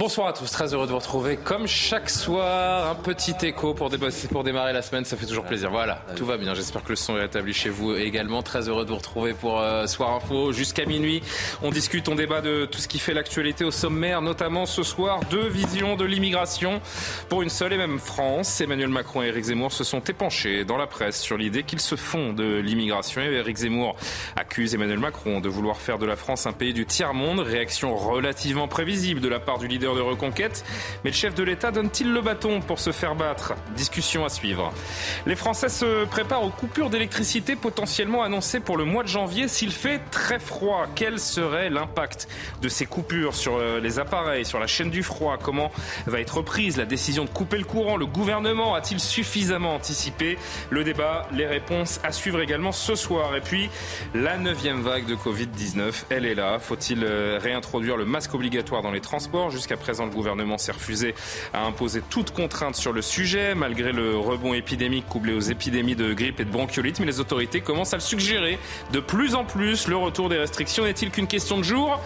Bonsoir à tous, très heureux de vous retrouver. Comme chaque soir, un petit écho pour, pour démarrer la semaine, ça fait toujours plaisir. Voilà, tout va bien. J'espère que le son est rétabli chez vous également. Très heureux de vous retrouver pour euh, Soir Info jusqu'à minuit. On discute, on débat de tout ce qui fait l'actualité au sommaire, notamment ce soir, deux visions de l'immigration pour une seule et même France. Emmanuel Macron et Éric Zemmour se sont épanchés dans la presse sur l'idée qu'ils se font de l'immigration. Éric Zemmour accuse Emmanuel Macron de vouloir faire de la France un pays du tiers-monde. Réaction relativement prévisible de la part du leader de reconquête. Mais le chef de l'État donne-t-il le bâton pour se faire battre? Discussion à suivre. Les Français se préparent aux coupures d'électricité potentiellement annoncées pour le mois de janvier s'il fait très froid. Quel serait l'impact de ces coupures sur euh, les appareils, sur la chaîne du froid? Comment va être prise la décision de couper le courant? Le gouvernement a-t-il suffisamment anticipé? Le débat, les réponses à suivre également ce soir. Et puis, la neuvième vague de Covid-19, elle est là. Faut-il euh, réintroduire le masque obligatoire dans les transports Jusqu'à présent, le gouvernement s'est refusé à imposer toute contrainte sur le sujet, malgré le rebond épidémique couplé aux épidémies de grippe et de bronchiolite. Mais les autorités commencent à le suggérer de plus en plus. Le retour des restrictions n'est-il qu'une question de jour?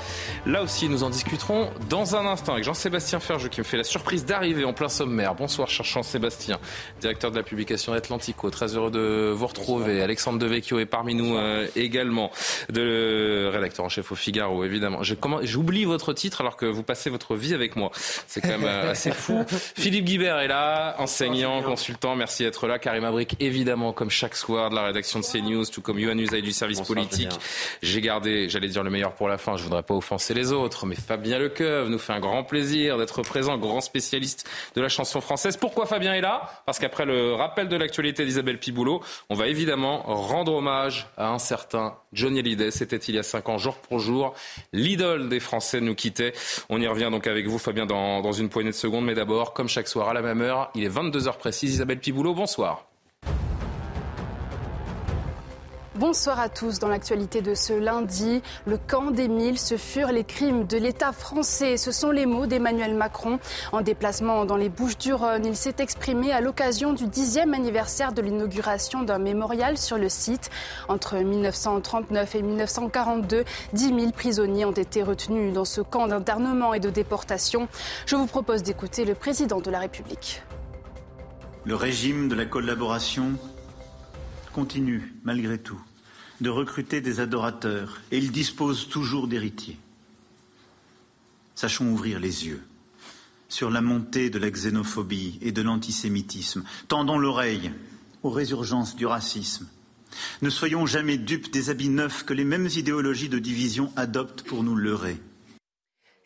Là aussi, nous en discuterons dans un instant avec Jean-Sébastien Ferjeux qui me fait la surprise d'arriver en plein sommaire. Bonsoir, cher Jean-Sébastien, directeur de la publication Atlantico. Très heureux de vous retrouver. Alexandre Devecchio est parmi nous euh, également, de rédacteur en chef au Figaro, évidemment. J'oublie votre titre alors que vous passez votre vie avec moi. C'est quand même euh, assez fou. Philippe Guibert est là, enseignant, consultant. Merci d'être là. Karim Abrik, évidemment, comme chaque soir de la rédaction de CNews, tout comme Yohann Usaï du service politique. J'ai gardé, j'allais dire le meilleur pour la fin. Je voudrais pas offenser les autres, mais Fabien Lecoeuvre nous fait un grand plaisir d'être présent, grand spécialiste de la chanson française. Pourquoi Fabien est là? Parce qu'après le rappel de l'actualité d'Isabelle Piboulot, on va évidemment rendre hommage à un certain Johnny Hallyday. C'était il y a cinq ans, jour pour jour. L'idole des Français nous quittait. On y revient donc avec vous, Fabien, dans, dans une poignée de secondes. Mais d'abord, comme chaque soir à la même heure, il est 22h précise. Isabelle Piboulot, bonsoir. Bonsoir à tous. Dans l'actualité de ce lundi, le camp d'Émile, ce furent les crimes de l'État français. Ce sont les mots d'Emmanuel Macron. En déplacement dans les Bouches-du-Rhône, il s'est exprimé à l'occasion du dixième anniversaire de l'inauguration d'un mémorial sur le site. Entre 1939 et 1942, 10 000 prisonniers ont été retenus dans ce camp d'internement et de déportation. Je vous propose d'écouter le président de la République. Le régime de la collaboration continue, malgré tout, de recruter des adorateurs et il dispose toujours d'héritiers. Sachons ouvrir les yeux sur la montée de la xénophobie et de l'antisémitisme. Tendons l'oreille aux résurgences du racisme. Ne soyons jamais dupes des habits neufs que les mêmes idéologies de division adoptent pour nous leurrer.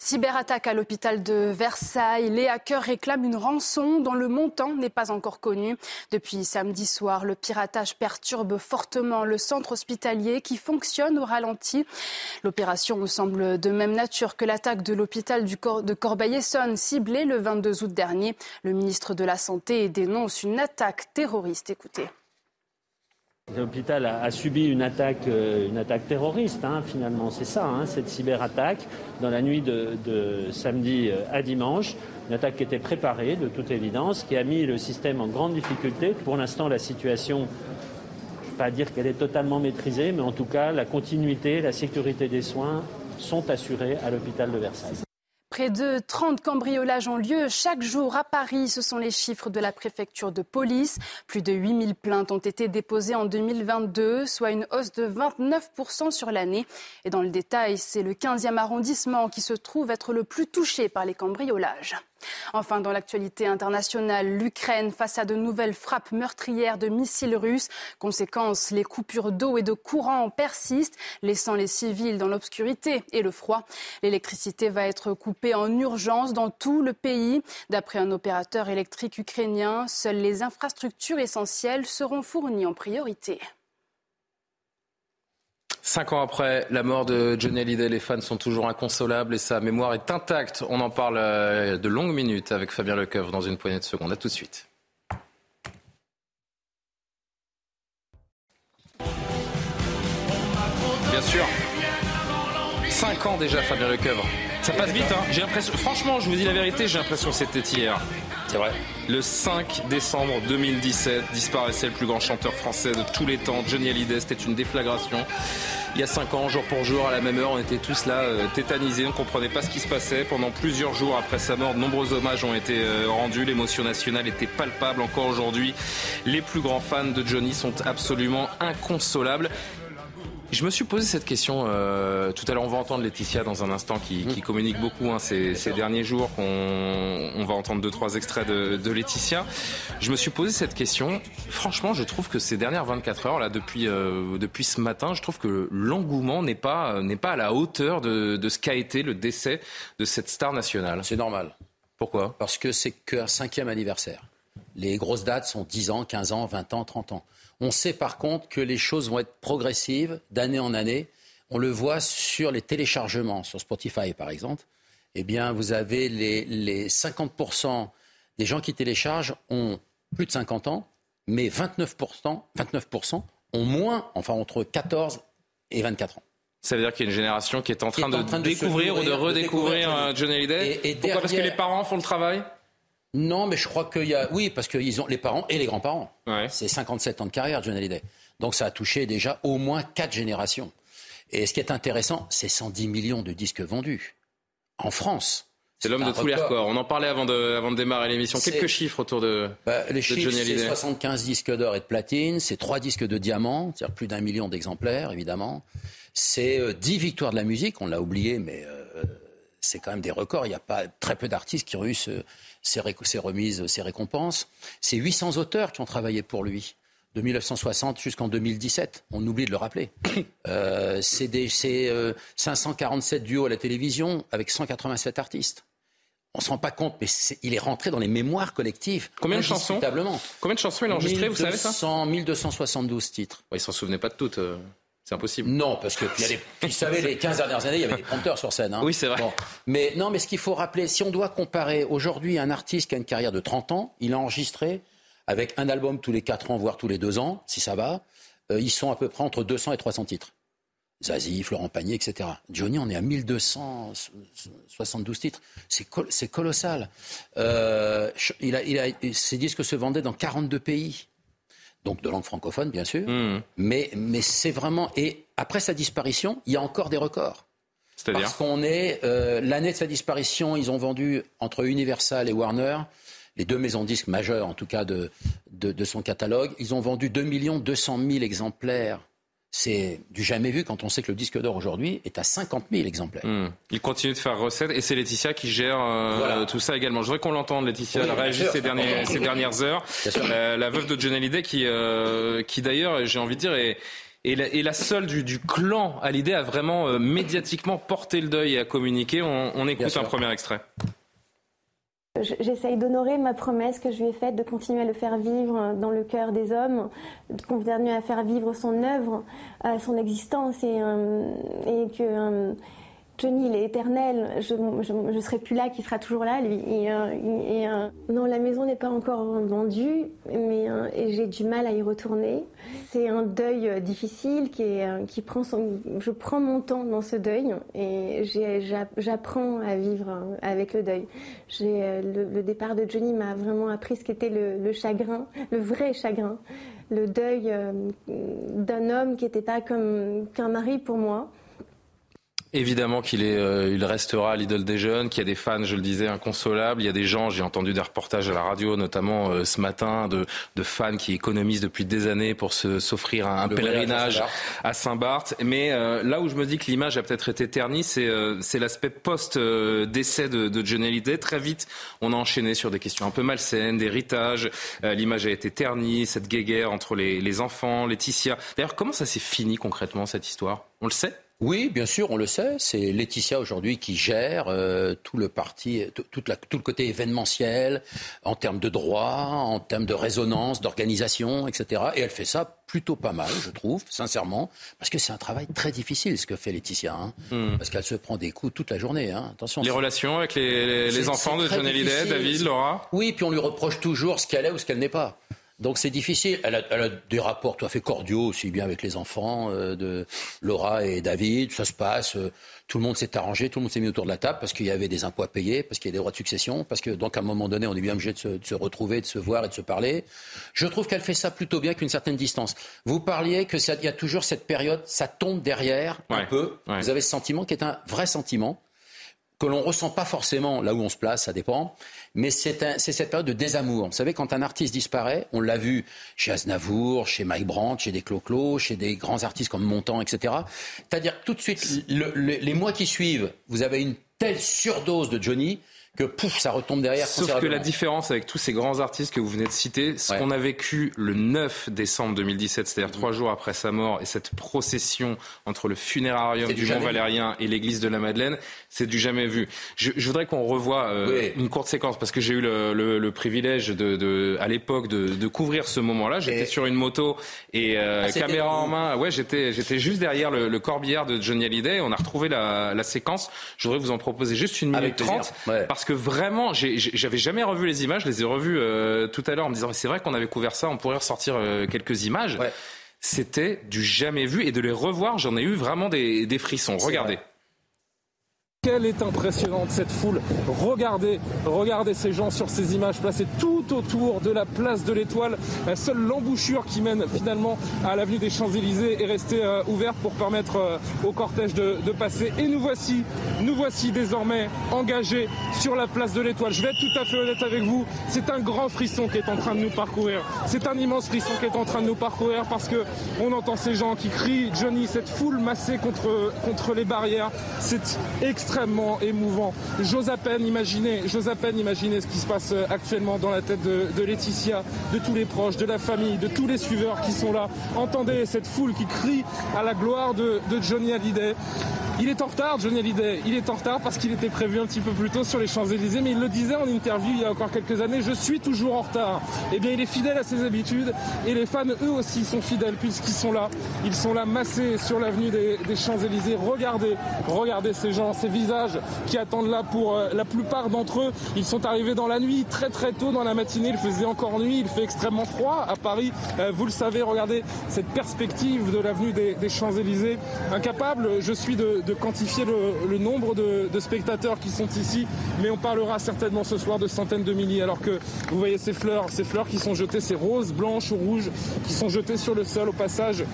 Cyberattaque à l'hôpital de Versailles. Les hackers réclament une rançon dont le montant n'est pas encore connu. Depuis samedi soir, le piratage perturbe fortement le centre hospitalier qui fonctionne au ralenti. L'opération semble de même nature que l'attaque de l'hôpital de Corbeil-Essonne ciblée le 22 août dernier. Le ministre de la Santé dénonce une attaque terroriste. Écoutez. L'hôpital a, subi une attaque, euh, une attaque terroriste, hein, finalement, c'est ça, hein, cette cyberattaque, dans la nuit de, samedi euh, à dimanche. Une attaque qui était préparée, de toute évidence, qui a mis le système en grande difficulté. Pour l'instant, la situation, je ne vais pas dire qu'elle est totalement maîtrisée, mais en tout cas, la continuité, la sécurité des soins sont assurées à l'hôpital de Versailles. Près de 30 cambriolages ont lieu chaque jour à Paris. Ce sont les chiffres de la préfecture de police. Plus de 8000 plaintes ont été déposées en 2022, soit une hausse de 29% sur l'année. Et dans le détail, c'est le 15e arrondissement qui se trouve être le plus touché par les cambriolages. Enfin, dans l'actualité internationale, l'Ukraine face à de nouvelles frappes meurtrières de missiles russes. Conséquence, les coupures d'eau et de courant persistent, laissant les civils dans l'obscurité et le froid. L'électricité va être coupée en urgence dans tout le pays. D'après un opérateur électrique ukrainien, seules les infrastructures essentielles seront fournies en priorité. Cinq ans après la mort de Johnny Hallyday, les fans sont toujours inconsolables et sa mémoire est intacte. On en parle euh, de longues minutes avec Fabien Lecoeuvre dans une poignée de secondes. À tout de suite. Bien sûr. Cinq ans déjà, Fabien Lecoeuvre. Ça passe vite, hein. J'ai l'impression, franchement, je vous dis la vérité, j'ai l'impression que c'était hier. C'est vrai. Le 5 décembre 2017 disparaissait le plus grand chanteur français de tous les temps, Johnny Hallyday. C'était une déflagration. Il y a 5 ans, jour pour jour, à la même heure, on était tous là, euh, tétanisés, on ne comprenait pas ce qui se passait. Pendant plusieurs jours après sa mort, de nombreux hommages ont été euh, rendus. L'émotion nationale était palpable encore aujourd'hui. Les plus grands fans de Johnny sont absolument inconsolables. Je me suis posé cette question euh, tout à l'heure. On va entendre Laetitia dans un instant qui, qui communique beaucoup hein, ces, ces, derniers jours. On, on, va entendre deux trois extraits de, de, Laetitia. Je me suis posé cette question. Franchement, je trouve que ces dernières 24 heures là, depuis euh, depuis ce matin, je trouve que l'engouement n'est pas n'est pas à la hauteur de, de ce qu'a été le décès de cette star nationale. C'est normal. Pourquoi? Parce que c'est qu'un cinquième anniversaire. Les grosses dates sont 10 ans, 15 ans, 20 ans, 30 ans. On sait par contre que les choses vont être progressives d'année en année. On le voit sur les téléchargements, sur Spotify par exemple. Eh bien, vous avez les, les 50% des gens qui téléchargent ont plus de 50 ans, mais 29%, 29% ont moins, enfin entre 14 et 24 ans. Ça veut dire qu'il y a une génération qui est en train, est en train de, de, découvrir ou de redécouvrir euh, Johnny Hallyday. Et, et Pourquoi? Derrière... Parce que les parents font le travail? Non, mais je crois qu'il y a. Oui, parce qu'ils ont les parents et les grands-parents. Ouais. C'est 57 ans de carrière, John Hallyday. Donc ça a touché déjà au moins quatre générations. Et ce qui est intéressant, c'est 110 millions de disques vendus en France. C'est l'homme de tous les records. On en parlait avant de, avant de démarrer l'émission. Quelques chiffres autour de, bah, les de chiffres. C'est 75 disques d'or et de platine, c'est 3 disques de diamant, c'est-à-dire plus d'un million d'exemplaires, évidemment. C'est euh, 10 victoires de la musique, on l'a oublié, mais euh, c'est quand même des records. Il n'y a pas très peu d'artistes qui ont eu ce, ces, ces, remises, ces récompenses. C'est 800 auteurs qui ont travaillé pour lui, de 1960 jusqu'en 2017. On oublie de le rappeler. Euh, c'est euh, 547 duos à la télévision avec 187 artistes. On ne se rend pas compte, mais est, il est rentré dans les mémoires collectives. Combien de chansons Combien de chansons il a enregistré, vous savez ça? 1272 titres. Ouais, il s'en souvenait pas de toutes. Euh... C'est impossible. Non, parce que les, vous savez, les 15 dernières années, il y avait des prompteurs sur scène. Hein. Oui, c'est vrai. Bon. Mais non, mais ce qu'il faut rappeler, si on doit comparer aujourd'hui un artiste qui a une carrière de 30 ans, il a enregistré avec un album tous les 4 ans, voire tous les 2 ans, si ça va, euh, ils sont à peu près entre 200 et 300 titres. Zazie, Florent Pagny, etc. Johnny, on est à 1272 titres. C'est col colossal. Euh, il a, il a, ses disques se vendaient dans 42 pays donc de langue francophone bien sûr, mmh. mais, mais c'est vraiment... Et après sa disparition, il y a encore des records. C'est-à-dire Parce qu'on est... Euh, L'année de sa disparition, ils ont vendu entre Universal et Warner, les deux maisons de disques majeures en tout cas de, de, de son catalogue, ils ont vendu 2 200 000 exemplaires c'est du jamais vu quand on sait que le disque d'or aujourd'hui est à 50 000 exemplaires. Mmh. Il continue de faire recette et c'est Laetitia qui gère euh, voilà. tout ça également. Je voudrais qu'on l'entende, Laetitia, oui, elle ces, derniers, ces, dernières heures. La, la, veuve de John Hallyday qui, euh, qui d'ailleurs, j'ai envie de dire, est, la, seule du, du clan Hallyday à vraiment euh, médiatiquement porter le deuil et à communiquer. On, on écoute un premier extrait. J'essaye d'honorer ma promesse que je lui ai faite de continuer à le faire vivre dans le cœur des hommes, de continuer à faire vivre son œuvre, son existence et, euh, et que euh, Johnny, il est éternel. Je ne serai plus là, qui sera toujours là, lui. Euh, euh, non, la maison n'est pas encore vendue, mais euh, j'ai du mal à y retourner. C'est un deuil difficile qui, prend. Je prends mon temps dans ce deuil et j'apprends à vivre avec le deuil. Le, le, départ de Johnny m'a vraiment appris ce qu'était le, le chagrin, le vrai chagrin, le deuil d'un homme qui n'était pas comme qu'un mari pour moi. Évidemment qu'il est, euh, il restera l'idole des jeunes, qu'il y a des fans, je le disais, inconsolables. Il y a des gens, j'ai entendu des reportages à la radio, notamment euh, ce matin, de, de, fans qui économisent depuis des années pour s'offrir un, un pèlerinage à Saint-Barth. Mais euh, là où je me dis que l'image a peut-être été ternie, c'est euh, l'aspect post-décès de, de Johnny Hallyday. Très vite, on a enchaîné sur des questions un peu malsaines, d'héritage. l'image a été ternie, cette guéguerre entre les, les enfants, Laetitia. D'ailleurs, comment ça s'est fini concrètement cette histoire? On le sait? Oui, bien sûr, on le sait. C'est Laetitia aujourd'hui qui gère euh, tout le parti, tout, la, tout, le côté événementiel en termes de droit, en termes de résonance, d'organisation, etc. Et elle fait ça plutôt pas mal, je trouve, sincèrement, parce que c'est un travail très difficile ce que fait Laetitia, hein, hmm. parce qu'elle se prend des coups toute la journée. Hein. Attention. Les relations avec les, les, enfants de Johnny Hallyday, David, Laura? Oui, puis on lui reproche toujours ce qu'elle est ou ce qu'elle n'est pas. Donc c'est difficile. Elle a, des rapports tout à fait cordiaux aussi bien avec les enfants euh, de Laura et David. Ça se passe. Euh, tout le monde s'est arrangé, tout le monde s'est mis autour de la table parce qu'il y avait des impôts à payer, parce qu'il y a des droits de succession, parce que donc à un moment donné on est bien obligé de se, retrouver, de se voir et de se parler. Je trouve qu'elle fait ça plutôt bien qu'une certaine distance. Vous parliez que il y a toujours cette période, ça tombe derrière un peu. Vous avez ce sentiment qui est un vrai sentiment que l'on ressent pas forcément là où on se place, ça dépend, mais c'est cette période de désamour. Vous savez, quand un artiste disparaît, on l'a vu chez Aznavour, chez Mike Brandt, chez des Clo-Clo, chez des grands artistes comme Montand, etc. C'est-à-dire tout de suite, les mois qui suivent, vous avez une telle surdose de Johnny que pouf, ça retombe derrière. Sauf que la différence avec tous ces grands artistes que vous venez de citer, ce qu'on a vécu le 9 décembre 2017, c'est-à-dire trois jours après sa mort, et cette procession entre le funérarium du, Mont Valérien et l'église de la Madeleine, c'est du jamais vu. Je, je voudrais qu'on revoie euh, une courte séquence parce que j'ai eu le, le, le, privilège de, de à l'époque de, de, couvrir ce moment-là. J'étais sur une moto et euh, ah, caméra en main. Ouais, j'étais j'étais juste derrière le, le, corbillard de Johnny Hallyday. On a retrouvé la, la séquence. Je voudrais vous en proposer juste une minute trente parce que vraiment, j'avais jamais revu les images. Je les ai revues euh, tout à l'heure en me disant c'est vrai qu'on avait couvert ça. On pourrait ressortir euh, quelques images. C'était du jamais vu et de les revoir, j'en ai eu vraiment des, des frissons. Regardez. Quelle est impressionnante cette foule. Regardez, regardez ces gens sur ces images placées tout autour de la place de l'Étoile. Seule l'embouchure qui mène finalement à l'avenue des Champs-Élysées est restée euh, ouverte pour permettre euh, au cortège de, passer. Et nous voici, nous voici désormais engagés sur la place de l'Étoile. Je vais être tout à fait honnête avec vous, c'est un grand frisson qui est en train de nous parcourir. C'est un immense frisson qui est en train de nous parcourir parce que on entend ces gens qui crient Johnny, cette foule massée contre, contre les barrières. C'est extrêmement extrêmement émouvant. J'ose à peine imaginer, ce qui se passe euh, actuellement dans la tête de, Laetitia, de tous les proches, de la famille, de tous les suiveurs qui sont là. Entendez cette foule qui crie à la gloire de, Johnny Hallyday. Il est en retard, Johnny Hallyday. Il est en retard parce qu'il était prévu un petit peu plus tôt sur les Champs-Élysées, mais il le disait en interview il y a encore quelques années, je suis toujours en retard. Eh bien, il est fidèle à ses habitudes et les fans, eux aussi, sont fidèles puisqu'ils sont là. Ils sont là massés sur l'avenue des, Champs-Élysées. Regardez, regardez ces gens, ces visages qui attendent là pour euh, la plupart d'entre eux. Ils sont arrivés dans la nuit, très très tôt dans la matinée. Il faisait encore nuit, il fait extrêmement froid à Paris. Euh, vous le savez, regardez cette perspective de l'avenue des, Champs-Élysées. Incapable, je suis de de quantifier le, nombre de, spectateurs qui sont ici, mais on parlera certainement ce soir de centaines de milliers. Alors que vous voyez ces fleurs, ces fleurs qui sont jetées, ces roses blanches ou rouges qui sont jetées sur le sol au passage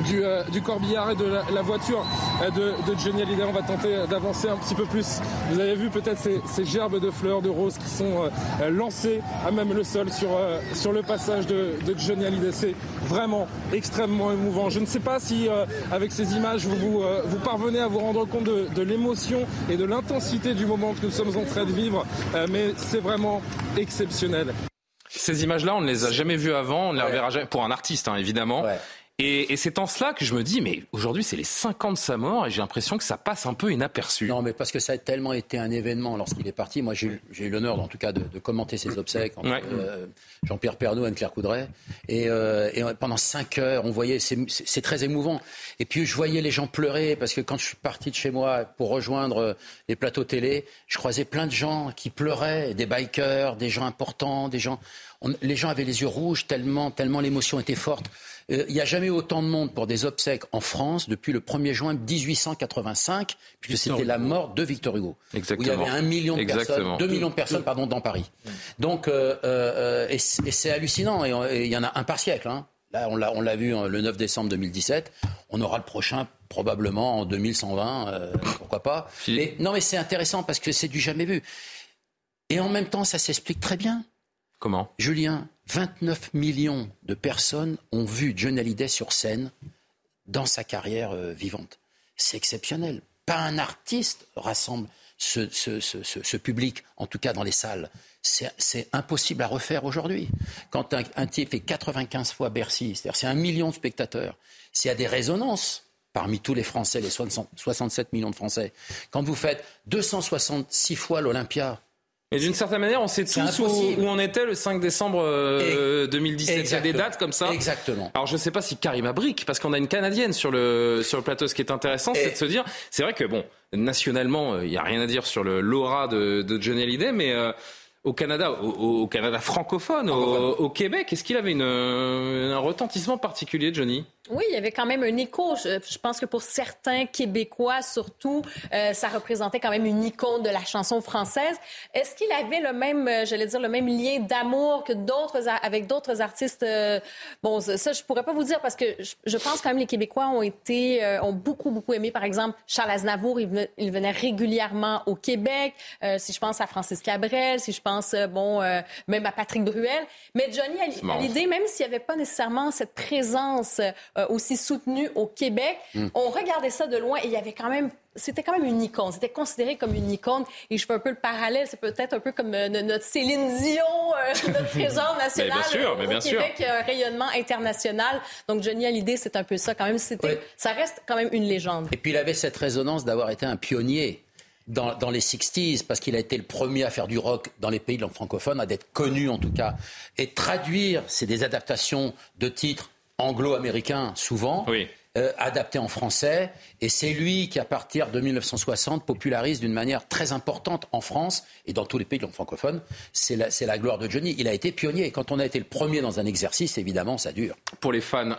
du, euh, du, corbillard et de la, voiture euh, de, de, Johnny Hallyday. On va tenter d'avancer un petit peu plus. Vous avez vu peut-être ces, ces, gerbes de fleurs, de roses qui sont euh, lancées à même le sol sur, sur le passage de, de Johnny Hallyday. C'est vraiment extrêmement émouvant. Je ne sais pas si avec ces images vous, vous, vous, parvenez à vous rendre compte de, de l'émotion et de l'intensité du moment que nous sommes en train de vivre, mais c'est vraiment exceptionnel. Ces images-là, on ne les a jamais vues avant, on ne les reverra jamais, pour un artiste hein, évidemment. Ouais. Et, c'est en cela que je me dis, mais aujourd'hui c'est les 5 ans de sa mort et j'ai l'impression que ça passe un peu inaperçu. Non, mais parce que ça a tellement été un événement lorsqu'il est parti. Moi, j'ai eu l'honneur, en tout cas, de, commenter ses obsèques entre euh, Jean-Pierre Pernaud et Anne-Claire Coudray. Et, euh, pendant 5 heures, on voyait, c'est très émouvant. Et puis je voyais les gens pleurer parce que quand je suis parti de chez moi pour rejoindre euh, les plateaux télé, je croisais plein de gens qui pleuraient, des bikers, des gens importants, des gens. les gens avaient les yeux rouges tellement, tellement l'émotion était forte. Euh, il n'y a jamais eu autant de monde pour des obsèques en France depuis le 1er juin 1885, puisque c'était la mort de Victor Hugo. Exactement. Où il y avait un million de personnes, deux millions de personnes pardon, dans Paris. Donc, euh, euh, et, c'est hallucinant. Et il y en a un par siècle. Hein. Là, on l'a vu le 9 décembre 2017. On aura le prochain probablement en 2120, pourquoi pas. Mais, non, mais c'est intéressant parce que c'est du jamais vu. Et en même temps, ça s'explique très bien. Comment? Julien, 29 millions de personnes ont vu John Hallyday sur scène dans sa carrière euh, vivante. C'est exceptionnel. Pas un artiste rassemble ce, public, en tout cas dans les salles. C'est impossible à refaire aujourd'hui. Quand un, type fait 95 fois Bercy, c'est-à-dire c'est un million de spectateurs, s'il y a des résonances, parmi tous les Français, les 67 millions de Français, quand vous faites 266 fois l'Olympia, mais d'une certaine manière, on sait tous où, on était le 5 décembre 2017. Euh, Il y a des dates comme ça. Exactement. Alors je ne sais pas si Karima brique, parce qu'on a une Canadienne sur le, sur le plateau. Ce qui est intéressant, c'est de se dire, c'est vrai que bon, nationalement, euh, il n'y a rien à dire sur le l'aura de, de Johnny Hallyday, mais euh, au Canada, au, Canada francophone, Au, Québec, est-ce qu'il avait une, un retentissement particulier, Johnny? Oui, il y avait quand même un écho. Je, pense que pour certains Québécois, surtout, euh, ça représentait quand même une icône de la chanson française. Est-ce qu'il avait le même, euh, j'allais dire, le même lien d'amour que d'autres avec d'autres artistes euh, Bon, ça, je pourrais pas vous dire parce que je, pense quand même les Québécois ont été, ont beaucoup beaucoup aimé. Par exemple, Charles Aznavour, il venait, il venait régulièrement au Québec. si je pense à Francis Cabrel, si je pense, bon, même à Patrick Bruel. Mais Johnny a l'idée, même s'il n'y avait pas nécessairement cette présence euh, aussi soutenu au Québec. Hmm. On regardait ça de loin et il y avait quand même c'était quand même une icône. C'était considéré comme une icône. Et je fais un peu le parallèle. C'est peut-être un peu comme euh, notre Céline Dion, euh, notre trésor national bien sûr, au Québec, un rayonnement international. Donc Johnny Hallyday, c'est un peu ça quand même. C'était, ça reste quand même une légende. Et puis il avait cette résonance d'avoir été un pionnier. Dans, dans, les 60s, parce qu'il a été le premier à faire du rock dans les pays de langue francophone, à d'être connu en tout cas. Et traduire, c'est des adaptations de titres anglo-américain souvent, euh, adapté en français. Et c'est lui qui, à partir de 1960, popularise d'une manière très importante en France et dans tous les pays de langue C'est la, la, gloire de Johnny. Il a été pionnier. Et quand on a été le premier dans un exercice, évidemment, ça dure. Pour les fans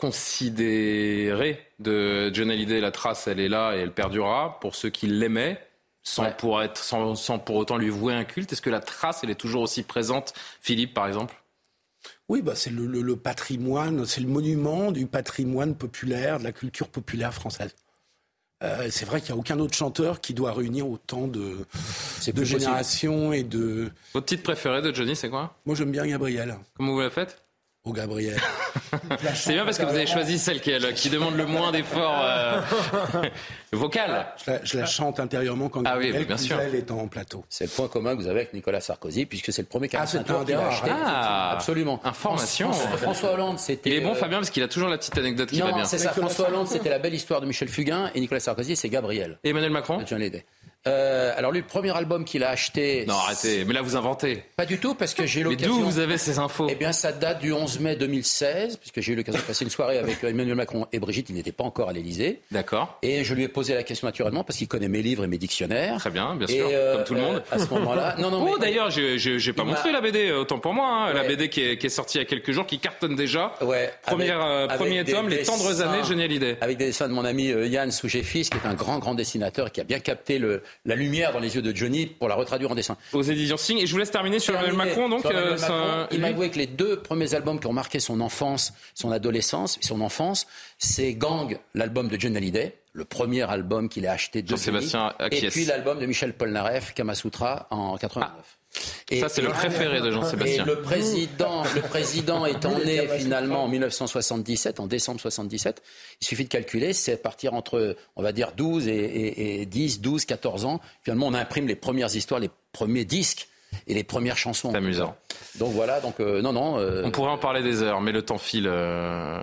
inconsidérés de Johnny Hallyday, la trace, elle est là et elle perdurera. Pour ceux qui l'aimaient, sans, pour être, sans, sans pour autant lui vouer un culte, est-ce que la trace, elle est toujours aussi présente Philippe, par exemple? Oui, bah c'est le, patrimoine, c'est le monument du patrimoine populaire, de la culture populaire française. Euh, c'est vrai qu'il n'y a aucun autre chanteur qui doit réunir autant de, de générations et de. Votre titre préféré de Johnny, c'est quoi? Moi, j'aime bien Gabriel. Comment vous la faites? Au Gabriel. C'est bien parce que vous avez choisi celle qui, qui demande le moins d'efforts euh, vocal. Je la, chante intérieurement quand ah Gabriel oui, est en plateau. C'est le point commun que vous avez avec Nicolas Sarkozy, puisque c'est le premier ah, c'est un qui acheté. Ah, absolument. Information. François Hollande, c'était. Il est bon, euh, Fabien, parce qu'il a toujours la petite anecdote qui va bien. c'est ça. François Hollande, c'était la belle histoire de Michel Fugain, et Nicolas Sarkozy, c'est Gabriel. Et Emmanuel Macron euh, alors lui, le premier album qu'il a acheté... Non, arrêtez, mais là vous inventez. Pas du tout, parce que j'ai eu l'occasion... Mais d'où vous avez ces infos Eh bien, ça date du 11 mai 2016, puisque j'ai eu l'occasion de passer une soirée avec Emmanuel Macron et Brigitte, il n'était pas encore à l'Élysée. D'accord. Et je lui ai posé la question naturellement, parce qu'il connaît mes livres et mes dictionnaires. Très bien, bien sûr, euh, comme tout le monde. à ce moment-là... Non, non, oh, d'ailleurs, j'ai pas montré la BD, autant pour moi, hein. la BD qui est, qui est, sortie il y a quelques jours, qui cartonne déjà. Ouais. Première, euh, premier tome, Les tendres années, génial idée. Avec des dessins de mon ami Yann Sougé-Fils, qui est un grand, grand dessinateur, qui a bien capté le, la lumière dans les de Johnny pour la retraduire en dessin. Aux éditions Signe. Et je vous laisse terminer sur Emmanuel Macron. Donc, euh, il m'a avoué que les deux premiers albums qui ont marqué son enfance, son adolescence, son enfance, c'est Gang, l'album de Johnny Hallyday le premier album qu'il a acheté de Jean-Sébastien Et puis l'album de Michel Polnareff, Kamasutra, en 89. Et, ça, c'est le préféré de Jean-Sébastien. le président, le président étant né finalement en 1977, en décembre 77, il suffit de calculer, c'est partir entre, on va dire, 12 et, 10, 12, 14 ans. Finalement, on imprime les premières histoires, les premiers disques et les premières chansons. C'est amusant. Donc voilà, donc euh, non, non. Euh, on pourrait en parler des heures, mais le temps file. Euh,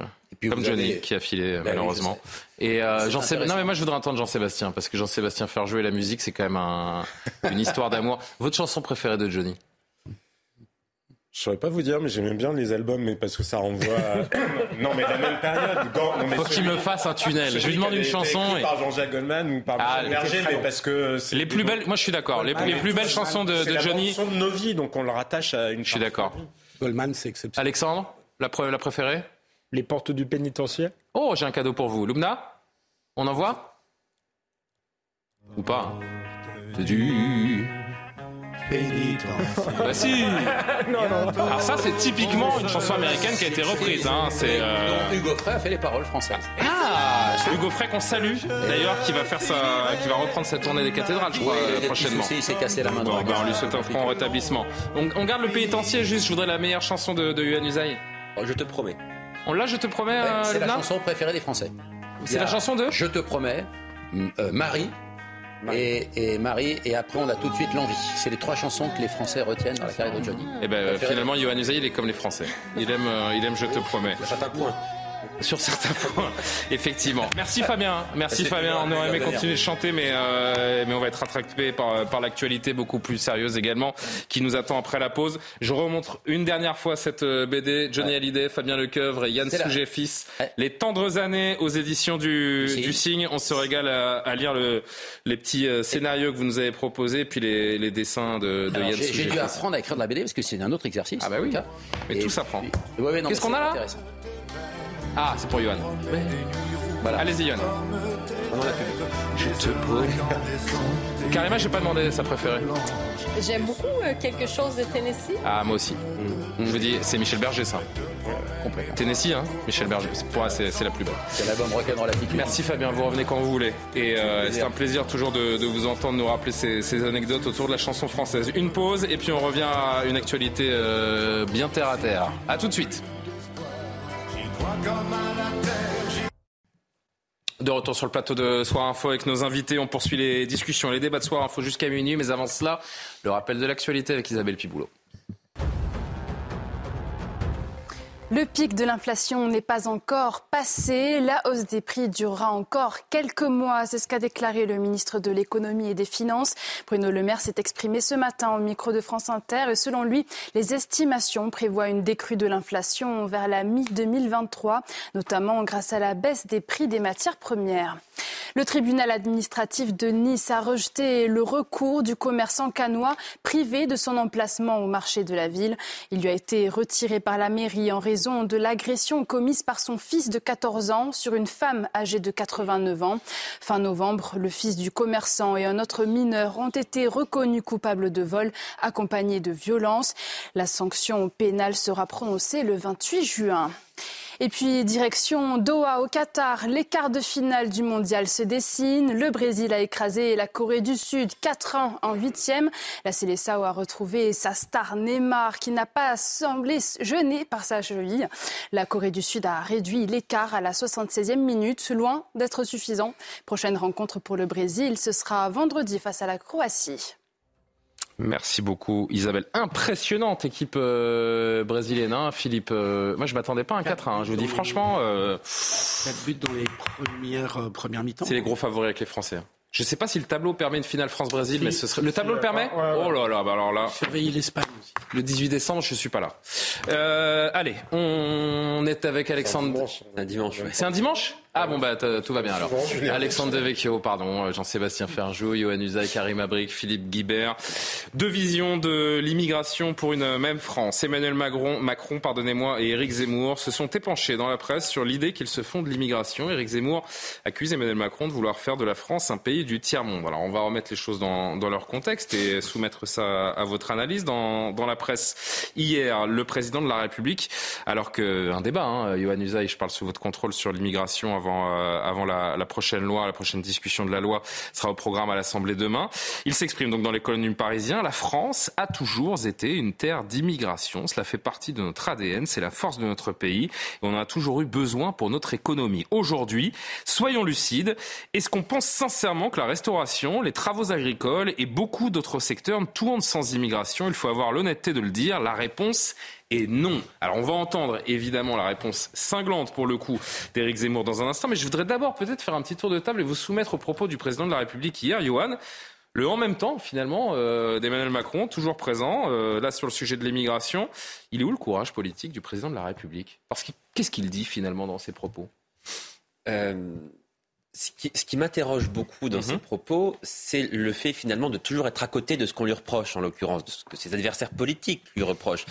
comme Johnny qui a filé ben malheureusement. et Jean Non mais moi je voudrais entendre Jean-Sébastien parce que Jean-Sébastien faire jouer la musique c'est quand même une histoire d'amour. Votre chanson préférée de Johnny? Je saurais pas vous dire, mais j'aime bien les albums, mais parce que ça renvoie. À... non, mais la même période. Faut qu'il me fasse un tunnel. Je lui demande une chanson. Et... Par Jean-Jacques Goldman ou par ah, Berger, mais parce que les plus belles. Moi, je suis d'accord. Les, plus belles chansons de, de Johnny. C'est de nos vies, donc on le rattache à une. Je suis d'accord. Goldman, c'est exceptionnel. Alexandre, la, la préférée? Les portes du pénitentiaire. Oh, j'ai un cadeau pour vous. Lumna, on envoie Ou pas C'est du bah si non, non, Alors ça c'est typiquement une chanson américaine qui a été reprise. Hein. C'est euh... Hugo Frey a fait les paroles françaises. Ah, c'est Hugo Frey qu'on salue d'ailleurs qui va faire sa, qui va reprendre sa tournée des cathédrales, je crois, prochainement. il s'est cassé la main. Bon, bah, on lui souhaite un franc rétablissement. On, on, garde le pénitencier juste. Je voudrais la meilleure chanson de, de Yuan Usaï. Oh, je te promets. On l'a, je te promets. Euh, c'est la chanson préférée des Français. C'est la chanson de Je te promets. Euh, Marie et, Marie, et après on a tout de suite l'envie. C'est les trois chansons que les Français retiennent dans la carrière de Johnny. Et eh ben finalement, Yohann Usaï, il est comme les Français. Il aime, euh, il aime Je te promets. Ça un point. Sur certains points, effectivement. Merci Fabien, merci Fabien. On aurait aimé continuer de chanter, mais, euh, mais on va être rattrapé par, par l'actualité beaucoup plus sérieuse également qui nous attend après la pause. Je remontre une dernière fois cette euh, BD, Johnny Hallyday, Fabien Lecoeuvre et Yann Souget fils. Les tendres années aux éditions du, du Signe. On se régale à, à lire le, les petits euh, scénarios que vous nous avez proposés, puis les, les dessins de, de Yann Souget. J'ai dû apprendre à écrire de la BD parce que c'est un autre exercice. Ah bah oui. Mais tout s'apprend. Ouais, Qu'est-ce qu'on a là? Ah, c'est pour Yohan. Voilà. Allez-y, Yohan. On a pu- Je te j'ai pas demandé sa préférée. J'aime beaucoup euh, quelque chose de Tennessee. Ah, moi aussi. Je vous dis, c'est Michel Berger, ça. Complètement. Tennessee, hein Michel Berger. C'est- Pour moi, c'est c'est la plus belle. C'est l'album Rock'n'Roll Attitude. Merci Fabien, vous revenez quand vous voulez. Et euh, c'est un plaisir toujours de, de vous entendre nous rappeler ces, ces anecdotes autour de la chanson française. Une pause et puis on revient à une actualité euh, bien terre à terre. À tout de suite. De retour sur le plateau de Soir Info avec nos invités, on poursuit les discussions et les débats de Soir Info jusqu'à minuit, mais avant cela, le rappel de l'actualité avec Isabelle Piboulot. Le pic de l'inflation n'est pas encore passé. La hausse des prix durera encore quelques mois. C'est ce qu'a déclaré le ministre de l'économie et des finances. Bruno Le Maire s'est exprimé ce matin au micro de France Inter et selon lui, les estimations prévoient une décrue de l'inflation vers la mi-2023, notamment grâce à la baisse des prix des matières premières. Le tribunal administratif de Nice a rejeté le recours du commerçant canois privé de son emplacement au marché de la ville. Il lui a été retiré par la mairie en raison de l'agression commise par son fils de 14 ans sur une femme âgée de 89 ans. Fin novembre, le fils du commerçant et un autre mineur ont été reconnus coupables de vol accompagnés de violence. La sanction pénale sera prononcée le 28 juin. Et puis, direction Doha au Qatar, les quarts de finale du mondial se dessinent. Le Brésil a écrasé la Corée du Sud 4-1 en huitième. La Célessao a retrouvé sa star Neymar qui n'a pas semblé gêné par sa cheville. La Corée du Sud a réduit l'écart à la 76e minute, loin d'être suffisant. Prochaine rencontre pour le Brésil, ce sera vendredi face à la Croatie. Merci beaucoup Isabelle. Impressionnante équipe euh, brésilienne, hein, Philippe. Euh, moi je m'attendais pas à un 4 1 Je vous dis franchement, euh, 4 buts dans les premières, euh, premières mi-temps. c'est les gros favoris avec les Français. hein. Je sais pas si le tableau permet une finale France-Brésil, mais ce serait... le tableau le permet Oh là là, bah alors là. Surveiller l'Espagne aussi. Le 18 décembre, je suis pas là. Euh, allez, on est avec Alexandre. Un dimanche. C'est un dimanche Ah bon bah tout va bien alors. Alexandre Devecchio, pardon, euh, Jean-Sébastien Ferjou, Johan Usaï, Karim Abric, Philippe Guibert. Deux visions de l'immigration pour une même France. Emmanuel Macron, Macron pardonnez-moi, et Éric Zemmour se sont épanchés dans la presse sur l'idée qu'ils se font de l'immigration. Éric Zemmour accuse Emmanuel Macron de vouloir faire de la France un pays du tiers-monde. Alors on va remettre les choses dans, dans leur contexte et soumettre ça à votre analyse dans, dans la presse. Hier, le président de la République, alors qu'un débat, hein, Usaï, je parle sous votre contrôle sur l'immigration avant, euh, avant la, la prochaine loi, la prochaine discussion de la loi sera au programme à l'Assemblée demain. Il s'exprime donc dans les colonnes du Parisien. La France a toujours été une terre d'immigration. Cela fait partie de notre ADN. C'est la force de notre pays. Et on en a toujours eu besoin pour notre économie. Aujourd'hui, soyons lucides. Est-ce qu'on pense sincèrement que la restauration, les travaux agricoles et beaucoup d'autres secteurs tournent sans immigration Il faut avoir l'honnêteté de le dire. La réponse est non. Alors on va entendre évidemment la réponse cinglante pour le coup d'Éric Zemmour dans un instant, mais je voudrais d'abord peut-être faire un petit tour de table et vous soumettre aux propos du président de la République hier, Johan. Le en même temps, finalement, euh, d'Emmanuel Macron, toujours présent, euh, là sur le sujet de l'immigration. Il est où le courage politique du président de la République? Parce que qu'est-ce qu'il dit finalement dans ses propos? Euh, ce qui, ce qui m'interroge beaucoup dans ses propos, c'est le fait finalement de toujours être à côté de ce qu'on lui reproche, en l'occurrence, de ce que ses adversaires politiques lui reprochent.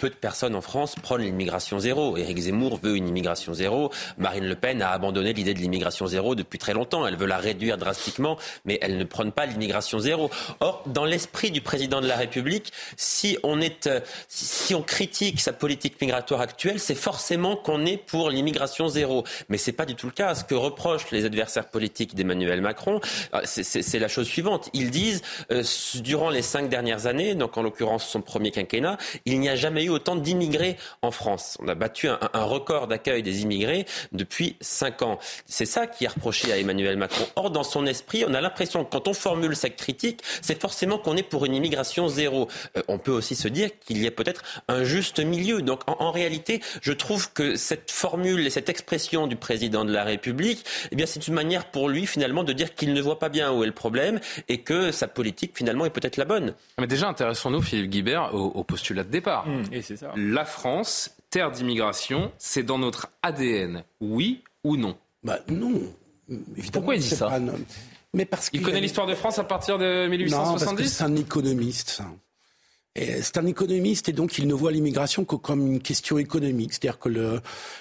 Peu de personnes en France prônent l'immigration zéro. Éric Zemmour veut une immigration zéro. Marine Le Pen a abandonné l'idée de l'immigration zéro depuis très longtemps. Elle veut la réduire drastiquement, mais elle ne prône pas l'immigration zéro. Or, dans l'esprit du président de la République, si on est, euh, si, on critique sa politique migratoire actuelle, c'est forcément qu'on est pour l'immigration zéro. Mais c'est pas du tout le cas. Ce que reprochent les adversaires politiques d'Emmanuel Macron, euh, c'est la chose suivante. Ils disent, euh, durant les cinq dernières années, donc en l'occurrence son premier quinquennat, il n'y a jamais eu eu autant d'immigrés en France. On a battu un, un record d'accueil des immigrés depuis cinq ans. C'est ça qui est reproché à Emmanuel Macron. Or, dans son esprit, on a l'impression que quand on formule cette critique, c'est forcément qu'on est pour une immigration zéro. Euh, on peut aussi se dire qu'il y a peut-être un juste milieu. Donc, en, en, réalité, je trouve que cette formule et cette expression du président de la République, eh bien, c'est une manière pour lui, finalement, de dire qu'il ne voit pas bien où est le problème et que sa politique, finalement, est peut-être la bonne. Mais déjà, intéressons-nous, Philippe Guibert, au, au postulat de départ. Mmh, et c'est ça. La France, terre d'immigration, c'est dans notre ADN, oui ou non? Bah non. Pourquoi il dit ça? pas, mais parce Il connaît a... l'histoire de France à partir de 1870 Non, parce que c'est un économiste, ça. C'est un économiste et donc il ne voit l'immigration que comme une question économique. C'est-à-dire que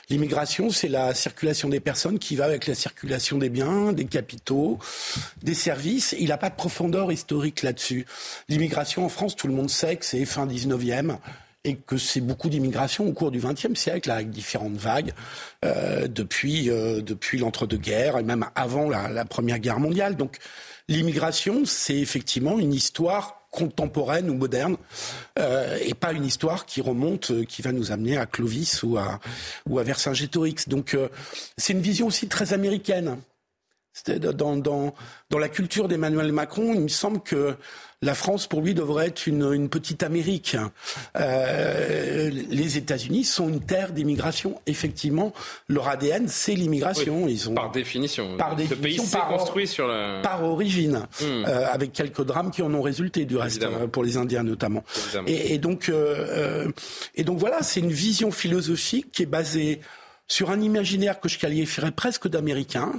l'immigration, c'est la circulation des personnes qui va avec la circulation des biens, des capitaux, des services. Il n'a pas de profondeur historique là-dessus. L'immigration en France, tout le monde sait que c'est fin 19e et que c'est beaucoup d'immigration au cours du XXe siècle, avec différentes vagues, euh, depuis, euh, depuis l'entre-deux-guerres et même avant la, Première Guerre mondiale. Donc l'immigration, c'est effectivement une histoire contemporaine ou moderne, euh, et pas une histoire qui remonte, qui va nous amener à Clovis ou à, ou à Vercingétorix. Donc c'est une vision aussi très américaine. Dans, dans, dans la culture d'Emmanuel Macron, il me semble que la France, pour lui, devrait être une, une petite Amérique. Euh, les États-Unis sont une terre d'immigration. Effectivement, leur ADN, c'est l'immigration. Oui, Ils ont, par définition. Par Ce définition, pays par, construit sur la... par origine, Hmm. euh, avec quelques drames qui en ont résulté, du reste, Évidemment. euh, pour les Indiens notamment. Et donc, euh, euh, et donc voilà, c'est une vision philosophique qui est basée sur un imaginaire que je qualifierais presque d'américain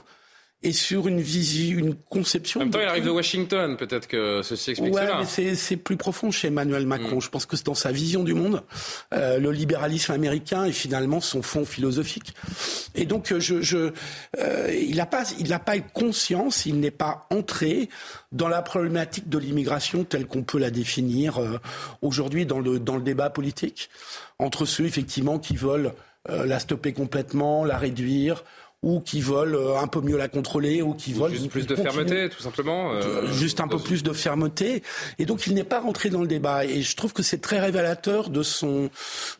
et sur une vision, une conception. En même temps, il arrive de Washington, peut-être que ceci explique Ouais, cela. mais c'est- c'est plus profond chez Emmanuel Macron. Je pense que c'est dans sa vision du monde, euh, le libéralisme américain et finalement son fond philosophique. Et donc, euh, je, je, euh, il n'a pas, il n'a pas conscience, il n'est pas entré dans la problématique de l'immigration telle qu'on peut la définir euh, aujourd'hui dans le dans le débat politique entre ceux effectivement qui veulent euh, la stopper complètement, la réduire ou qui veulent euh, un peu mieux la contrôler ou qui veulent Juste plus de continuer- fermeté, tout simplement. euh, juste un peu plus de fermeté. Et donc, il n'est pas rentré dans le débat. Et je trouve que c'est très révélateur de son,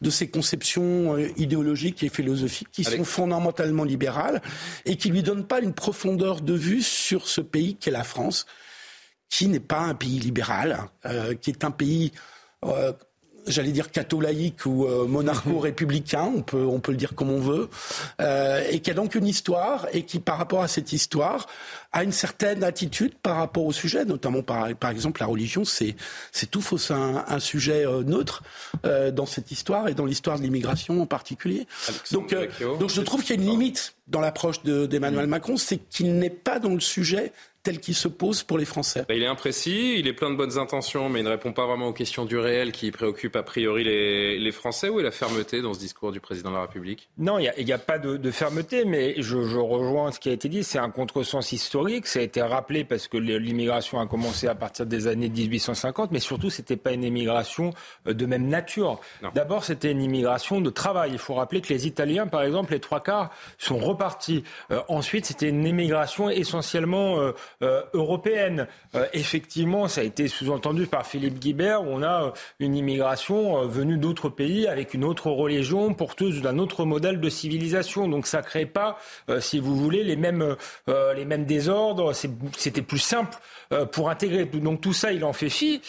de ses conceptions euh, idéologiques et philosophiques qui Avec- sont fondamentalement libérales et qui lui donnent pas une profondeur de vue sur ce pays qu'est la France, qui n'est pas un pays libéral, euh, qui est un pays, euh, j'allais dire catholaïque ou euh, monarcho-républicain, on peut, on peut le dire comme on veut, euh, et qui a donc une histoire et qui, par rapport à cette histoire, a une certaine attitude par rapport au sujet, notamment par, par exemple la religion, c'est, c'est tout fausse un, un sujet euh, neutre euh, dans cette histoire et dans l'histoire de l'immigration en particulier. Donc, euh, donc je trouve qu'il y a une limite dans l'approche de- d'Emmanuel Macron, c'est qu'il n'est pas dans le sujet tel qu'il se pose pour les Français. Il est imprécis, il est plein de bonnes intentions, mais il ne répond pas vraiment aux questions du réel qui préoccupent a priori les, les Français. Où est la fermeté dans ce discours du président de la République? Non, il n'y a, pas de, de fermeté, mais je, je rejoins ce qui a été dit. C'est un contresens historique. Ça a été rappelé parce que l'immigration a commencé à partir des années 1850, mais surtout, c'était pas une immigration euh, de même nature. D'abord, c'était une immigration de travail. Il faut rappeler que les Italiens, par exemple, les trois quarts sont repartis. Euh, ensuite, c'était une immigration essentiellement euh, euh, européenne. Euh, effectivement, ça a été sous-entendu par Philippe Guibert, où on a euh, une immigration venue d'autres pays avec une autre religion, porteuse d'un autre modèle de civilisation. Donc ça crée pas, si vous voulez, les mêmes, les mêmes désordres. C'était plus simple pour intégrer. Donc tout ça, il en fait fi.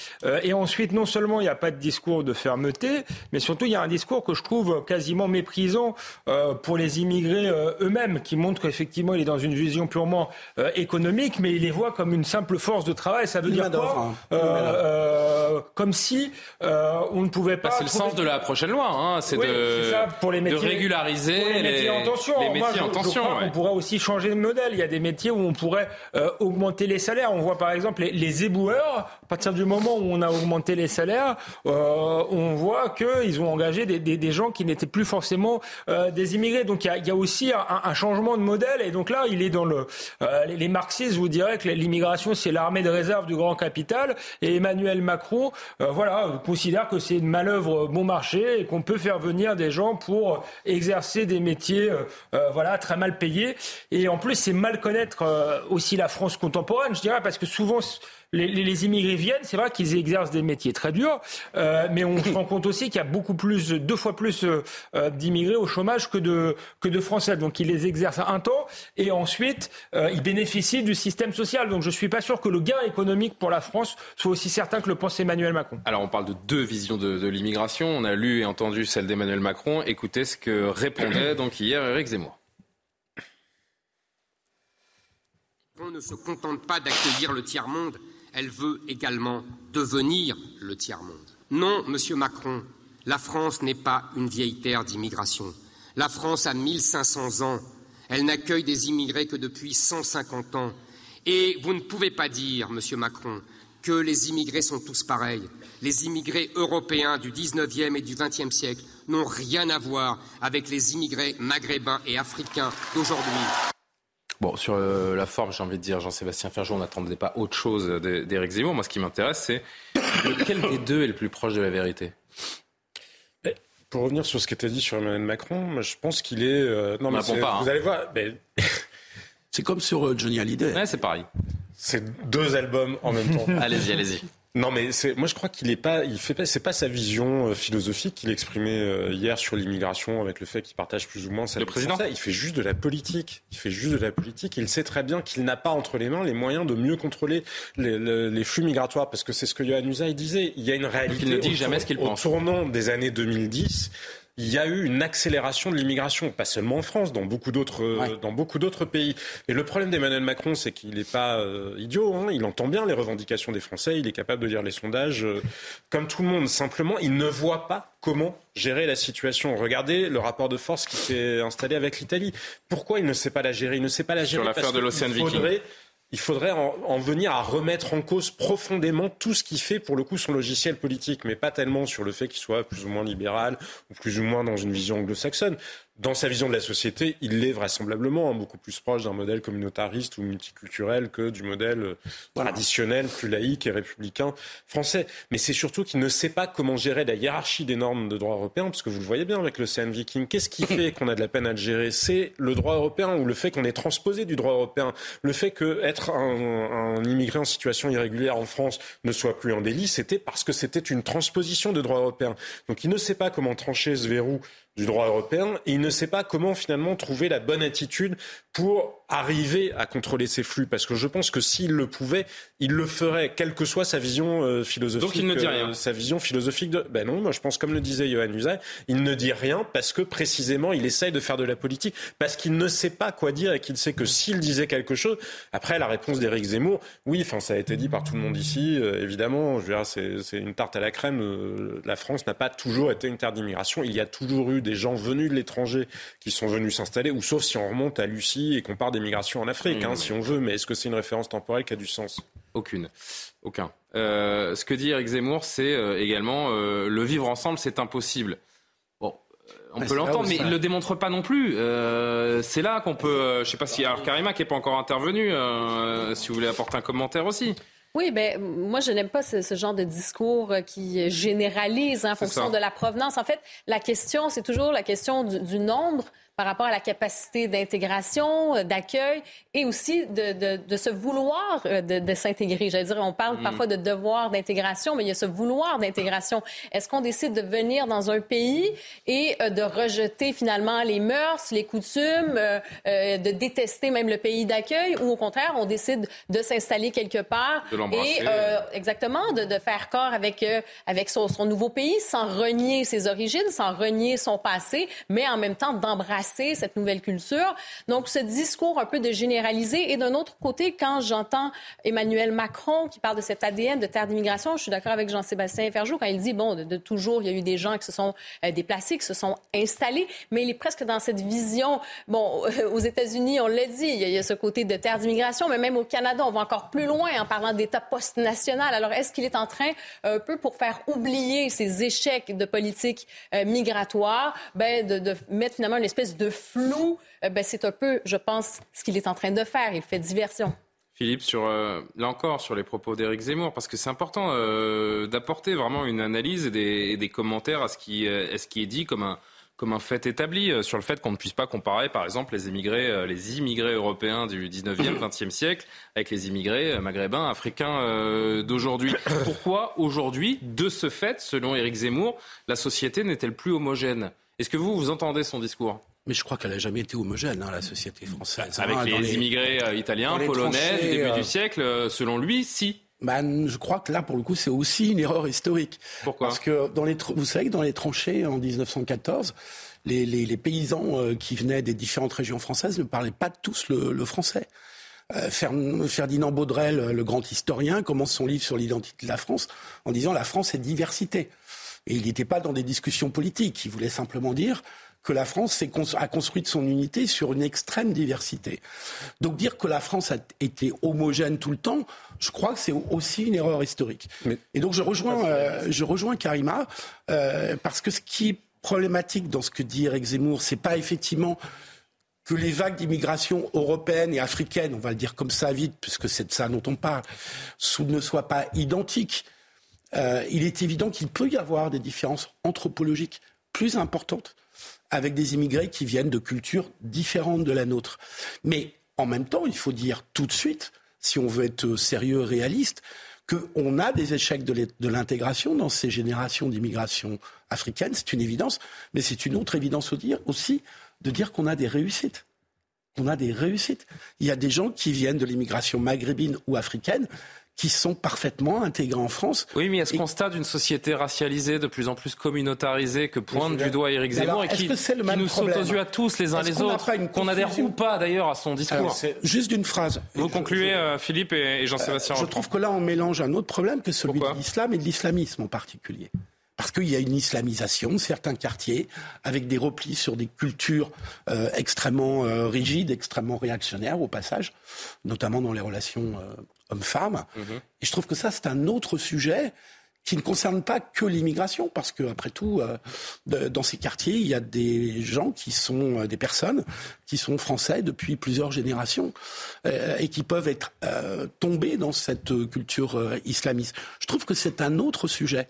Et ensuite, non seulement il n'y a pas de discours de fermeté, mais surtout il y a un discours que je trouve quasiment méprisant pour les immigrés eux-mêmes, qui montre qu'effectivement il est dans une vision purement économique, mais il les voit comme une simple force de travail. Ça veut Une dire quoi hein. Euh, euh, Comme si euh, on ne pouvait pas. Bah, C'est le sens de la prochaine loi, hein, c'est Oui, de, ça, pour les de métiers, régulariser pour les métiers en tension. les Moi, métiers je, en je tension. crois ouais. qu'on pourrait aussi changer de modèle. Il y a des métiers où on pourrait euh, augmenter les salaires. On voit par exemple les, les éboueurs. À partir du moment où on a augmenté les salaires, euh, on voit qu'ils ont engagé des, des- des gens qui n'étaient plus forcément euh, des immigrés. Donc il y a, il y a aussi un, changement de modèle. Et donc là, il est dans le. Euh, les marxistes vous diraient que l'immigration, c'est l'armée de réserve du grand capital. Et Emmanuel Macron, euh, voilà, considère que c'est une manœuvre bon marché et qu'on peut faire venir des gens pour exercer des métiers, euh, voilà, très mal payés. Et en plus, c'est mal connaître aussi la France contemporaine, je dirais, parce que souvent les, immigrés viennent, c'est vrai qu'ils exercent des métiers très durs, euh, mais on se rend compte aussi qu'il y a beaucoup plus, deux fois plus euh, euh, d'immigrés au chômage que de, que de Français. Donc ils les exercent un temps et ensuite ils bénéficient du système social. Donc je ne suis pas sûr que le gain économique pour la France soit aussi certain que le pense Emmanuel Macron. Alors on parle de deux visions de, de l'immigration. On a lu et entendu celle d'Emmanuel Macron. Écoutez ce que répondait donc hier Éric Zemmour. On ne se contente pas d'accueillir le tiers-monde elle veut également devenir le tiers-monde. Non, Monsieur Macron, la France n'est pas une vieille terre d'immigration. La France a 1500 ans. Elle n'accueille des immigrés que depuis 150 ans. Et vous ne pouvez pas dire, Monsieur Macron, que les immigrés sont tous pareils. Les immigrés européens du XIXe et du XXe siècle n'ont rien à voir avec les immigrés maghrébins et africains d'aujourd'hui. Bon, sur euh, la forme, j'ai envie de dire, Jean-Sébastien Ferjou, on n'attendait pas autre chose d'Éric Zemmour. Moi, ce qui m'intéresse, c'est lequel des deux est le plus proche de la vérité? Eh, Pour revenir sur ce qui était dit sur Emmanuel Macron, je pense qu'il est. Euh, non, mais pas, vous hein. allez voir. c'est comme sur euh, Johnny Hallyday. Ouais, c'est pareil. C'est deux albums en même temps. allez-y, allez-y. Non, mais c'est, moi je crois qu'il est pas, il fait pas, c'est pas sa vision euh, philosophique qu'il exprimait euh, hier sur l'immigration avec le fait qu'il partage plus ou moins sa. Le président. il fait juste de la politique. Il fait juste de la politique. Il sait très bien qu'il n'a pas entre les mains les moyens de mieux contrôler les, les, flux migratoires parce que c'est ce que Yohann Usaï disait. Il y a une réalité. Il ne dit jamais ce qu'il pense. Au tournant des années 2010 il y a eu une accélération de l'immigration, pas seulement en France, dans beaucoup d'autres, euh, dans beaucoup d'autres pays. Et le problème d'Emmanuel Macron, c'est qu'il n'est pas euh, idiot. Hein. Il entend bien les revendications des Français. Il est capable de lire les sondages euh, comme tout le monde. Simplement, il ne voit pas comment gérer la situation. Regardez le rapport de force qui s'est installé avec l'Italie. Pourquoi il ne sait pas la gérer? Il ne sait pas la gérer Sur l'affaire de l'Océan Viking il faudrait en, venir à remettre en cause profondément tout ce qui fait pour le coup son logiciel politique, mais pas tellement sur le fait qu'il soit plus ou moins libéral ou plus ou moins dans une vision anglo-saxonne dans sa vision de la société, il l'est vraisemblablement hein, beaucoup plus proche d'un modèle communautariste ou multiculturel que du modèle euh, traditionnel, plus laïque et républicain français. Mais c'est surtout qu'il ne sait pas comment gérer la hiérarchie des normes de droit européen, parce que vous le voyez bien avec l'Océan Viking. Qu'est-ce qui fait qu'on a de la peine à le gérer? C'est le droit européen ou le fait qu'on est transposé du droit européen? Le fait qu'être un, un immigré en situation irrégulière en France ne soit plus un délit, c'était parce que c'était une transposition de droit européen. Donc il ne sait pas comment trancher ce verrou du droit européen. Et il ne sait pas comment finalement trouver la bonne attitude pour arriver à contrôler ces flux Parce que je pense que s'il le pouvait, il le ferait, quelle que soit sa vision euh, philosophique. Donc il ne dit rien. Euh, sa vision philosophique de. Ben non, moi je pense, comme le disait Johan Usaï, il ne dit rien parce que précisément il essaye de faire de la politique, parce qu'il ne sait pas quoi dire et qu'il sait que s'il disait quelque chose. Après, la réponse d'Éric Zemmour, oui, enfin ça a été dit par tout le monde ici, euh, évidemment, je veux dire, c'est une tarte à la crème. la France n'a pas toujours été une terre d'immigration. Il y a toujours eu des gens venus de l'étranger qui sont venus s'installer, ou sauf si on remonte à Lucie et qu'on part des migrations en Afrique, hein, mmh. si on veut, mais est-ce que c'est une référence temporelle qui a du sens? Aucune. Aucun. Euh, ce que dit Eric Zemmour, c'est euh, également euh, le vivre ensemble, c'est impossible. Bon, on bah, peut l'entendre, mais il ne le démontre pas non plus. c'est là qu'on peut. je ne sais pas si. Alors, Karima qui n'est pas encore intervenu, si vous voulez apporter un commentaire aussi. Oui, ben moi je n'aime pas ce, genre de discours qui généralise en fonction de la provenance. En fait, la question, c'est toujours la question du nombre par rapport à la capacité d'intégration, euh, d'accueil et aussi de, de, de se vouloir euh, de, de s'intégrer. J'allais dire, on parle mm. parfois de devoir d'intégration, mais il y a ce vouloir d'intégration. Est-ce qu'on décide de venir dans un pays et euh, de rejeter finalement les mœurs, les coutumes, de détester même le pays d'accueil, ou au contraire, on décide de s'installer quelque part et exactement de, de, faire corps avec avec son, son nouveau pays sans renier ses origines, sans renier son passé, mais en même temps d'embrasser cette nouvelle culture. Donc, ce discours un peu de généraliser. Et d'un autre côté, quand j'entends Emmanuel Macron qui parle de cet ADN de terre d'immigration, je suis d'accord avec Jean-Sébastien Ferjou quand il dit, bon, de, toujours, il y a eu des gens qui se sont euh, déplacés, qui se sont installés, mais il est presque dans cette vision, bon, aux États-Unis, on l'a dit, il y, a, ce côté de terre d'immigration, mais même au Canada, on va encore plus loin en parlant d'État post-national. Alors, est-ce qu'il est en train, un peu pour faire oublier ces échecs de politique euh, migratoire, ben, de, de mettre finalement une espèce espèce de flou, euh, ben, c'est un peu, je pense, ce qu'il est en train de faire. Il fait diversion. Philippe, euh, là encore, sur les propos d'Éric Zemmour, parce que c'est important euh, d'apporter vraiment une analyse et des, commentaires à ce, qui, est dit comme un, comme un fait établi sur le fait qu'on ne puisse pas comparer, par exemple, les immigrés, les immigrés européens du 19e, 20e siècle avec les immigrés maghrébins, africains d'aujourd'hui. Pourquoi aujourd'hui, de ce fait, selon Éric Zemmour, la société n'est-elle plus homogène? Est-ce que vous, vous entendez son discours? Mais je crois qu'elle n'a jamais été homogène, hein, la société française. Avec hein, les, immigrés italiens, polonais du début du siècle, selon lui, si. Ben, je crois que là, pour le coup, c'est aussi une erreur historique. Pourquoi Parce que dans les, vous savez que dans les tranchées en 1914, les, les, les paysans euh, qui venaient des différentes régions françaises ne parlaient pas tous le, le français. Euh, Ferdinand Baudrel, le grand historien, commence son livre sur l'identité de la France en disant la France est diversité. Et il n'était pas dans des discussions politiques. Il voulait simplement dire que la France a construit son unité sur une extrême diversité. Donc dire que la France a été homogène tout le temps, je crois que c'est aussi une erreur historique. Et donc je rejoins, euh, je rejoins Karima euh, parce que ce qui est problématique dans ce que dit Eric Zemmour, c'est pas effectivement que les vagues d'immigration européenne et africaine, on va le dire comme ça vite, puisque c'est de ça dont on parle, ne soient pas identiques. Euh, il est évident qu'il peut y avoir des différences anthropologiques plus importantes avec des immigrés qui viennent de cultures différentes de la nôtre. Mais en même temps, il faut dire tout de suite, si on veut être sérieux, réaliste, qu'on a des échecs de l'intégration dans ces générations d'immigration africaine, c'est une évidence, mais c'est une autre évidence aussi de dire qu'on a des réussites. On a des réussites. Il y a des gens qui viennent de l'immigration maghrébine ou africaine qui sont parfaitement intégrés en France. Oui, mais il y a ce constat d'une société racialisée, de plus en plus communautarisée, que pointe du doigt Éric Zemmour et qui, nous saute aux yeux à tous les uns les autres, qu'on adhère ou pas d'ailleurs à son discours. juste d'une phrase. Vous concluez, euh, Philippe et, Jean-Sébastien. je trouve que là, on mélange un autre problème que celui de l'islam et de l'islamisme en particulier parce qu'il y a une islamisation de certains quartiers, avec des replis sur des cultures euh, extrêmement euh, rigides, extrêmement réactionnaires au passage, notamment dans les relations hommes-femmes. Mhm. Et je trouve que ça, c'est un autre sujet qui ne concerne pas que l'immigration, parce que après tout, euh, dans ces quartiers, il y a des gens qui sont euh, des personnes qui sont français depuis plusieurs générations euh, et qui peuvent être tombés dans cette culture islamiste. Je trouve que c'est un autre sujet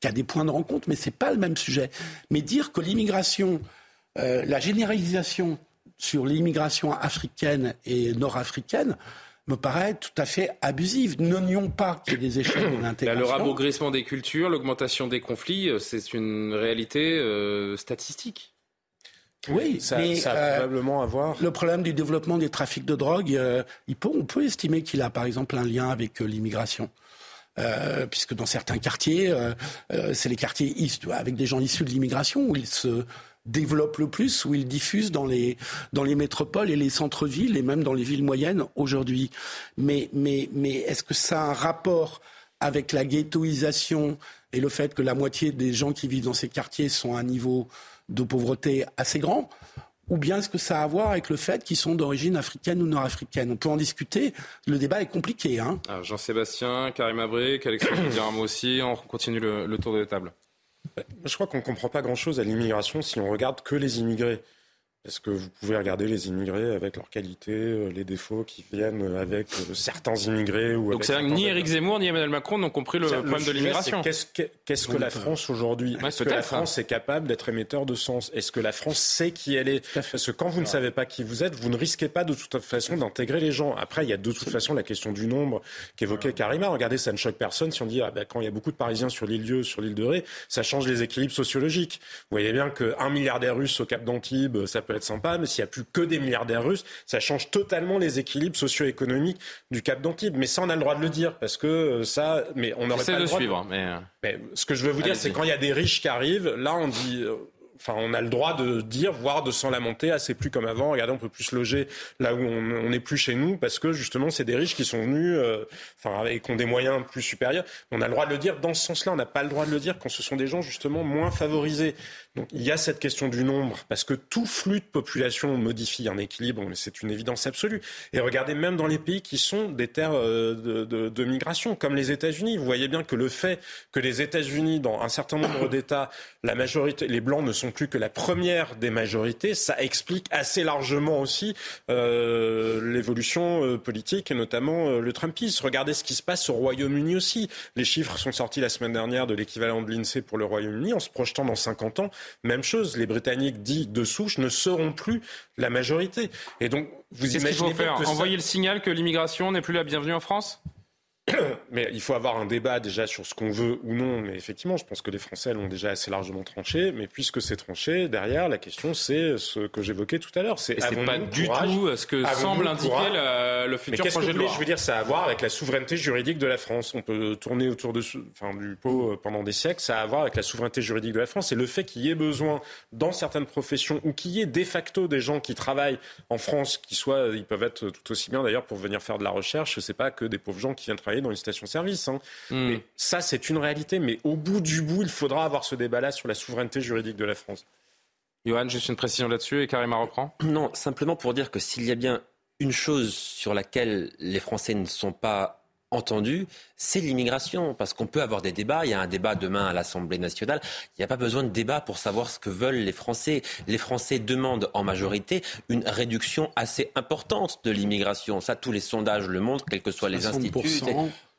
qui a des points de rencontre, mais c'est pas le même sujet. Mais dire que l'immigration, la généralisation sur l'immigration africaine et nord-africaine, me paraît tout à fait abusive. N'oignions pas qu'il y ait des échecs de l'intégration. Le rabaugrissement des cultures, l'augmentation des conflits, euh, c'est une réalité euh, statistique. Oui, ça, mais ça a euh, probablement à voir. Le problème du développement des trafics de drogue, il peut, on peut estimer qu'il a par exemple un lien avec l'immigration. puisque dans certains quartiers, c'est les quartiers avec des gens issus de l'immigration où ils se développe le plus, où il diffuse dans les, dans les métropoles et les centres-villes et même dans les villes moyennes aujourd'hui. Mais, mais, mais est-ce que ça a un rapport avec la ghettoisation et le fait que la moitié des gens qui vivent dans ces quartiers sont à un niveau de pauvreté assez grand? Ou bien est-ce que ça a à voir avec le fait qu'ils sont d'origine africaine ou nord-africaine? On peut en discuter. Le débat est compliqué. Hein. Jean-Sébastien, Karim Abric, Alexandre Diaramo aussi. On continue le, le tour de table. Je crois qu'on ne comprend pas grand-chose à l'immigration si on regarde que les immigrés. Est-ce que vous pouvez regarder les immigrés avec leurs qualités, euh, les défauts qui viennent avec euh, certains immigrés ou Donc c'est ni Éric Zemmour ni Emmanuel Macron n'ont compris le, problème de l'immigration. Qu'est-ce que, la France aujourd'hui Est-ce que la France est capable d'être émetteur de sens Est-ce que la France sait qui elle est Parce que quand vous ne savez pas qui vous êtes, vous ne risquez pas de toute façon d'intégrer les gens. Après, il y a de toute façon la question du nombre qu'évoquait Karima. Regardez, ça ne choque personne si on dit ah ben, quand il y a beaucoup de Parisiens sur l'île Dieu, sur l'île de Ré, ça change les équilibres sociologiques. Vous voyez bien qu'un milliardaire russe au Cap d'Antibes, ça peut être sympa, mais s'il n'y a plus que des milliardaires russes, ça change totalement les équilibres socio-économiques du Cap d'Antibes. Mais ça, on a le droit de le dire, parce que euh, ça, mais on n'aurait pas le droit de suivre. Mais... Euh, mais... ce que je veux vous dire, c'est quand il y a des riches qui arrivent, là, on dit euh, enfin, on a le droit de dire, voire de s'en lamenter. Ah, c'est plus comme avant. Regardez, on peut plus se loger là où on n'est plus chez nous parce que justement, c'est des riches qui sont venus, euh, enfin, avec, qui ont des moyens plus supérieurs. On a le droit de le dire dans ce sens-là. On n'a pas le droit de le dire quand ce sont des gens justement moins favorisés. Il y a cette question du nombre parce que tout flux de population modifie un équilibre, mais c'est une évidence absolue. Et regardez même dans les pays qui sont des terres euh, de, migration, comme les États-Unis. Vous voyez bien que le fait que les États-Unis, dans un certain nombre d'États, la majorité, les blancs ne sont plus que la première des majorités, ça explique assez largement aussi euh, l'évolution euh, politique et notamment le Trumpisme. Regardez ce qui se passe au Royaume-Uni aussi. Les chiffres sont sortis la semaine dernière de l'équivalent de l'INSEE pour le Royaume-Uni en se projetant dans 50 ans. Même chose, les Britanniques dits de souche ne seront plus la majorité. Et donc, vous faut faire Envoyer le signal que l'immigration n'est plus la bienvenue en France mais il faut avoir un débat déjà sur ce qu'on veut ou non. Mais effectivement, je pense que les Français l'ont déjà assez largement tranché. Mais puisque c'est tranché, derrière, la question, c'est ce que j'évoquais tout à l'heure. C'est pas du tout ce que semble indiquer le futur projet de loi. Je veux dire, ça a à voir avec la souveraineté juridique de la France. On peut tourner autour de, enfin, du pot pendant des siècles. Ça a à voir avec la souveraineté juridique de la France. Et le fait qu'il y ait besoin, dans certaines professions, ou qu'il y ait de facto des gens qui travaillent en France, qui soient, ils peuvent être tout aussi bien d'ailleurs pour venir faire de la recherche. C'est pas que des pauvres gens qui viennent travailler dans une station-service. Hein. Hmm. Mais ça, c'est une réalité. Mais au bout du bout, il faudra avoir ce débat-là sur la souveraineté juridique de la France. Johan, juste une précision là-dessus et Karima reprend. Non, simplement pour dire que s'il y a bien une chose sur laquelle les Français ne sont pas entendu, c'est l'immigration. Parce qu'on peut avoir des débats. Il y a un débat demain à l'Assemblée nationale. Il n'y a pas besoin de débat pour savoir ce que veulent les Français. Les Français demandent en majorité une réduction assez importante de l'immigration. Ça, tous les sondages le montrent, quels que soient les instituts.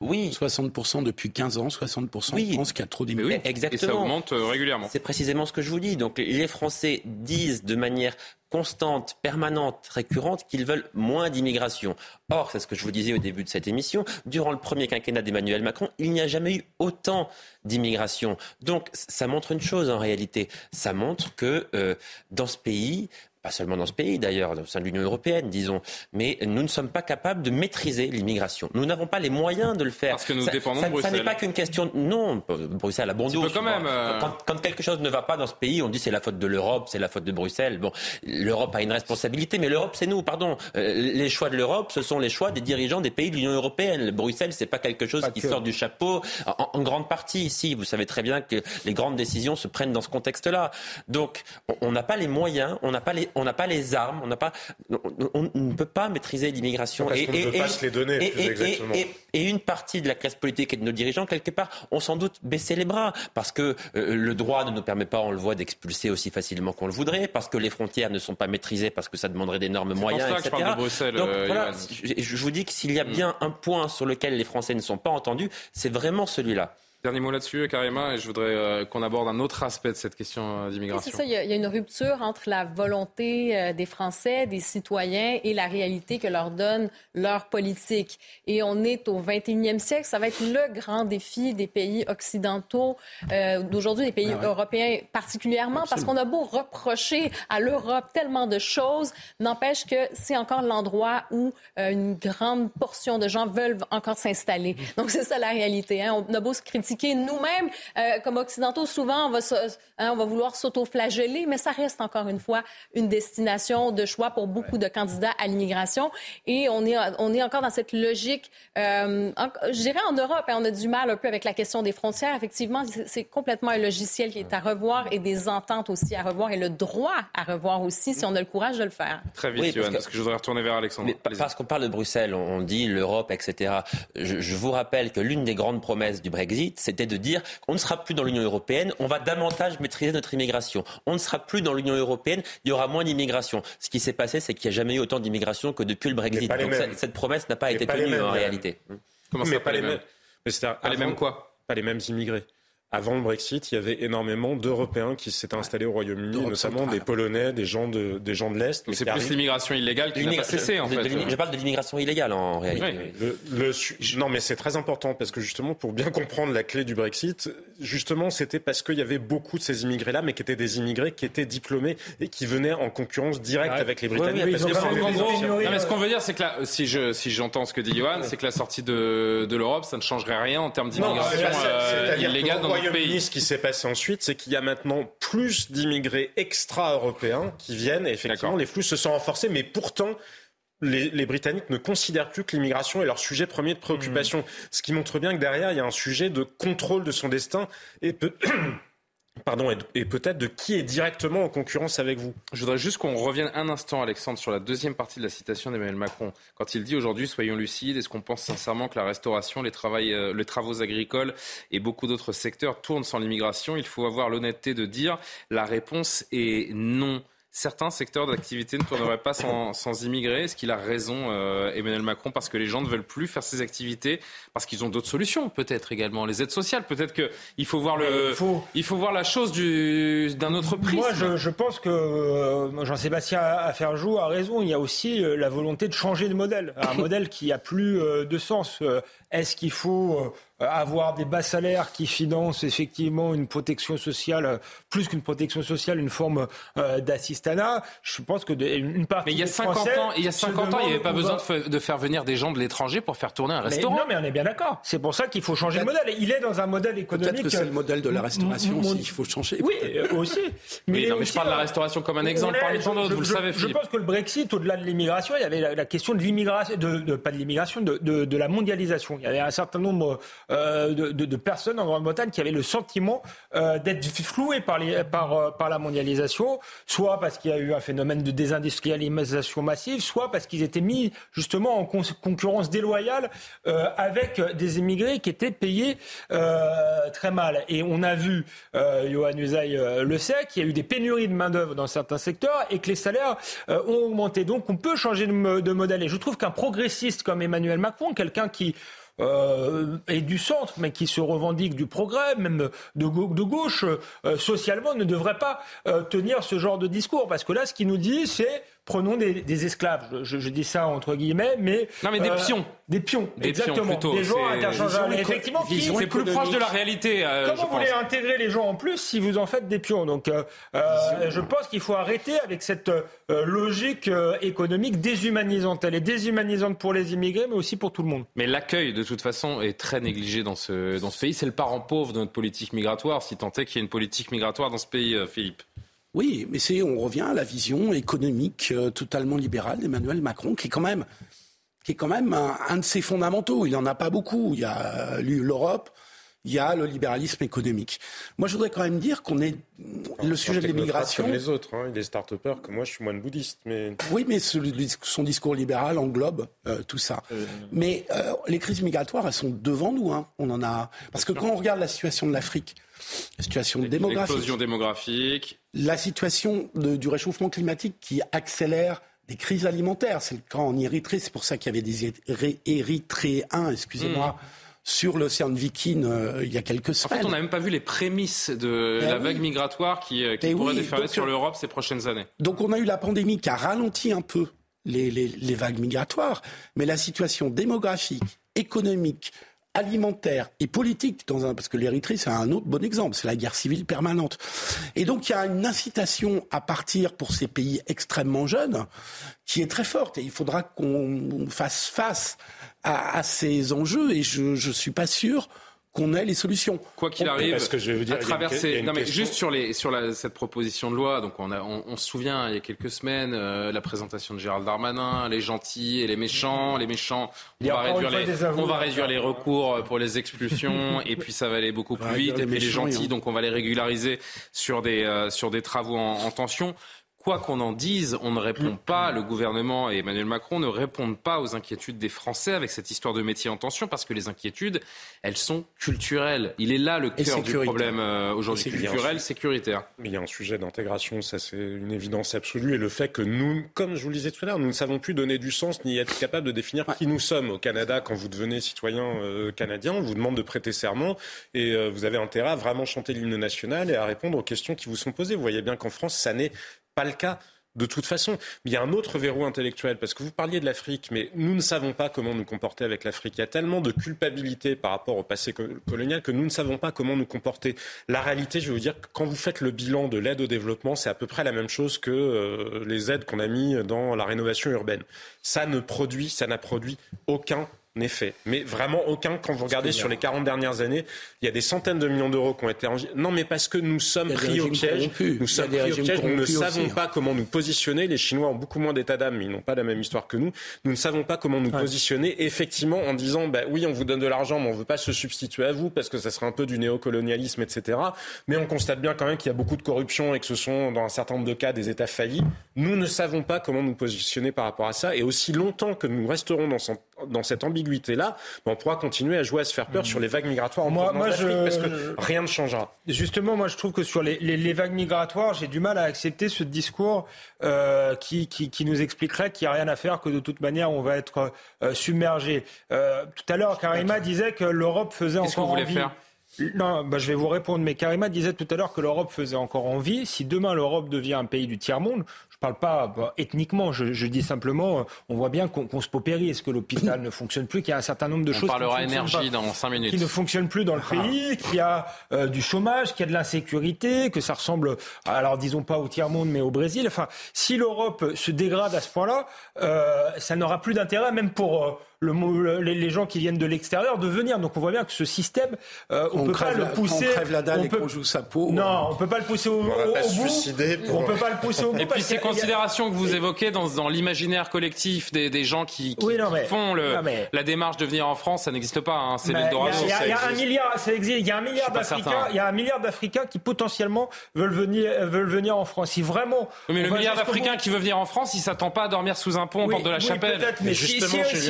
Oui. 60% depuis 15 ans, 60% oui. pense qu'il y a trop d'immigrés. exactement. Et ça augmente euh, régulièrement. C'est précisément ce que je vous dis. Donc les Français disent de manière constante, permanente, récurrente qu'ils veulent moins d'immigration. Or, c'est ce que je vous disais au début de cette émission, durant le premier quinquennat d'Emmanuel Macron, il n'y a jamais eu autant d'immigration. Donc, ça montre une chose en réalité. Ça montre que euh, dans ce pays, pas seulement dans ce pays d'ailleurs, au sein de l'Union européenne, disons, mais nous ne sommes pas capables de maîtriser l'immigration. Nous n'avons pas les moyens de le faire. Parce que nous dépendons de Bruxelles. Ça n'est pas qu'une question. Non, Bruxelles a bon dos. quand même. Euh, quand, quelque chose ne va pas dans ce pays, on dit c'est la faute de l'Europe, c'est la faute de Bruxelles. Bon, l'Europe a une responsabilité, mais l'Europe c'est nous, pardon. Euh, les choix de l'Europe, ce sont les choix des dirigeants des pays de l'Union européenne. Bruxelles, c'est pas quelque chose qui sort du chapeau. En, grande partie, ici, vous savez très bien que les grandes décisions se prennent dans ce contexte-là. Donc, on n'a pas les moyens, on n'a pas les on n'a pas les armes, on n'a pas, on, ne peut pas maîtriser l'immigration. Et, et, pas se les donner, et, une partie de la classe politique et de nos dirigeants, quelque part, ont sans doute baissé les bras parce que euh, le droit ne nous permet pas, on le voit, d'expulser aussi facilement qu'on le voudrait, parce que les frontières ne sont pas maîtrisées, parce que ça demanderait d'énormes moyens, etc. Que je parle de Bruxelles, Donc euh, voilà, je vous dis que s'il y a mm. bien un point sur lequel les Français ne sont pas entendus, c'est vraiment celui-là. Dernier mot là-dessus, Karima, et je voudrais euh, qu'on aborde un autre aspect de cette question euh, d'immigration. c'est ça, il y, a, une rupture entre la volonté euh, des Français, des citoyens, et la réalité que leur donne leur politique. Et on est au 21e siècle, ça va être le grand défi des pays occidentaux, d'aujourd'hui, des pays ah européens particulièrement, parce qu'on a beau reprocher à l'Europe tellement de choses, n'empêche que c'est encore l'endroit où une grande portion de gens veulent encore s'installer. Donc c'est ça la réalité. Hein. On a beau se critiquer nous-mêmes, euh, comme occidentaux, souvent, on va, hein, on va vouloir s'auto-flageller, mais ça reste encore une fois une destination de choix pour beaucoup de candidats à l'immigration. Et on est, on est encore dans cette logique, euh, je dirais en Europe, hein, on a du mal un peu avec la question des frontières. Effectivement, c'est complètement un logiciel qui est à revoir et des ententes aussi à revoir et le droit à revoir aussi si on a le courage de le faire. Très vite, oui, parce, que... je voudrais retourner vers Alexandre. parce qu'on parle de Bruxelles, on dit l'Europe, etc. je vous rappelle que l'une des grandes promesses du Brexit, c'était de dire qu'on ne sera plus dans l'Union européenne, on va davantage maîtriser notre immigration. On ne sera plus dans l'Union européenne, il y aura moins d'immigration. Ce qui s'est passé, c'est qu'il n'y a jamais eu autant d'immigration que depuis le Brexit. Donc cette promesse n'a pas été tenue en réalité. Comment ça, pas, les mêmes, Pas les mêmes quoi? Pas les mêmes immigrés. Avant le Brexit, il y avait énormément d'Européens qui s'étaient installés au Royaume-Uni, notamment des Polonais, des gens de, des gens de l'Est. C'est plus l'immigration illégale qui n'a pas cessé, en fait. je parle de l'immigration illégale, en réalité. Le, non, mais c'est très important, parce que justement, pour bien comprendre la clé du Brexit, justement, c'était parce qu'il y avait beaucoup de ces immigrés-là, mais qui étaient des immigrés qui étaient diplômés et qui venaient en concurrence directe avec les Britanniques. parce que ce qu'on veut dire, c'est que là, si je si j'entends ce que dit Johan, c'est que la sortie de, de l'Europe, ça ne changerait rien en termes d'immigration euh, illégale dans ce qui s'est passé ensuite, c'est qu'il y a maintenant plus d'immigrés extra-européens qui viennent. Et effectivement, les flux se sont renforcés, mais pourtant, les, Britanniques ne considèrent plus que l'immigration est leur sujet premier de préoccupation. Mmh. Ce qui montre bien que derrière, il y a un sujet de contrôle de son destin et peut Pardon, et peut-être de qui est directement en concurrence avec vous? Je voudrais juste qu'on revienne un instant, Alexandre, sur la deuxième partie de la citation d'Emmanuel Macron. Quand il dit aujourd'hui, soyons lucides, est-ce qu'on pense sincèrement que la restauration, les, euh, les travaux agricoles et beaucoup d'autres secteurs tournent sans l'immigration? Il faut avoir l'honnêteté de dire la réponse est non certains secteurs d'activité ne tourneraient pas sans, sans immigrés. Est-ce qu'il a raison, euh, Emmanuel Macron, parce que les gens ne veulent plus faire ces activités, parce qu'ils ont d'autres solutions, peut-être également les aides sociales? Peut-être qu'il faut voir le, il faut voir la chose d'un autre prisme. Moi, je, je pense que euh, Jean-Sébastien Afferjou a raison. Il y a aussi euh, la volonté de changer de modèle, un modèle qui a plus de sens. Est-ce qu'il faut euh, avoir des bas salaires qui financent effectivement une protection sociale, euh, plus qu'une protection sociale, une forme euh, d'assistanat? Je pense que une partie. Mais il y a 50 ans, il y a 50 ans, il n'y avait pas besoin de, faire venir des gens de l'étranger pour faire tourner un restaurant. non, mais on est bien d'accord. C'est pour ça qu'il faut changer le modèle. Il est dans un modèle économique. Peut-être que c'est le modèle de la restauration aussi. Il faut changer. Oui, aussi. Mais, non, mais je parle de la restauration comme un exemple parmi tant d'autres. Vous le savez. Je pense que le Brexit, au-delà de l'immigration, il y avait la, question de l'immigration, de, pas de l'immigration, de, de, la mondialisation. Il y avait un certain nombre de de personnes en Grande-Bretagne qui avaient le sentiment euh, d'être flouées euh, par la mondialisation, soit parce qu'il y a eu un phénomène de désindustrialisation massive, soit parce qu'ils étaient mis justement en concurrence déloyale euh, avec des immigrés qui étaient payés très mal. Et on a vu, Johan Usaï le sait, qu'il y a eu des pénuries de main-d'œuvre dans certains secteurs et que les salaires ont augmenté. Donc on peut changer de modèle. Et je trouve qu'un progressiste comme Emmanuel Macron, quelqu'un qui euh, et du centre, mais qui se revendique du progrès, même de, gauche, euh, socialement, ne devrait pas euh, tenir ce genre de discours. Parce que là, ce qu'il nous dit, c'est prenons des, esclaves. Je, dis ça entre guillemets, mais non, mais des pions, des pions, des exactement, pions des gens interchangeables. Effectivement, c'est plus proche de la réalité. Comment vous voulez intégrer les gens en plus si vous en faites des pions Donc, je pense qu'il faut arrêter avec cette logique économique déshumanisante. Elle est déshumanisante pour les immigrés, mais aussi pour tout le monde. Mais l'accueil de toute façon, est très négligé dans ce, dans ce pays. C'est le parent pauvre de notre politique migratoire, si tant est qu'il y a une politique migratoire dans ce pays, euh, Philippe. Oui, mais c'est, on revient à la vision économique euh, totalement libérale d'Emmanuel Macron, qui est quand même, qui est quand même un, de ses fondamentaux. Il n'en a pas beaucoup. Il y a euh, l'Europe, il y a le libéralisme économique. Moi, je voudrais quand même dire qu'on est le sujet de l'immigration. Comme les autres, hein. il est start que moi, je suis moine bouddhiste. Mais... Oui, mais son discours libéral englobe euh, tout ça. Euh, mais euh, les crises migratoires, elles sont devant nous. Hein. On en a parce que quand on regarde la situation de l'Afrique, la situation démographique, l'explosion démographique, la situation du réchauffement climatique qui accélère des crises alimentaires. C'est le cas en Érythrée. C'est pour ça qu'il y avait des Érythréens, excusez-moi. Hmm sur l'océan Viking euh, il y a quelques semaines. En fait, on n'a même pas vu les prémices de ben la vague migratoire qui, euh, qui pourrait déferler sur l'Europe ces prochaines années. Donc on a eu la pandémie qui a ralenti un peu les, les, les vagues migratoires, mais la situation démographique, économique, alimentaire et politique, dans un, parce que l'Érythrée, c'est un autre bon exemple, c'est la guerre civile permanente. Et donc, il y a une incitation à partir pour ces pays extrêmement jeunes qui est très forte. Et il faudra qu'on fasse face à, ces enjeux et je ne suis pas sûr qu'on ait les solutions. Quoi qu'il arrive, que je veux dire, à traverser. Non, mais juste sur, les, sur la, cette proposition de loi, donc on, a, on, se souvient il y a quelques semaines euh, la présentation de Gérald Darmanin, les gentils et les méchants, les méchants. On va réduire les, on va réduire les recours pour les expulsions et puis ça va aller beaucoup plus vite. Et puis les gentils, donc on va les régulariser sur des euh, sur des travaux en, en tension quoi qu'on en dise, on ne répond pas, le gouvernement et Emmanuel Macron ne répondent pas aux inquiétudes des Français avec cette histoire de métier en tension, parce que les inquiétudes, elles sont culturelles. Il est là le cœur du problème euh, aujourd'hui, culturel, sécuritaire. Mais il y a un sujet d'intégration, ça c'est une évidence absolue, et le fait que nous, comme je vous le disais tout à l'heure, nous ne savons plus donner du sens ni être capable de définir qui nous sommes. Au Canada, quand vous devenez citoyen euh, canadien, on vous demande de prêter serment, et euh, vous avez intérêt à vraiment chanter l'hymne national et à répondre aux questions qui vous sont posées. Vous voyez bien qu'en France, ça n'est pas le cas de toute façon. Il y a un autre verrou intellectuel, parce que vous parliez de l'Afrique, mais nous ne savons pas comment nous comporter avec l'Afrique. Il y a tellement de culpabilité par rapport au passé colonial que nous ne savons pas comment nous comporter. La réalité, je vais vous dire, quand vous faites le bilan de l'aide au développement, c'est à peu près la même chose que euh, les aides qu'on a mis dans la rénovation urbaine. Ça ne produit, ça n'a produit aucun en effet. Mais vraiment aucun, quand vous regardez sur les 40 dernières années, il y a des centaines de millions d'euros qui ont été enregistrés. Non, mais parce que nous sommes pris au piège. Nous sommes pris au piège. Nous ne savons pas comment nous positionner. Les Chinois ont beaucoup moins d'état d'âme, mais ils n'ont pas la même histoire que nous. Nous ne savons pas comment nous positionner, effectivement, en disant, bah oui, on vous donne de l'argent, mais on ne veut pas se substituer à vous, parce que ça serait un peu du néocolonialisme, etc. Mais on constate bien quand même qu'il y a beaucoup de corruption et que ce sont, dans un certain nombre de cas, des États faillis. Nous ne savons pas comment nous positionner par rapport à ça. Et aussi longtemps que nous resterons dans, dans cette ambiguïté-là, on pourra continuer à jouer à se faire peur sur les vagues migratoires en moi, moi je... parce que rien ne changera. Justement, moi je trouve que sur les, les, vagues migratoires, j'ai du mal à accepter ce discours euh, qui, qui, qui, nous expliquerait qu'il n'y a rien à faire, que de toute manière on va être euh, submergé. Euh, tout à l'heure, Karima disait que l'Europe faisait encore envie. Faire? Non, bah, je vais vous répondre. Mais Karima disait tout à l'heure que l'Europe faisait encore envie. Si demain l'Europe devient un pays du tiers-monde, parle pas bah, ethniquement, je, dis simplement, euh, on voit bien qu'on se paupérit. Est-ce que l'hôpital ne fonctionne plus Qu'il y a un certain nombre de on choses parlera qui, énergie dans minutes. qui ne fonctionnent plus dans le ah. pays, qu'il y a euh, du chômage, qu'il y a de l'insécurité, que ça ressemble, alors disons pas au tiers-monde, mais au Brésil. Enfin, si l'Europe se dégrade à ce point-là, euh, ça n'aura plus d'intérêt, même pour le, les gens qui viennent de l'extérieur de venir. Donc on voit bien que ce système, euh, on, ne peut pas le pousser. On crève la dalle on peut, et qu'on joue sa peau. Non, on peut pas le pousser au, on au, pas bout. On peut pas le pousser au bout. Et puis ces considérations que vous évoquez dans, dans l'imaginaire collectif des, des gens qui, qui, font le, la démarche de venir en France, ça n'existe pas. Hein. C'est l'Eldorado. Il y, a, y a un milliard, ça existe. Il y a un milliard d'Africains. Il y a un milliard d'Africains qui potentiellement veulent venir, veulent venir en France. Si vraiment. mais le milliard d'Africains qui veut venir en France, il s'attend pas à dormir sous un pont en porte de la chapelle. Mais si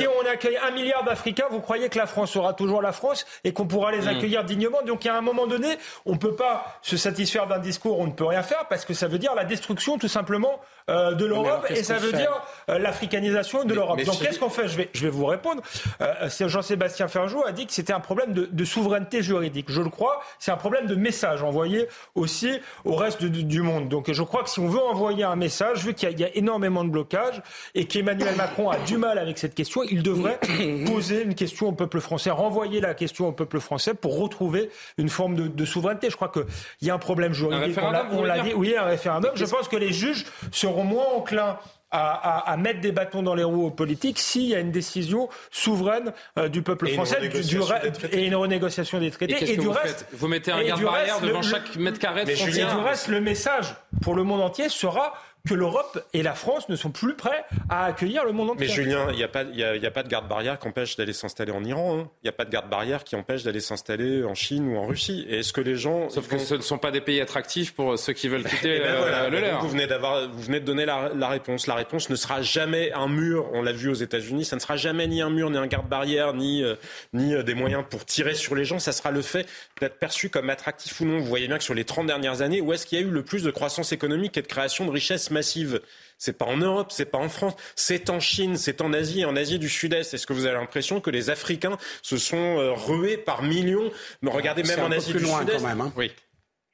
on accueille un milliard d'Africains vous croyez que la France sera toujours la France et qu'on pourra les mm. accueillir dignement? Donc, à un moment donné, on ne peut pas se satisfaire d'un discours, on ne peut rien faire parce que ça veut dire la destruction tout simplement euh, de l'Europe et ça veut dire euh, l'africanisation de l'Europe. Donc, qu'est-ce qu'on fait? Je vais, je vais vous répondre. Euh, Jean-Sébastien Ferjou a dit que c'était un problème de, de, souveraineté juridique. Je le crois. C'est un problème de message envoyé aussi au reste du monde. Donc, je crois que si on veut envoyer un message, vu qu'il y, y, a énormément de blocages et qu'Emmanuel Macron a du mal avec cette question, il devrait poser une question au peuple français, renvoyer la question au peuple français pour retrouver une forme de, souveraineté. Je crois qu'il y a un problème juridique. On l'a dit. Oui, un référendum. Je pense que les juges seront moins enclins à, mettre des bâtons dans les roues aux politiques s'il y a une décision souveraine euh, du peuple français et une renégociation des traités. Et, du reste, vous mettez un garde-barrière devant chaque mètre carré de. Et du reste, le message pour le monde entier sera que l'Europe et la France ne sont plus prêts à accueillir le monde entier. Mais Julien, il n'y a, pas, a, pas de garde-barrière qui empêche d'aller s'installer en Iran. Hein. Il n'y a pas de garde-barrière qui empêche d'aller s'installer en Chine ou en Russie. Et est-ce que les gens... Sauf que ce ne sont pas des pays attractifs pour ceux qui veulent quitter ben euh, le leur. Vous venez, vous venez de donner la, la, réponse. La réponse ne sera jamais un mur. On l'a vu aux États-Unis. Ça ne sera jamais ni un mur, ni un garde-barrière, ni, euh, ni euh, des moyens pour tirer sur les gens. Ça sera le fait d'être perçu comme attractif ou non. Vous voyez bien que sur les 30 dernières années, où est-ce qu'il y a eu le plus de croissance économique et de création de richesses massives c'est pas en Europe, c'est pas en France, c'est en Chine, c'est en Asie, en Asie du Sud-Est. Est-ce que vous avez l'impression que les Africains se sont euh, rués par millions? Mais regardez même en Asie du Sud-Est. Hein. Oui.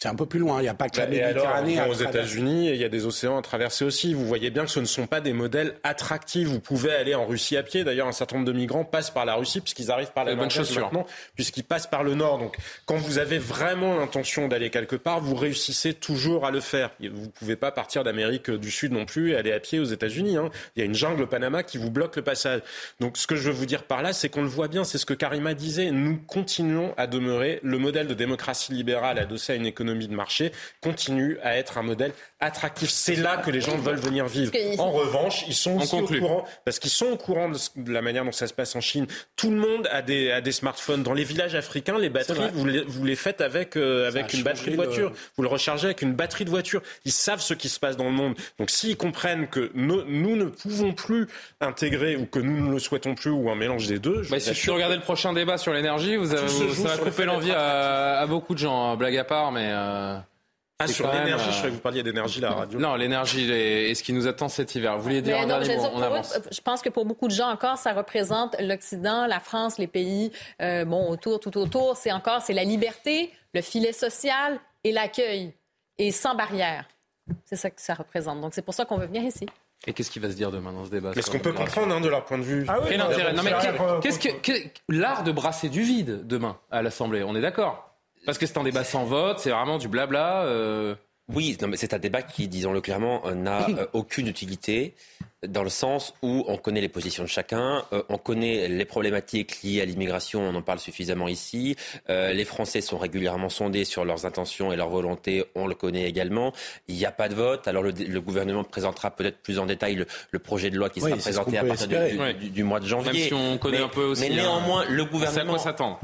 C'est un peu plus loin. Il n'y a pas que la bah, Méditerranée. aux États-Unis, il y a des océans à traverser aussi. Vous voyez bien que ce ne sont pas des modèles attractifs. Vous pouvez aller en Russie à pied. D'ailleurs, un certain nombre de migrants passent par la Russie puisqu'ils arrivent par la Norvège maintenant, puisqu'ils passent par le nord. Donc, quand vous avez vraiment l'intention d'aller quelque part, vous réussissez toujours à le faire. Vous ne pouvez pas partir d'Amérique du Sud non plus et aller à pied aux États-Unis. Hein. Il y a une jungle au Panama qui vous bloque le passage. Donc, ce que je veux vous dire par là, c'est qu'on le voit bien. C'est ce que Karima disait. Nous continuons à demeurer le modèle de démocratie libérale adossé à une économie de marché continue à être un modèle attractif. C'est là que les gens veulent venir vivre. En revanche, ils sont aussi au courant, parce qu'ils sont au courant de, la manière dont ça se passe en Chine. Tout le monde a des, a des smartphones. Dans les villages africains, les batteries, vous les, vous les, faites avec, euh, avec une batterie de voiture. Vous le rechargez avec une batterie de voiture. Ils savent ce qui se passe dans le monde. Donc s'ils comprennent que nous, nous, ne pouvons plus intégrer, ou que nous ne le souhaitons plus, ou un mélange des deux... Je bah, si tu regardez le prochain débat sur l'énergie, vous, avez, ça va couper l'envie à, à, beaucoup de gens, hein. blague à part, mais... Euh... Ah, sur l'énergie, je croyais que vous parliez d'énergie, la radio. Non, l'énergie et ce qui nous attend cet hiver. Vous vouliez dire un dernier mot On avance. je pense que pour beaucoup de gens encore, ça représente l'Occident, la France, les pays, euh, bon, autour, tout autour. C'est encore, c'est la liberté, le filet social et l'accueil. Et sans barrière. C'est ça que ça représente. Donc, c'est pour ça qu'on veut venir ici. Et qu'est-ce qui va se dire demain dans ce débat Mais ce qu'on peut comprendre hein, de leur point de vue. Ah oui, Quel intérêt Non, mais qu'est-ce que l'art de brasser du vide demain à l'Assemblée On est d'accord parce que c'est un débat sans vote, c'est vraiment du blabla. Euh. Oui, non, mais c'est un débat qui, disons-le clairement, n'a euh, aucune utilité. Dans le sens où on connaît les positions de chacun, euh, on connaît les problématiques liées à l'immigration, on en parle suffisamment ici. Euh, les Français sont régulièrement sondés sur leurs intentions et leurs volontés, on le connaît également. Il n'y a pas de vote, alors le, gouvernement présentera peut-être plus en détail le, projet de loi qui sera présenté à partir du, mois de janvier. Même si on connaît mais, un peu aussi. Mais néanmoins, le gouvernement,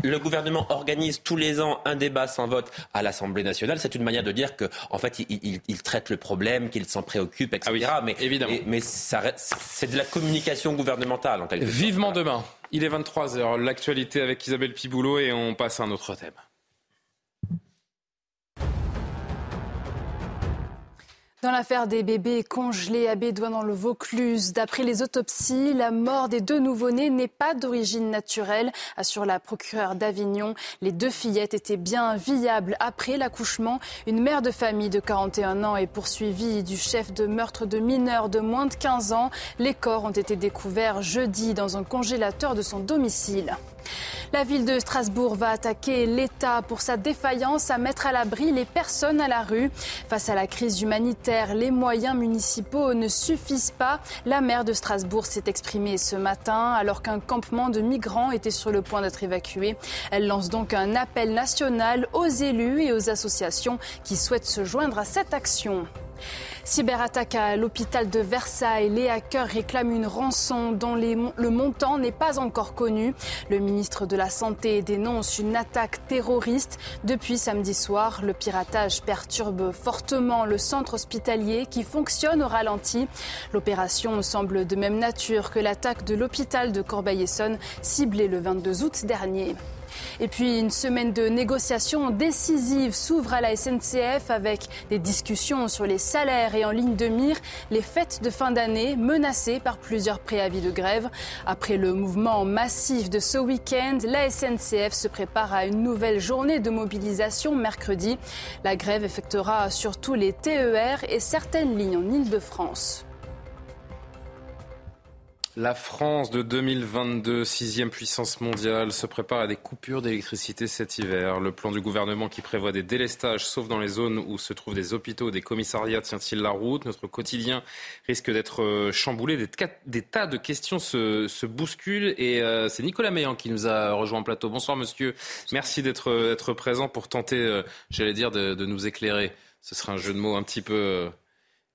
le gouvernement organise tous les ans un débat sans vote à l'Assemblée nationale. C'est une manière de dire qu'en en fait, il, il, traite le problème, qu'il s'en préoccupe, etc. Ah oui, mais évidemment. mais ça c'est de la communication gouvernementale en quelque sorte. Vivement demain. Il est 23h. L'actualité avec Isabelle Piboulot et on passe à un autre thème. Dans l'affaire des bébés congelés à Bédouin dans le Vaucluse, d'après les autopsies, la mort des deux nouveau-nés n'est pas d'origine naturelle, assure la procureure d'Avignon. Les deux fillettes étaient bien viables après l'accouchement. Une mère de famille de 41 ans est poursuivie du chef de meurtre de mineurs de moins de 15 ans. Les corps ont été découverts jeudi dans un congélateur de son domicile. La ville de Strasbourg va attaquer l'État pour sa défaillance à mettre à l'abri les personnes à la rue. Face à la crise humanitaire, les moyens municipaux ne suffisent pas. La maire de Strasbourg s'est exprimée ce matin alors qu'un campement de migrants était sur le point d'être évacué. Elle lance donc un appel national aux élus et aux associations qui souhaitent se joindre à cette action. Cyberattaque à l'hôpital de Versailles. Les hackers réclament une rançon dont le montant n'est pas encore connu. Le ministre de la Santé dénonce une attaque terroriste. Depuis samedi soir, le piratage perturbe fortement le centre hospitalier qui fonctionne au ralenti. L'opération semble de même nature que l'attaque de l'hôpital de Corbeil-Essonne ciblée le 22 août dernier. Et puis une semaine de négociations décisives s'ouvre à la SNCF avec des discussions sur les salaires et en ligne de mire les fêtes de fin d'année menacées par plusieurs préavis de grève. Après le mouvement massif de ce week-end, la SNCF se prépare à une nouvelle journée de mobilisation mercredi. La grève effectuera surtout les TER et certaines lignes en Ile-de-France. La France de 2022, sixième puissance mondiale, se prépare à des coupures d'électricité cet hiver. Le plan du gouvernement qui prévoit des délestages, sauf dans les zones où se trouvent des hôpitaux, des commissariats, tient-il la route? Notre quotidien risque d'être euh, chamboulé. Des, tas de questions se, bousculent et euh, c'est Nicolas Meillan qui nous a rejoint en plateau. Bonsoir monsieur, merci d'être présent pour tenter, euh, j'allais dire, de, de, nous éclairer. Ce sera un jeu de mots un petit peu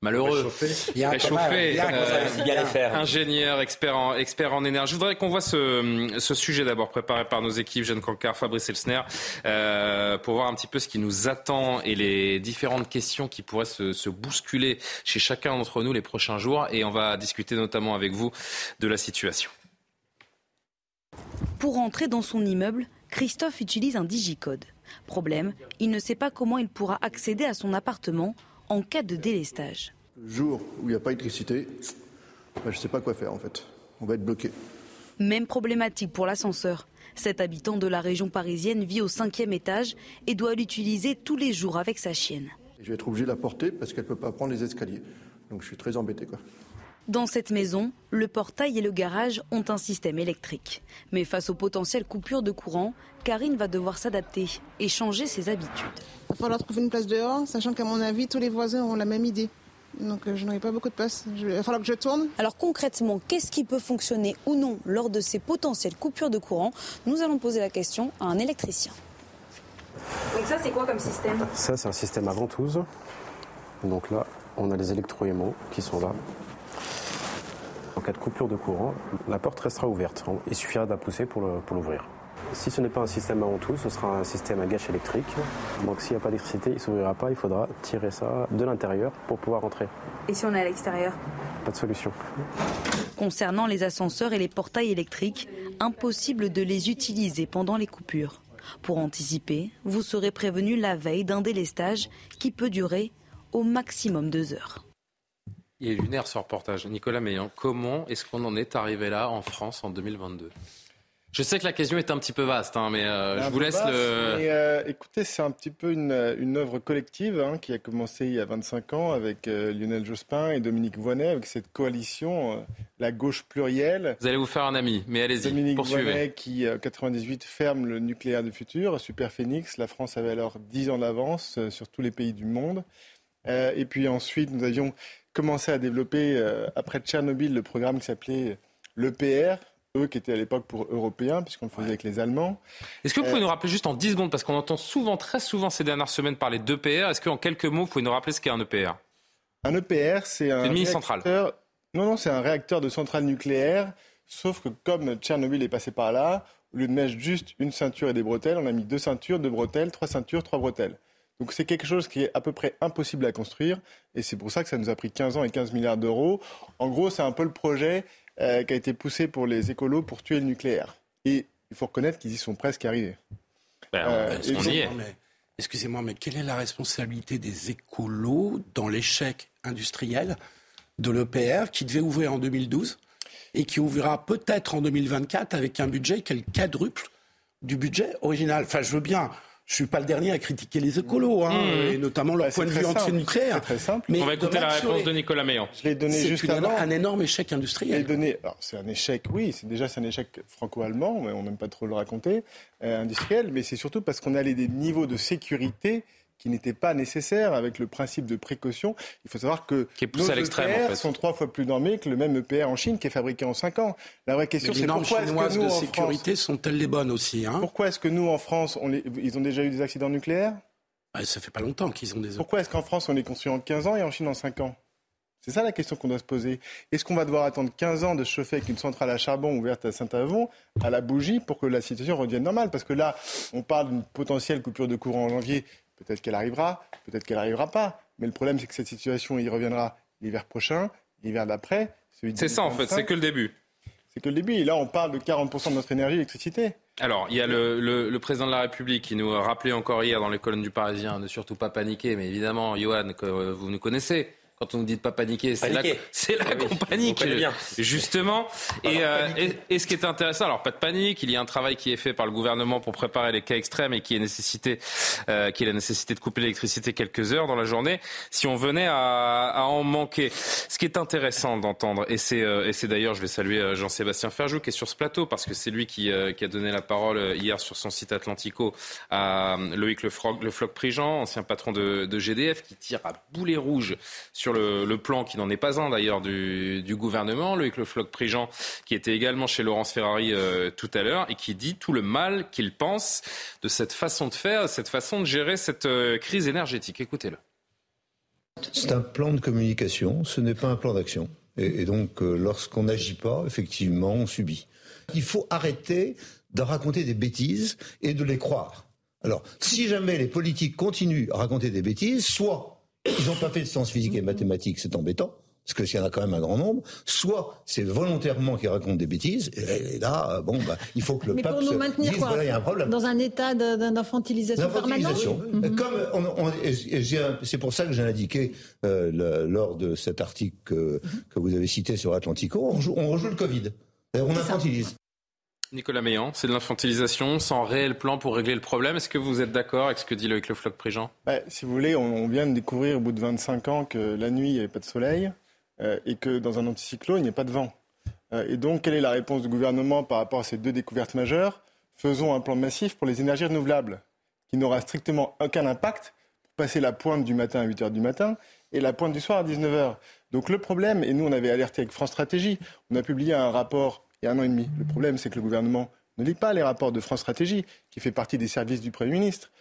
malheureux, réchauffé, euh, ingénieur, expert en, expert en énergie. Je voudrais qu'on voit ce, ce sujet d'abord préparé par nos équipes, Jeanne Cancard, Fabrice Elsner, euh, pour voir un petit peu ce qui nous attend et les différentes questions qui pourraient se, se bousculer chez chacun d'entre nous les prochains jours. Et on va discuter notamment avec vous de la situation. Pour entrer dans son immeuble, Christophe utilise un digicode. Problème, il ne sait pas comment il pourra accéder à son appartement en cas de délestage. Le jour où il n'y a pas d'électricité, bah, je ne sais pas quoi faire en fait. On va être bloqué. Même problématique pour l'ascenseur. Cet habitant de la région parisienne vit au cinquième étage et doit l'utiliser tous les jours avec sa chienne. Je vais être obligé de la porter parce qu'elle ne peut pas prendre les escaliers. Donc je suis très embêté. Quoi. Dans cette maison, le portail et le garage ont un système électrique. Mais face aux potentielles coupures de courant, Karine va devoir s'adapter et changer ses habitudes. Il va falloir trouver une place dehors, sachant qu'à mon avis, tous les voisins auront la même idée. Donc euh, je n'aurai pas beaucoup de place. Il va falloir que je tourne. Alors concrètement, qu'est-ce qui peut fonctionner ou non lors de ces potentielles coupures de courant? Nous allons poser la question à un électricien. Donc ça, c'est quoi comme système? Ça, c'est un système à ventouse. Donc là, on a les électroaimants qui sont là. En cas de coupure de courant, la porte restera ouverte. Il suffira d'un pousser pour l'ouvrir. Si ce n'est pas un système à ventouse, ce sera un système à gâche électrique. Donc s'il n'y a pas d'électricité, il ne s'ouvrira pas, il faudra tirer ça de l'intérieur pour pouvoir entrer. Et si on est à l'extérieur? Pas de solution. Concernant les ascenseurs et les portails électriques, impossible de les utiliser pendant les coupures. Pour anticiper, vous serez prévenu la veille d'un délestage qui peut durer au maximum deux heures. Il est lunaire ce reportage. Nicolas Meillan, comment est-ce qu'on en est arrivé là en France en 2022 je sais que la question est un petit peu vaste, hein, mais euh, je vous laisse le. Euh, écoutez, c'est un petit peu une, une œuvre collective hein, qui a commencé il y a 25 ans avec euh, Lionel Jospin et Dominique Voynet, avec cette coalition, la gauche plurielle. Vous allez vous faire un ami, mais allez-y. Dominique Voynet qui, en 98, ferme le nucléaire du futur, Super Phoenix. La France avait alors 10 ans d'avance sur tous les pays du monde. et puis ensuite, nous avions commencé à développer, euh, après Tchernobyl, le programme qui s'appelait l'EPR, eux qui étaient à l'époque pour européens, puisqu'on le faisait avec les Allemands. Est-ce que vous pouvez nous rappeler juste en 10 secondes, parce qu'on entend souvent, très souvent ces dernières semaines parler d'EPR, est-ce qu'en quelques mots, vous pouvez nous rappeler ce qu'est un EPR Un EPR, c'est un. une mini-centrale. réacteur- Non, non, c'est un réacteur de centrale nucléaire, sauf que comme Tchernobyl est passé par là, au lieu de mettre juste une ceinture et des bretelles, on a mis deux ceintures, deux bretelles, trois ceintures, trois bretelles. Donc c'est quelque chose qui est à peu près impossible à construire, et c'est pour ça que ça nous a pris 15 ans et 15 milliards d'euros. En gros, c'est un peu le projet euh, qui a été poussé pour les écolos pour tuer le nucléaire. Et il faut reconnaître qu'ils y sont presque arrivés. Ben, Euh, Excusez-moi, mais, excusez-moi, mais quelle est la responsabilité des écolos dans l'échec industriel de l'EPR qui devait ouvrir en 2012 et qui ouvrira peut-être en 2024 avec un budget qui est le quadruple du budget original? Enfin, je veux bien. Je suis pas le dernier à critiquer les écolos, hein, Mmh. et notamment leur Bah, point de vue anti-nucléaire. C'est très simple. Mais On va écouter la réponse les- de Nicolas Meillan. Je l'ai donné juste une- avant. un énorme échec industriel. donné. C'est un échec, oui. C'est déjà c'est un échec franco-allemand, mais on n'aime pas trop le raconter, euh, industriel. Mais c'est surtout parce qu'on allait des niveaux de sécurité qui n'étaient pas nécessaires avec le principe de précaution. Il faut savoir que Qui est poussé nos à l'extrême, en EPR fait. sont trois fois plus normés que le même EPR en Chine qui est fabriqué en cinq ans. La vraie question, les c'est normes pourquoi est-ce chinoises que nous, de en sécurité sont-elles les bonnes aussi hein? pourquoi est-ce que nous, en France, on les- ils ont déjà eu des accidents nucléaires? Ouais, Ça fait pas longtemps qu'ils ont des Pourquoi est-ce qu'en France, on les construit en 15 ans et en Chine en 5 ans? C'est ça la question qu'on doit se poser. Est-ce qu'on va devoir attendre 15 ans de se chauffer avec une centrale à charbon ouverte à Saint-Avon, à la bougie, pour que la situation redevienne normale? Parce que là, on parle d'une potentielle coupure de courant en janvier. Peut-être qu'elle arrivera, peut-être qu'elle n'arrivera pas. Mais le problème, c'est que cette situation, il reviendra l'hiver prochain, l'hiver d'après. C'est ça en fait, 2025. c'est que le début. C'est que le début. Et là, on parle de 40% de notre énergie électricité. Alors, il y a le, le- le président de la République qui nous a rappelé encore hier dans les colonnes du Parisien de surtout pas paniquer. Mais évidemment, Johan, que vous nous connaissez. Quand on nous dit de pas paniquer, c'est là, c'est là Ah oui. Justement. Et, euh, et, et ce qui est intéressant, alors pas de panique, il y a un travail qui est fait par le gouvernement pour préparer les cas extrêmes et qui est nécessité, euh, qui est la nécessité de couper l'électricité quelques heures dans la journée. Si on venait à, à en manquer, ce qui est intéressant d'entendre, et c'est, euh, et c'est d'ailleurs, je vais saluer euh, Jean-Sébastien Ferjou qui est sur ce plateau parce que c'est lui qui, qui a donné la parole hier sur son site Atlantico à Loïc Le Floc, le Floc Prigent, ancien patron de, de GDF, qui tire à boulet rouge sur le, plan qui n'en est pas un d'ailleurs du, gouvernement. Loïc Le Floc Prigent, qui était également chez Laurence Ferrari euh, tout à l'heure et qui dit tout le mal qu'il pense de cette façon de faire, cette façon de gérer cette euh, crise énergétique. Écoutez-le. C'est un plan de communication, ce n'est pas un plan d'action. Et, et donc, euh, lorsqu'on n'agit pas, effectivement, on subit. Il faut arrêter de raconter des bêtises et de les croire. Alors, si jamais les politiques continuent à raconter des bêtises, soit ils n'ont pas fait de sciences physiques et mathématiques, c'est embêtant, parce que s'il y en a quand même un grand nombre, soit c'est volontairement qu'ils racontent des bêtises, et, là, euh, bon, bah, il faut que le Mais pour nous maintenir dise, quoi voilà, il y a un problème. Dans un état d'infantilisation permanente L'infantilisation. Mhm. Comme on, on- c'est pour ça que j'ai indiqué euh, le- lors de cet article que, que vous avez cité sur Atlantico, on rejoue, on rejoue le Covid. On infantilise. Nicolas Meillan, c'est de l'infantilisation sans réel plan pour régler le problème. Est-ce que vous êtes d'accord avec ce que dit Loïc Le Floc Prigent Bah, si vous voulez, on, on vient de découvrir au bout de 25 ans que la nuit, il n'y avait pas de soleil euh, et que dans un anticyclone, il n'y a pas de vent. Euh, et donc, quelle est la réponse du gouvernement par rapport à ces deux découvertes majeures? Faisons un plan massif pour les énergies renouvelables qui n'aura strictement aucun impact pour passer la pointe du matin à 8 h du matin et la pointe du soir à 19 h. Donc le problème, et nous on avait alerté avec France Stratégie, on a publié un rapport il y a un an et demi. Le problème, c'est que le gouvernement ne lit pas les rapports de France Stratégie, qui fait partie des services du Premier ministre.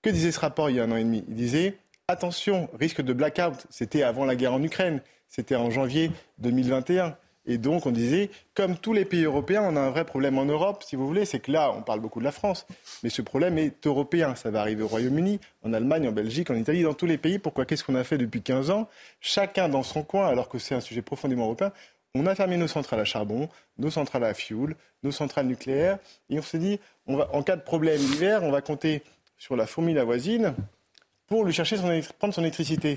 Que disait ce rapport il y a un an et demi? Il disait attention, risque de blackout. C'était avant la guerre en Ukraine. C'était en janvier 2021. Et donc, on disait, comme tous les pays européens, on a un vrai problème en Europe, si vous voulez. C'est que là, on parle beaucoup de la France, mais ce problème est européen. Ça va arriver au Royaume-Uni, en Allemagne, en Belgique, en Italie, dans tous les pays. Pourquoi? Qu'est-ce qu'on a fait depuis 15 ans? Chacun dans son coin, alors que c'est un sujet profondément européen. On a fermé nos centrales à charbon, nos centrales à fioul, nos centrales nucléaires, et on s'est dit, en cas de problème l'hiver, on va compter sur la fourmi la voisine pour lui chercher son, prendre son électricité.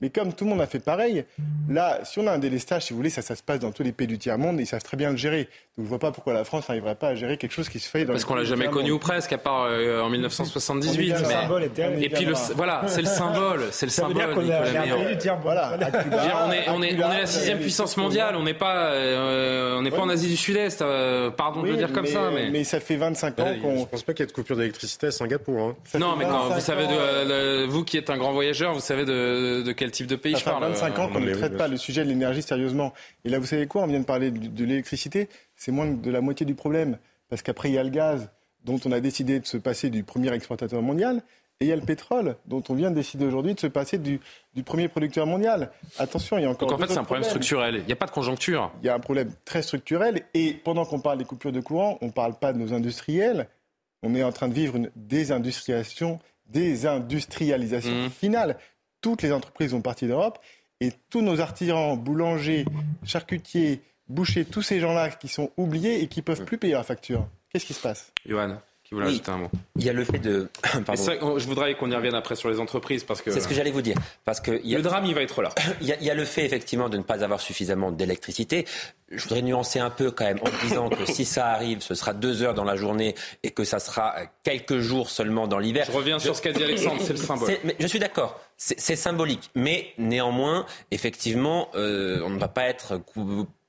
Mais comme tout le monde a fait pareil, là, si on a un délestage, si vous voulez, ça, ça se passe dans tous les pays du tiers-monde et ils savent très bien le gérer. Donc je vois pas pourquoi la France n'arriverait pas à gérer quelque chose qui se fait dans Parce qu'on l'a pays du jamais connu ou presque, à part euh, en 1978. On y viendra. mais- Le symbole. Et puis le, voilà, c'est le symbole, c'est le Ça symbole. Nicolas on a. Voilà, Cuba, est, on est, à Cuba, on est la sixième puissance mondiale. On n'est pas, euh, on n'est pas en Asie du Sud-Est. euh, pardon de Oui, le dire comme mais- ça, mais. mais ça fait 25 ans qu'on. Je pense pas qu'il y ait de coupure d'électricité à Singapour. hein. Non, mais quand, vous 25 savez, de, de- vous qui êtes un grand voyageur, vous savez de, de quel type de pays Ça je fait parle. 25 ans qu'on ne traite pas le sujet de l'énergie sérieusement. Et là, vous savez quoi On vient de parler de, de l'électricité. C'est moins de la moitié du problème. Parce qu'après, il y a le gaz, dont on a décidé de se passer du premier exportateur mondial. Et il y a le pétrole, dont on vient de décider aujourd'hui de se passer du, du premier producteur mondial. Attention, il y a encore Donc en fait, c'est un problème problèmes. structurel. Il n'y a pas de conjoncture. Il y a un problème très structurel. Et pendant qu'on parle des coupures de courant, on ne parle pas de nos industriels. On est en train de vivre une désindustrialisation, désindustrialisation finale. Toutes les entreprises vont partir d'Europe. Et tous nos artisans, boulangers, charcutiers, bouchers, tous ces gens-là qui sont oubliés et qui ne peuvent plus payer leur facture. Qu'est-ce qui se passe? Johan, qui voulait Oui. ajouter un mot. Il y a le fait de. Ça, je voudrais qu'on y revienne après sur les entreprises parce que. C'est ce que j'allais vous dire. Parce que il y a- Le drame, il va être là. Il y, a, il y a le fait effectivement de ne pas avoir suffisamment d'électricité. Je voudrais nuancer un peu quand même en disant que si ça arrive, ce sera deux heures dans la journée et que ça sera quelques jours seulement dans l'hiver. Je reviens sur ce qu'a dit Alexandre, c'est le symbole. Mais je suis d'accord, c'est c'est symbolique. Mais néanmoins, effectivement, euh, on ne va pas être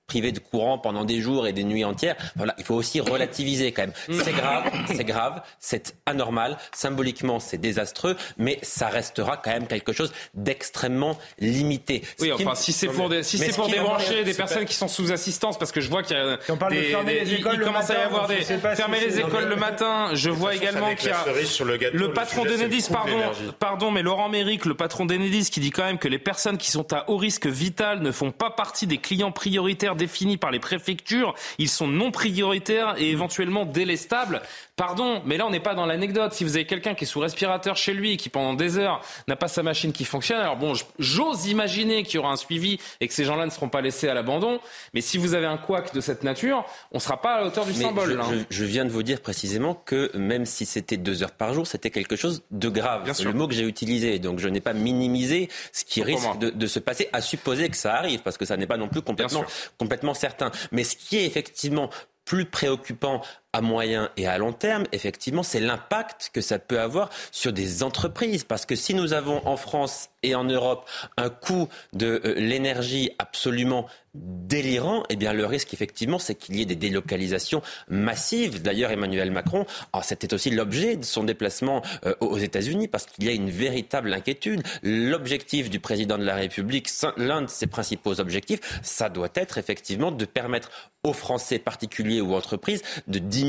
cou- privé de courant pendant des jours et des nuits entières. Voilà, il faut aussi relativiser quand même. C'est grave, c'est grave, c'est anormal. Symboliquement, c'est désastreux, mais ça restera quand même quelque chose d'extrêmement limité. Oui, enfin, me- si c'est pour, des, si pour débrancher des personnes pas- qui sont sous assistance, parce que je vois qu'il y a on parle de fermer des- les il- écoles il le commence à y matin, avoir des si fermer les écoles le matin. Je vois également qu'il y a le gâteau, le patron d'Enedis, pardon, pardon, mais Laurent Méric, le patron d'Enedis, qui dit quand même que les personnes qui sont à haut risque vital ne font pas partie des clients prioritaires définis par les préfectures. Ils sont non prioritaires et éventuellement délestables. Pardon, mais là on n'est pas dans l'anecdote. Si vous avez quelqu'un qui est sous respirateur chez lui et qui pendant des heures n'a pas sa machine qui fonctionne, alors bon, j'ose imaginer qu'il y aura un suivi et que ces gens-là ne seront pas laissés à l'abandon. Mais si vous avez un couac de cette nature, on ne sera pas à la hauteur du Mais symbole. je, là, hein. je- je viens de vous dire précisément que même si c'était deux heures par jour, c'était quelque chose de grave. Bien C'est sûr. le mot que j'ai utilisé. Donc je n'ai pas minimisé ce qui Pour risque de, de se passer, à supposer que ça arrive, parce que ça n'est pas non plus complètement, complètement certain. Mais ce qui est effectivement plus préoccupant à moyen et à long terme, effectivement, c'est l'impact que ça peut avoir sur des entreprises. Parce que si nous avons en France et en Europe un coût de euh, l'énergie absolument délirant, eh bien le risque effectivement c'est qu'il y ait des délocalisations massives. D'ailleurs Emmanuel Macron, alors, c'était aussi l'objet de son déplacement euh, aux États-Unis parce qu'il y a une véritable inquiétude. L'objectif du président de la République, l'un de ses principaux objectifs, ça doit être effectivement de permettre aux Français particuliers ou entreprises de diminuer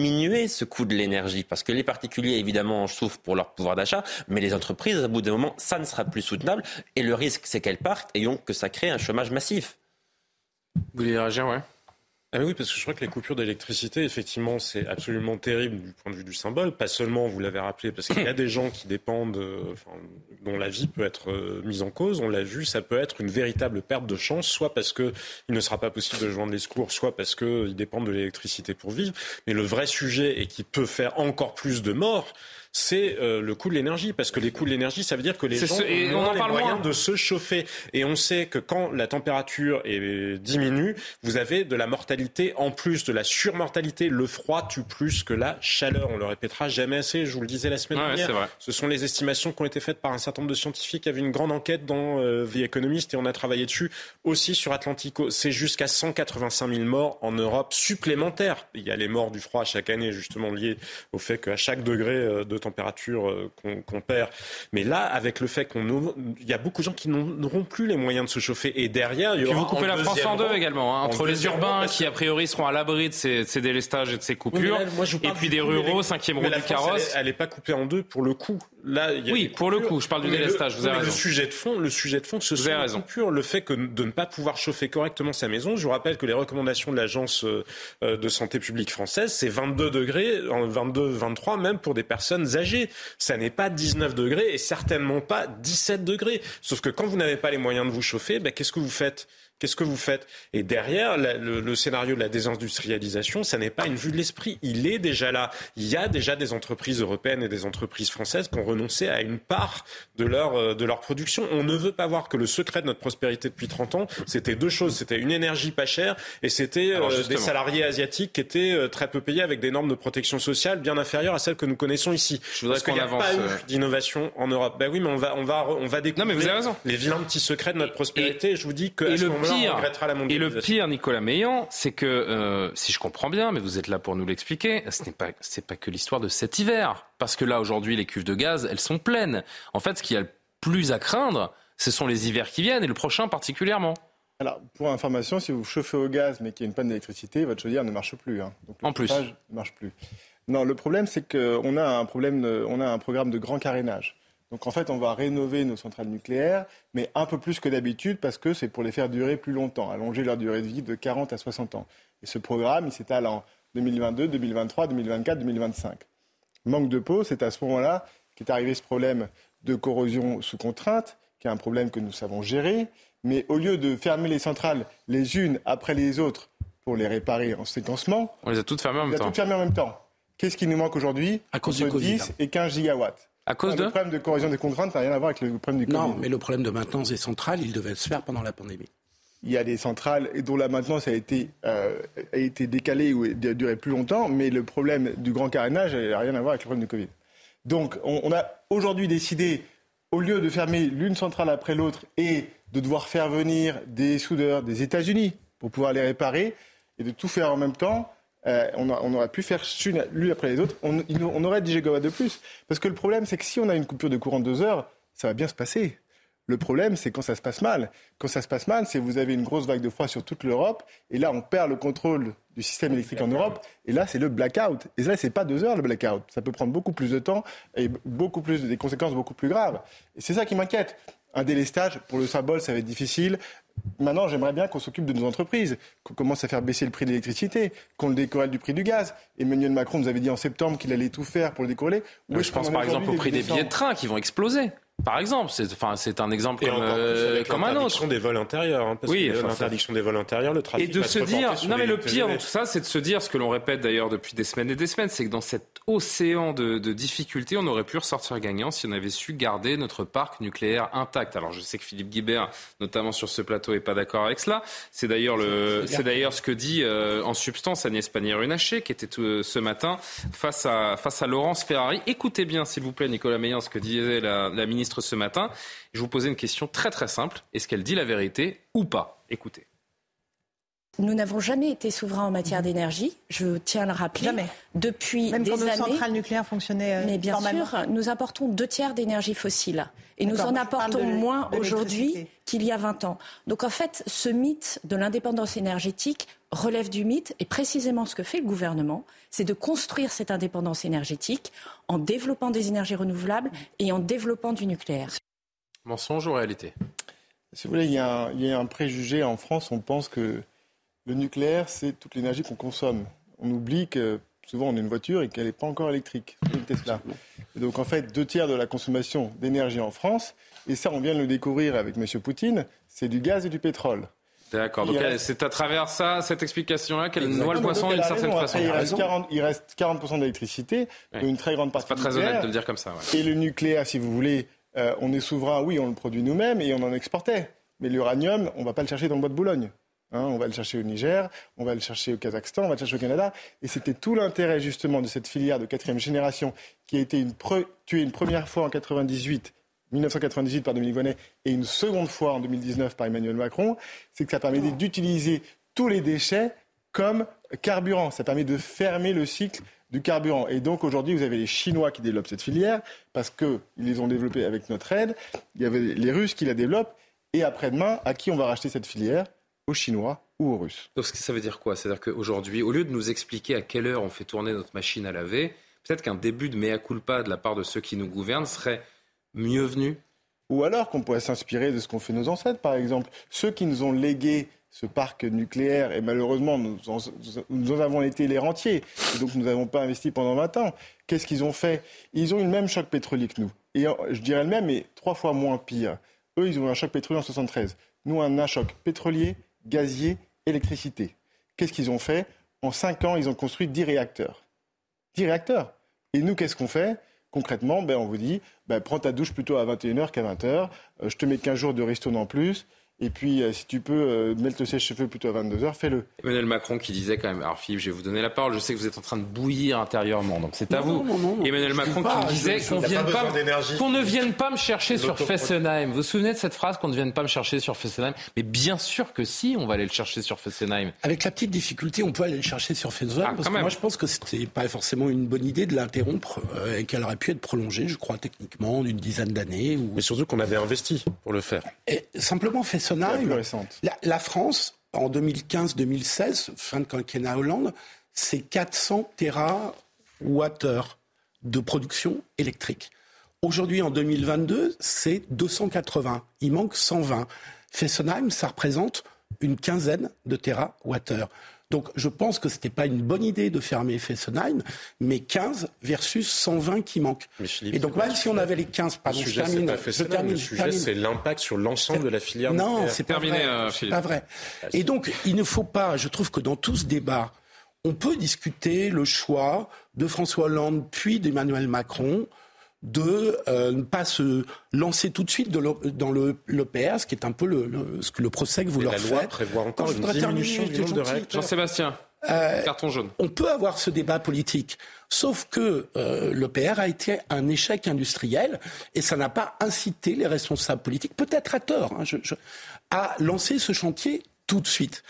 ce coût de l'énergie. Parce que les particuliers évidemment en souffrent pour leur pouvoir d'achat, mais les entreprises à bout d'un moment ça ne sera plus soutenable. Et le risque c'est qu'elles partent et donc que ça crée un chômage massif. Vous voulez réagir, ouais Ah oui, parce que je crois que les coupures d'électricité, effectivement, c'est absolument terrible du point de vue du symbole. Pas seulement, vous l'avez rappelé, parce qu'il y a des gens qui dépendent, euh, dont la vie peut être euh, mise en cause. On l'a vu, ça peut être une véritable perte de chance, soit parce que il ne sera pas possible de joindre les secours, soit parce qu'ils dépendent de l'électricité pour vivre. Mais le vrai sujet, et qui peut faire encore plus de morts, c'est euh, le coût de l'énergie, parce que les coûts de l'énergie, ça veut dire que les gens ce- et ont on en les parle moyens moins. de se chauffer. Et on sait que quand la température est, diminue, vous avez de la mortalité en plus, de la surmortalité. Le froid tue plus que la chaleur. On le répétera jamais assez. Je vous le disais la semaine Ouais, dernière. Ce sont les estimations qui ont été faites par un certain nombre de scientifiques. Il y avait une grande enquête dans euh, The Economist et on a travaillé dessus aussi sur Atlantico. C'est jusqu'à 185 000 morts en Europe supplémentaires. Il y a les morts du froid chaque année, justement liées au fait qu'à chaque degré euh, de température euh, qu'on qu'on perd. Mais là, avec le fait qu'on il y a beaucoup de gens qui n'auront plus les moyens de se chauffer. Et derrière, il y Puis aura vous coupez la France en deux rang- également, hein, en entre les rang, urbains qui a priori seront à l'abri de ces, ces délestages et de ces coupures, Oui, mais là, moi, je vous et puis des ruraux, cinquième roue la du France, carrosse. Elle n'est pas coupée en deux pour le coup. Là, il y a Oui, pour le coup, je parle du délestage, vous avez mais Le raison. sujet de fond, le sujet de fond, ce sont raison. coupures, le fait que de ne pas pouvoir chauffer correctement sa maison. Je vous rappelle que les recommandations de l'agence euh, euh, de santé publique française, c'est 22 degrés, en 22, 23 même pour des personnes âgées. Ça n'est pas 19 degrés et certainement pas 17 degrés. Sauf que quand vous n'avez pas les moyens de vous chauffer, ben, qu'est-ce que vous faites? Qu'est-ce que vous faites? Et derrière, la- le, le scénario de la désindustrialisation, ça n'est pas une vue de l'esprit. Il est déjà là. Il y a déjà des entreprises européennes et des entreprises françaises qui ont renoncé à une part de leur, euh, de leur production. On ne veut pas voir que le secret de notre prospérité depuis 30 ans, c'était deux choses. C'était une énergie pas chère et c'était euh, des salariés asiatiques qui étaient euh, très peu payés avec des normes de protection sociale bien inférieures à celles que nous connaissons ici. Je voudrais qu'on a avance, pas euh. eu d'innovation en Europe. Ben oui, mais on va, on va, on va découvrir mais vous avez raison. les vilains petits secrets de notre prospérité. Et, je vous dis que Et le on pire, regrettera la et le mondialisation. pire, Nicolas Meillan, c'est que euh, si je comprends bien, mais vous êtes là pour nous l'expliquer, ce n'est pas c'est pas que l'histoire de cet hiver, parce que là aujourd'hui les cuves de gaz, elles sont pleines. En fait, ce qu'il y a le plus à craindre, Ce sont les hivers qui viennent et le prochain particulièrement. Alors, pour information, si vous chauffez au gaz mais qu'il y a une panne d'électricité, votre chaudière ne marche plus. Hein. Donc, le En plus. ne marche plus. Non, le problème, c'est qu'on a un problème, de- on a un programme de grand carénage. Donc en fait, on va rénover nos centrales nucléaires, mais un peu plus que d'habitude parce que c'est pour les faire durer plus longtemps, allonger leur durée de vie de 40 à 60 ans. Et ce programme, il s'étale en 2022, 2023, 2024, 2025. Manque de peau, c'est à ce moment-là qu'est arrivé ce problème de corrosion sous contrainte, qui est un problème que nous savons gérer. Mais au lieu de fermer les centrales les unes après les autres pour les réparer en séquencement, On les a toutes fermées en on même les a temps. toutes fermées en même temps. Qu'est-ce qui nous manque aujourd'hui? À cause Entre du Covid, 10 hein. et 15 gigawatts. À cause de Le problème de corrosion des contraintes n'a rien à voir avec le problème du Covid. Non, mais le problème de maintenance des centrales, il devait se faire pendant la pandémie. Il y a des centrales dont la maintenance a été, euh, a été décalée ou a duré plus longtemps, mais le problème du grand carénage n'a rien à voir avec le problème du Covid. Donc on, on a aujourd'hui décidé, au lieu de fermer l'une centrale après l'autre et de devoir faire venir des soudeurs des États-Unis pour pouvoir les réparer et de tout faire en même temps, euh, on, aurait pu faire l'une après les autres, on, aurait 10 gigawatts de plus. Parce que le problème, c'est que si on a une coupure de courant de deux heures, ça va bien se passer. Le problème, c'est quand ça se passe mal. Quand ça se passe mal, c'est vous avez une grosse vague de froid sur toute l'Europe, et là, on perd le contrôle du système électrique en Europe, et là, c'est le blackout. Et là, c'est pas deux heures le blackout. Ça peut prendre beaucoup plus de temps et beaucoup plus des conséquences beaucoup plus graves. Et c'est ça qui m'inquiète. Un délestage, pour le symbole, ça va être difficile. Maintenant, j'aimerais bien qu'on s'occupe de nos entreprises, qu'on commence à faire baisser le prix de l'électricité, qu'on le décorrèle du prix du gaz. Emmanuel Macron nous avait dit en septembre qu'il allait tout faire pour le décorréler. Est-ce je pense par exemple au prix des billets de train qui vont exploser. Par exemple, c'est enfin, c'est un exemple Et comme, euh, comme un autre. l'interdiction des vols intérieurs. hein, parce Oui, que enfin, l'interdiction des vols intérieurs, le Et trafic de va se dire, non mais le pire dans tout ça, c'est de se dire ce que l'on répète d'ailleurs depuis des semaines et des semaines, c'est que dans cet océan de, de difficultés, on aurait pu ressortir gagnant si on avait su garder notre parc nucléaire intact. Alors je sais que Philippe Guibert, notamment sur ce plateau, est pas d'accord avec cela. C'est d'ailleurs le, c'est d'ailleurs ce que dit euh, en substance Agnès Pannier-Runacher, qui était tout- ce matin face à face à Laurence Ferrari. Écoutez bien, s'il vous plaît, Nicolas Meillan, ce que disait la, la ministre ce matin. Je vous posais une question très très simple. Est-ce qu'elle dit la vérité ou pas? Écoutez. Nous n'avons jamais été souverains en matière d'énergie, je tiens à le rappeler. Jamais. Depuis Même des quand nos années. centrales nucléaires fonctionnaient euh, Mais bien sûr, nous apportons deux tiers d'énergie fossile. Et nous en apportons moins aujourd'hui qu'il y a 20 ans. Donc en fait, ce mythe de l'indépendance énergétique relève du mythe. Et précisément ce que fait le gouvernement, c'est de construire cette indépendance énergétique en développant des énergies renouvelables et en développant du nucléaire. Mensonge ou réalité? Si vous voulez, il y, a un, il y a un préjugé en France, on pense que le nucléaire, c'est toute l'énergie qu'on consomme. On oublie que souvent on a une voiture et qu'elle n'est pas encore électrique, une Tesla. Et donc en fait, deux tiers de la consommation d'énergie en France, et ça on vient de le découvrir avec M. Poutine, c'est du gaz et du pétrole. D'accord. Donc reste- c'est à travers ça, cette explication-là, qu'elle noie le poisson d'une a certaine raison. façon. Après, il, reste 40, il reste 40% d'électricité, Ouais. une très grande partie pas très nucléaire. honnête de le dire comme ça. ouais. Et le nucléaire, si vous voulez, euh, on est souverain, oui, on le produit nous-mêmes et on en exportait. Mais l'uranium, on ne va pas le chercher dans le bois de Boulogne. Hein, on va le chercher au Niger, on va le chercher au Kazakhstan, on va le chercher au Canada. Et c'était tout l'intérêt justement de cette filière de quatrième génération qui a été une tuée une première fois en 98, 1998 par Dominique Bonnet et une seconde fois en 2019 par Emmanuel Macron, c'est que ça permettait d'utiliser tous les déchets comme carburant. Ça permet de fermer le cycle du carburant. Et donc aujourd'hui, vous avez les Chinois qui développent cette filière parce qu'ils les ont développés avec notre aide. Il y avait les Russes qui la développent. Et après-demain, à qui on va racheter cette filière? Aux Chinois ou aux Russes. Donc ça veut dire quoi? C'est-à-dire qu'aujourd'hui, au lieu de nous expliquer à quelle heure on fait tourner notre machine à laver, peut-être qu'un début de mea culpa de la part de ceux qui nous gouvernent serait mieux venu? Ou alors qu'on pourrait s'inspirer de ce qu'ont fait nos ancêtres, par exemple. Ceux qui nous ont légué ce parc nucléaire, et malheureusement, nous en, nous en avons été les rentiers, et donc nous n'avons pas investi pendant 20 ans. Qu'est-ce qu'ils ont fait? Ils ont eu le même choc pétrolier que nous. Et en- je dirais le même, mais trois fois moins pire. Eux, ils ont eu un choc pétrolier en 73. Nous, un choc pétrolier, gazier, électricité. Qu'est-ce qu'ils ont fait? En 5 ans, ils ont construit 10 réacteurs. 10 réacteurs. Et nous, qu'est-ce qu'on fait? Concrètement, ben, on vous dit, ben, prends ta douche plutôt à 21h qu'à 20h, euh, je te mets 15 jours de ristourne en plus, Et puis, euh, si tu peux euh, mettre le sèche-cheveux plutôt à 22h, fais-le. Emmanuel Macron qui disait quand même, alors Philippe, je vais vous donner la parole, je sais que vous êtes en train de bouillir intérieurement, donc c'est à vous. non, non, Emmanuel je Macron pas, qui disait qu'on qu'on ne vienne pas me chercher sur. Fessenheim. Vous vous souvenez de cette phrase qu'on ne vienne pas me chercher sur Fessenheim? Mais bien sûr que si, on va aller le chercher sur Fessenheim. Avec la petite difficulté, on peut aller le chercher sur Facebook. Ah, parce que même. moi, je pense que c'était pas forcément une bonne idée de l'interrompre euh, et qu'elle aurait pu être prolongée, je crois, techniquement, d'une dizaine d'années. Ou... Mais surtout qu'on avait investi pour le faire. Et simplement, La Fessenheim, la France, en 2015-2016, fin de quinquennat Hollande, c'est 400 TWh de production électrique. Aujourd'hui, en 2022, c'est 280. Il manque 120. Fessenheim, ça représente une quinzaine de TWh. Donc, je pense que c'était pas une bonne idée de fermer Fessenheim, mais 15 versus 120 qui manquent. Et donc, même si on avait les 15, pardon, le je sujet, c'est termine, pas je termine, le je sujet, c'est l'impact sur l'ensemble de la filière Non, c'est pas Terminé, vrai. euh, c'est Philippe. pas vrai. Et donc, il ne faut pas, je trouve que dans tout ce débat, on peut discuter le choix de François Hollande puis d'Emmanuel Macron de euh, ne pas se lancer tout de suite de dans le l'EPR, ce qui est un peu le, le- ce que le procès que vous Et leur la loi faites. prévoit encore une voudrais terminer, diminution du j'étais nombre de. Jean-Sébastien, Euh, carton jaune. on peut avoir ce débat politique, sauf que euh, l'EPR a été un échec industriel et ça n'a pas incité les responsables politiques, peut-être à tort, hein, je- je- à lancer ce chantier tout de suite.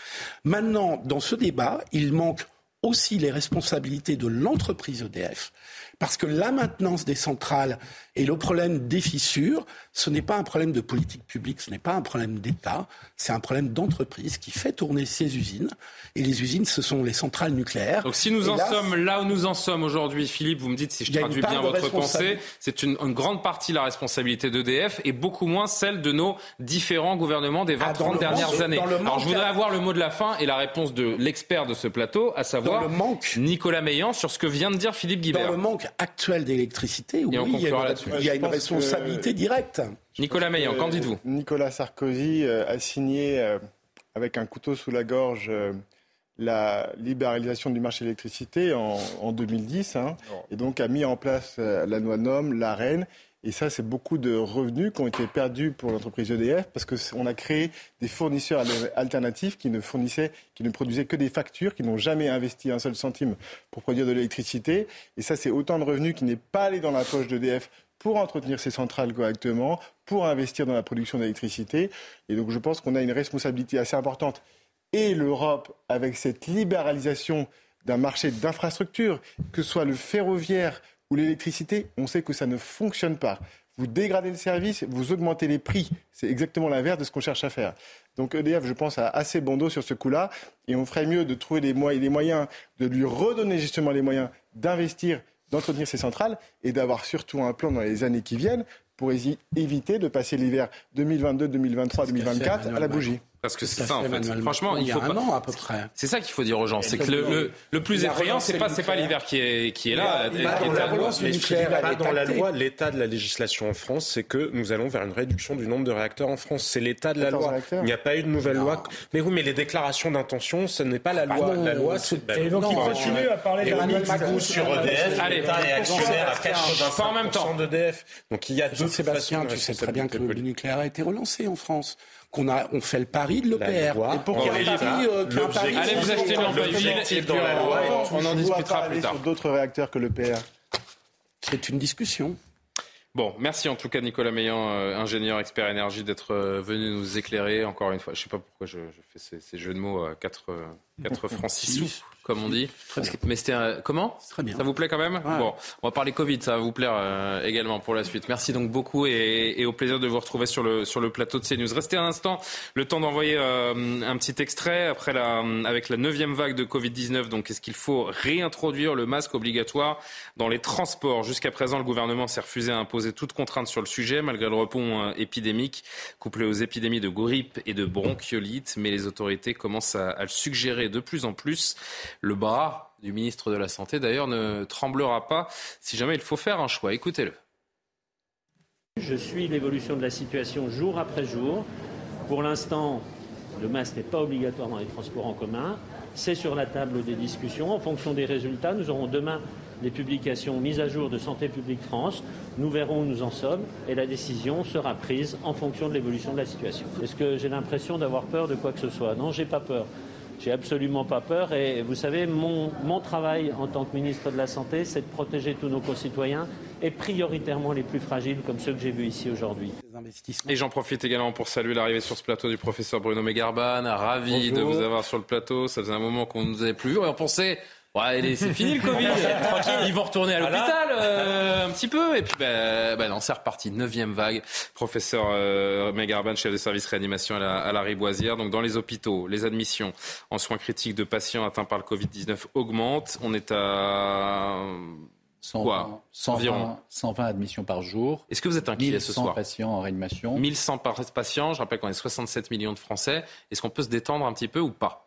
Maintenant, dans ce débat, il manque aussi les responsabilités de l'entreprise EDF. Parce que la maintenance des centrales et le problème des fissures, ce n'est pas un problème de politique publique, ce n'est pas un problème d'État, c'est un problème d'entreprise qui fait tourner ses usines. Et les usines, ce sont les centrales nucléaires. Donc si nous Et en là, sommes là où nous en sommes aujourd'hui, Philippe, vous me dites si je traduis part bien votre pensée, c'est une, une grande partie la responsabilité d'EDF et beaucoup moins celle de nos différents gouvernements des 20-30 Ah, dernières manque- années. Alors je voudrais avoir le mot de la fin et la réponse de l'expert de ce plateau, à savoir Nicolas Meillan sur ce que vient de dire Philippe Guibert. Dans le manque actuel d'électricité, oui, il y a une, là-dessus. il y a une que- responsabilité directe. Nicolas Meillan, qu'en dites-vous? Nicolas Sarkozy euh, a signé euh, avec un couteau sous la gorge euh, la libéralisation du marché de l'électricité en, en 2010, hein, et donc a mis en place la loi NOM, l'AREN. Et ça, c'est beaucoup de revenus qui ont été perdus pour l'entreprise EDF parce qu'on a créé des fournisseurs al- alternatifs qui ne fournissaient, qui ne produisaient que des factures, qui n'ont jamais investi un seul centime pour produire de l'électricité. Et ça, c'est autant de revenus qui n'est pas allé dans la poche d'EDF pour entretenir ces centrales correctement, pour investir dans la production d'électricité. Et donc, je pense qu'on a une responsabilité assez importante. Et l'Europe, avec cette libéralisation d'un marché d'infrastructures, que ce soit le ferroviaire ou l'électricité, on sait que ça ne fonctionne pas. Vous dégradez le service, vous augmentez les prix. C'est exactement l'inverse de ce qu'on cherche à faire. Donc EDF, je pense, a assez bon dos sur ce coup-là. Et on ferait mieux de trouver les, moyens, les moyens, de lui redonner justement les moyens d'investir, d'entretenir ces centrales et d'avoir surtout un plan dans les années qui viennent pour éviter de passer l'hiver 2022, 2023, 2024 à la bougie. Parce que c'est ça en fait, Franchement, il faut un pas. an à peu près. C'est ça qu'il faut dire aux gens. C'est que le, le, le plus effrayant, c'est pas c'est pas l'hiver qui est qui est là. Dans la loi, l'état de la législation en France, c'est que nous allons vers une réduction du nombre de réacteurs en France. C'est l'état de la 14 loi. réacteurs. Il n'y a pas eu de nouvelle loi. Mais oui, mais les déclarations d'intention, ce n'est pas la Ah loi. non, la loi, c'est-. Et donc il continue à parler de sur EDF, Allez, Pas en même temps. 85% d'EDF. Donc il y a deux Sébastien, tu sais très bien que le nucléaire a été relancé en France. Qu'on a, on fait le pari de l'EPR. Et pour en qu'il y ait un l'état, pari, euh, qu'il y ait un pari- Allez, vous à huile et dans la on- loi on en discutera plus tard. sur d'autres réacteurs que le PR. C'est une discussion. Bon, merci en tout cas Nicolas Meillan, euh, ingénieur expert énergie, d'être euh, venu nous éclairer encore une fois. Je sais pas pourquoi je, je fais ces, ces jeux de mots à 4 quatre, euh, quatre francs 6 sous, comme on dit. Mais c'était un- comment Très bien. Ça vous plaît quand même Bon, on va parler Covid, ça va vous plaire euh, également pour la suite. Merci donc beaucoup et, et au plaisir de vous retrouver sur le sur le plateau de CNews. Restez un instant, le temps d'envoyer euh, un petit extrait après la avec la neuvième vague de Covid 19. Donc, est-ce qu'il faut réintroduire le masque obligatoire dans les transports? Jusqu'à présent, le gouvernement s'est refusé à imposer toute contrainte sur le sujet, malgré le repont euh, épidémique couplé aux épidémies de grippe et de bronchiolite. Mais les autorités commencent à, à le suggérer de plus en plus. Le bras du ministre de la Santé, d'ailleurs, ne tremblera pas si jamais il faut faire un choix. Écoutez-le. Je suis l'évolution de la situation jour après jour. Pour l'instant, le masque n'est pas obligatoire dans les transports en commun. C'est sur la table des discussions. En fonction des résultats, nous aurons demain les publications mises à jour de Santé publique France. Nous verrons où nous en sommes et la décision sera prise en fonction de l'évolution de la situation. Est-ce que j'ai l'impression d'avoir peur de quoi que ce soit? Non, j'ai pas peur. J'ai absolument pas peur et vous savez, mon, mon travail en tant que ministre de la Santé, c'est de protéger tous nos concitoyens et prioritairement les plus fragiles comme ceux que j'ai vus ici aujourd'hui. Et j'en profite également pour saluer l'arrivée sur ce plateau du professeur Bruno Megarban. Ravi de vous avoir sur le plateau. Ça faisait un moment qu'on ne nous avait plus vu. Et on pensait Ouais, c'est fini le Covid, tranquille, ils vont retourner à l'hôpital euh, un petit peu. Et puis, ben, ben non, c'est reparti, neuvième vague. Professeur euh, Megarban, chef de service réanimation à la, à la Riboisière. Donc, dans les hôpitaux, les admissions en soins critiques de patients atteints par le Covid-19 augmentent. On est à 120, quoi 120, Environ. 120 admissions par jour. Est-ce que vous êtes inquiet ce 1100 soir patients en réanimation. 1100 par- patients, je rappelle qu'on est 67 millions de Français. Est-ce qu'on peut se détendre un petit peu ou pas?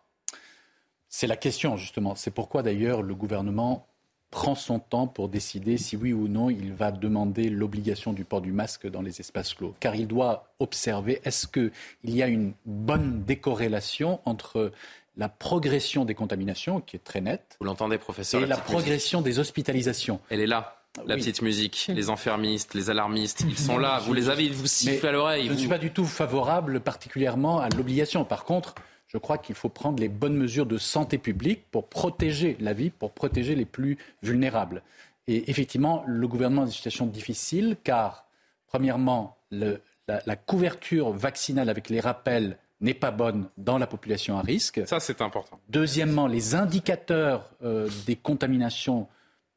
C'est la question, justement. C'est pourquoi, d'ailleurs, le gouvernement prend son temps pour décider si oui ou non il va demander l'obligation du port du masque dans les espaces clos. Car il doit observer est-ce qu'il y a une bonne décorrélation entre la progression des contaminations, qui est très nette, Vous l'entendez, professeur et la musique progression des hospitalisations? Elle est là. La Oui. petite musique, les enfermistes, les alarmistes, ils sont là. Vous les avez, ils vous sifflent à l'oreille. Je ne suis pas du tout favorable particulièrement à l'obligation. Par contre, je crois qu'il faut prendre les bonnes mesures de santé publique pour protéger la vie, pour protéger les plus vulnérables. Et effectivement, le gouvernement est dans une situation difficile car, premièrement, le- la, la couverture vaccinale avec les rappels n'est pas bonne dans la population à risque. Ça, c'est important. Deuxièmement, les indicateurs euh, des contaminations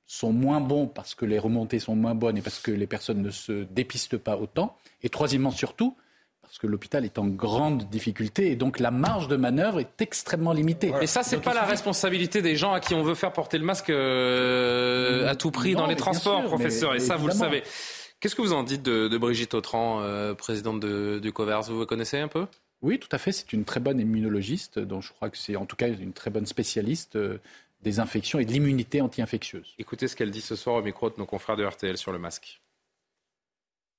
sont moins bons parce que les remontées sont moins bonnes et parce que les personnes ne se dépistent pas autant. Et troisièmement, surtout, parce que l'hôpital est en grande difficulté et donc la marge de manœuvre est extrêmement limitée. Et ça, c'est Donc, pas la suffit- responsabilité des gens à qui on veut faire porter le masque euh, à tout prix Non, dans les mais transports, sûr, professeur. mais Et ça, vous le savez. Qu'est-ce que vous en dites de, de Brigitte Autran, euh, présidente de- du COVERS Vous vous connaissez un peu? Oui, tout à fait. C'est une très bonne immunologiste, dont je crois que c'est en tout cas une très bonne spécialiste euh, des infections et de l'immunité anti-infectieuse. Écoutez ce qu'elle dit ce soir au micro de nos confrères de RTL sur le masque.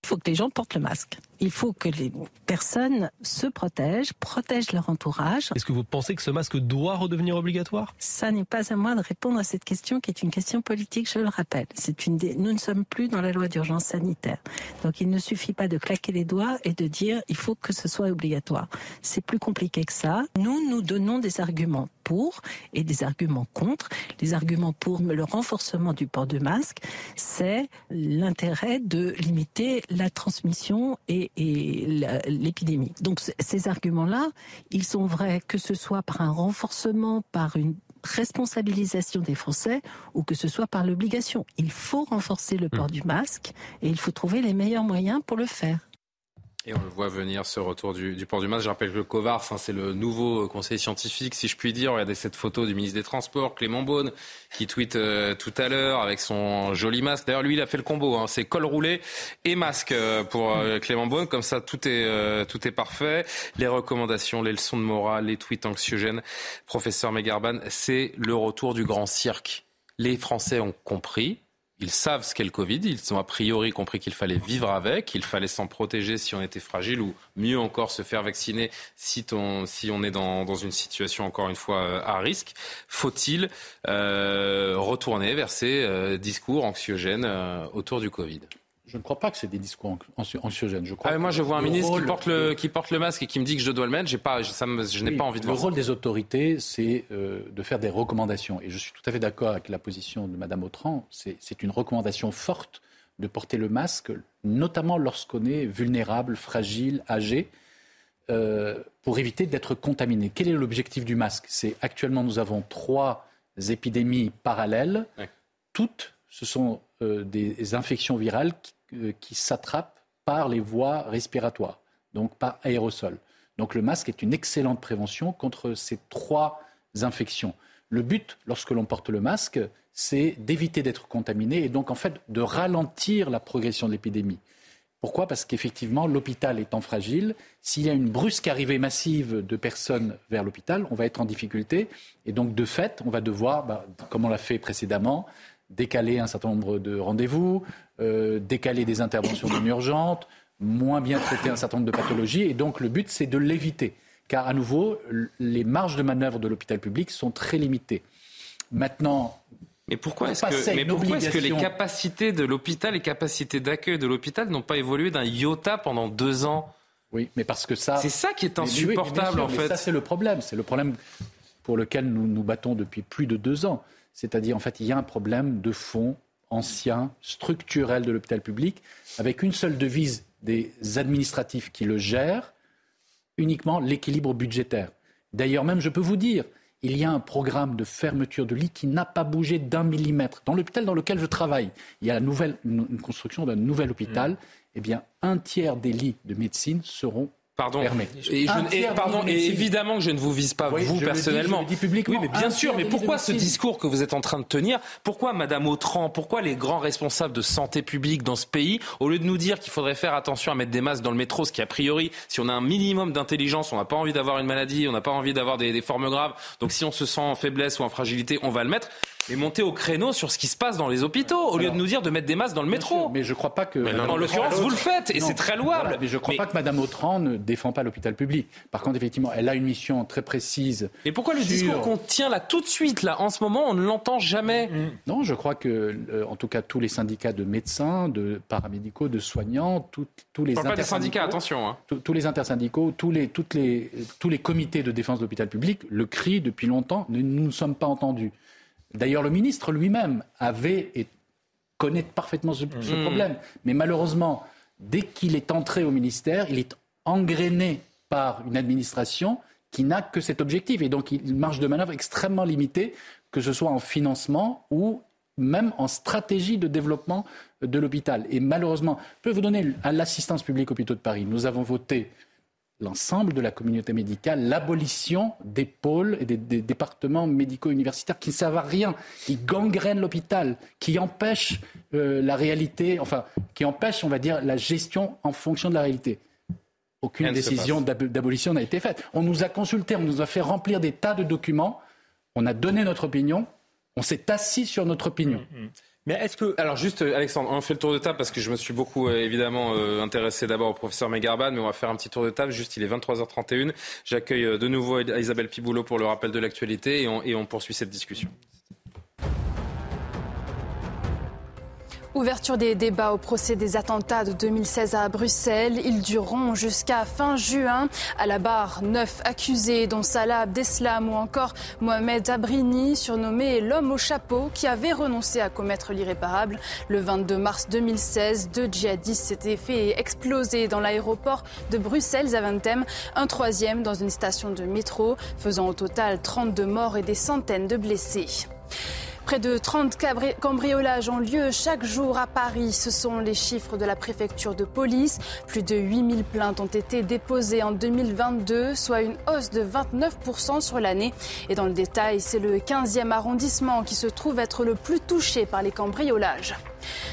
Il faut que les gens portent le masque. Il faut que les personnes se protègent, protègent leur entourage. Est-ce que vous pensez que ce masque doit redevenir obligatoire? Ça n'est pas à moi de répondre à cette question qui est une question politique, je le rappelle. C'est une Nous ne sommes plus dans la loi d'urgence sanitaire. Donc il ne suffit pas de claquer les doigts et de dire il faut que ce soit obligatoire. C'est plus compliqué que ça. Nous, nous donnons des arguments pour et des arguments contre. Les arguments pour le renforcement du port de masque, c'est l'intérêt de limiter la transmission et, l'épidémie. Donc ces arguments-là, ils sont vrais que ce soit par un renforcement, par une responsabilisation des Français ou que ce soit par l'obligation. Il faut renforcer le port du masque et il faut trouver les meilleurs moyens pour le faire. Et on le voit venir, ce retour du, du port du masque. Je rappelle que le COVARS, hein, c'est le nouveau conseil scientifique, si je puis dire. Regardez cette photo du ministre des Transports, Clément Beaune, qui tweet euh, tout à l'heure avec son joli masque. D'ailleurs, lui, il a fait le combo. Hein, c'est col roulé et masque euh, pour euh, Clément Beaune. Comme ça, tout est, euh, tout est parfait. Les recommandations, les leçons de morale, les tweets anxiogènes. Professeur Megarban, c'est le retour du grand cirque. Les Français ont compris. Ils savent ce qu'est le Covid, ils ont a priori compris qu'il fallait vivre avec, qu'il fallait s'en protéger si on était fragile ou mieux encore se faire vacciner si, on est dans, une situation encore une fois euh, à risque. Faut-il euh, retourner vers ces euh, discours anxiogènes autour du Covid? Je ne crois pas que c'est des discours anxio- anxiogènes. Je crois Ah, moi, je vois un le ministre qui porte, le, qui porte le masque et qui me dit que je dois le mettre. J'ai pas, ça me- je n'ai Oui, pas envie de Le voir ça. rôle des autorités, c'est euh, de faire des recommandations. Et je suis tout à fait d'accord avec la position de Mme Autran. C'est une recommandation forte de porter le masque, notamment lorsqu'on est vulnérable, fragile, âgé, euh, pour éviter d'être contaminé. Quel est l'objectif du masque? C'est actuellement, nous avons trois épidémies parallèles. Toutes, ce sont euh, des infections virales qui, qui s'attrapent par les voies respiratoires, donc par aérosol. Donc le masque est une excellente prévention contre ces trois infections. Le but, lorsque l'on porte le masque, c'est d'éviter d'être contaminé et donc en fait de ralentir la progression de l'épidémie. Pourquoi? Parce qu'effectivement, l'hôpital étant fragile, s'il y a une brusque arrivée massive de personnes vers l'hôpital, on va être en difficulté. Et donc, de fait, on va devoir, bah, comme on l'a fait précédemment, décaler un certain nombre de rendez-vous, euh, décaler des interventions non urgentes, moins bien traiter un certain nombre de pathologies. Et donc, le but, c'est de l'éviter. Car, à nouveau, les marges de manœuvre de l'hôpital public sont très limitées. Maintenant, Mais pourquoi est-ce que, mais une pourquoi est-ce que les capacités de l'hôpital, les capacités d'accueil de l'hôpital n'ont pas évolué d'un iota pendant deux ans? Oui, mais parce que ça. C'est ça qui est Mais- mais oui, mais bien insupportable sûr, en mais fait. Ça, c'est le problème. C'est le problème pour lequel nous nous battons depuis plus de deux ans. C'est-à-dire, en fait, il y a un problème de fond ancien, structurel de l'hôpital public, avec une seule devise des administratifs qui le gèrent, uniquement l'équilibre budgétaire. D'ailleurs, même, je peux vous dire, il y a un programme de fermeture de lits qui n'a pas bougé d'un millimètre. Dans l'hôpital dans lequel je travaille, il y a la nouvelle, une, une construction d'un nouvel hôpital. Mmh. Eh bien, un tiers des lits de médecine seront Pardon. Et, je- pardon, et évidemment que je ne vous vise pas Oui, vous je le dis, personnellement. je le dis publiquement. Oui, mais bien sûr. Mais pourquoi ce discours que vous êtes en train de tenir Pourquoi Madame Autran Pourquoi les grands responsables de santé publique dans ce pays, au lieu de nous dire qu'il faudrait faire attention à mettre des masques dans le métro, ce qui a priori, si on a un minimum d'intelligence, on n'a pas envie d'avoir une maladie, on n'a pas envie d'avoir des, des formes graves. Donc si on se sent en faiblesse ou en fragilité, on va le mettre. Et monter au créneau sur ce qui se passe dans les hôpitaux, au lieu de nous dire de mettre des masques dans le métro. sûr, mais je ne crois pas que. Mais en l'occurrence, vous le faites, et c'est très louable. Voilà, mais je ne crois Mais- pas que Mme Autran ne défend pas l'hôpital public. Par contre, effectivement, elle a une mission très précise. Et pourquoi le sur- discours qu'on tient là tout de suite, là, en ce moment, on ne l'entend jamais? Non, je crois que, euh, en tout cas, tous les syndicats de médecins, de paramédicaux, de soignants, tout- tous les intersyndicaux- syndicats, attention. hein. tous- tous les intersyndicaux, tous les, toutes les, tous les comités de défense de l'hôpital public le crient depuis longtemps, nous ne sommes pas entendus. D'ailleurs, le ministre lui-même avait et connaît parfaitement ce, ce Mm. problème. Mais malheureusement, dès qu'il est entré au ministère, il est engrainé par une administration qui n'a que cet objectif. Et donc, il marge de manœuvre extrêmement limité, que ce soit en financement ou même en stratégie de développement de l'hôpital. Et malheureusement, je peux vous donner à l'assistance publique hôpitaux de Paris. Nous avons voté l'ensemble de la communauté médicale l'abolition des pôles et des, des départements médicaux universitaires qui ne servent à rien, qui gangrènent l'hôpital, qui empêchent euh, la réalité, enfin, qui empêchent, on va dire, la gestion en fonction de la réalité. Aucune décision d'abolition n'a été faite. On nous a consultés, on nous a fait remplir des tas de documents, on a donné notre opinion, on s'est assis sur notre opinion. Mais est-ce que... Alors juste, Alexandre, on fait le tour de table parce que je me suis beaucoup euh, évidemment euh, intéressé d'abord au professeur Megarban, mais on va faire un petit tour de table. Juste, il est 23h31. J'accueille euh, de nouveau Isabelle Piboulot pour le rappel de l'actualité et on, et on poursuit cette discussion. Ouverture des débats au procès des attentats de 2016 à Bruxelles. Ils dureront jusqu'à fin juin. À la barre, neuf accusés, dont Salah Abdeslam ou encore Mohamed Abrini, surnommé l'homme au chapeau, qui avait renoncé à commettre l'irréparable. Le 22 mars 2016, deux djihadistes s'étaient fait exploser dans l'aéroport de Bruxelles-Zaventem. Un troisième dans une station de métro, faisant au total 32 morts et des centaines de blessés. Près de 30 cabri- cambriolages ont lieu chaque jour à Paris. Ce sont les chiffres de la préfecture de police. Plus de 8000 plaintes ont été déposées en 2022, soit une hausse de 29% sur l'année. Et dans le détail, c'est le 15e arrondissement qui se trouve être le plus touché par les cambriolages.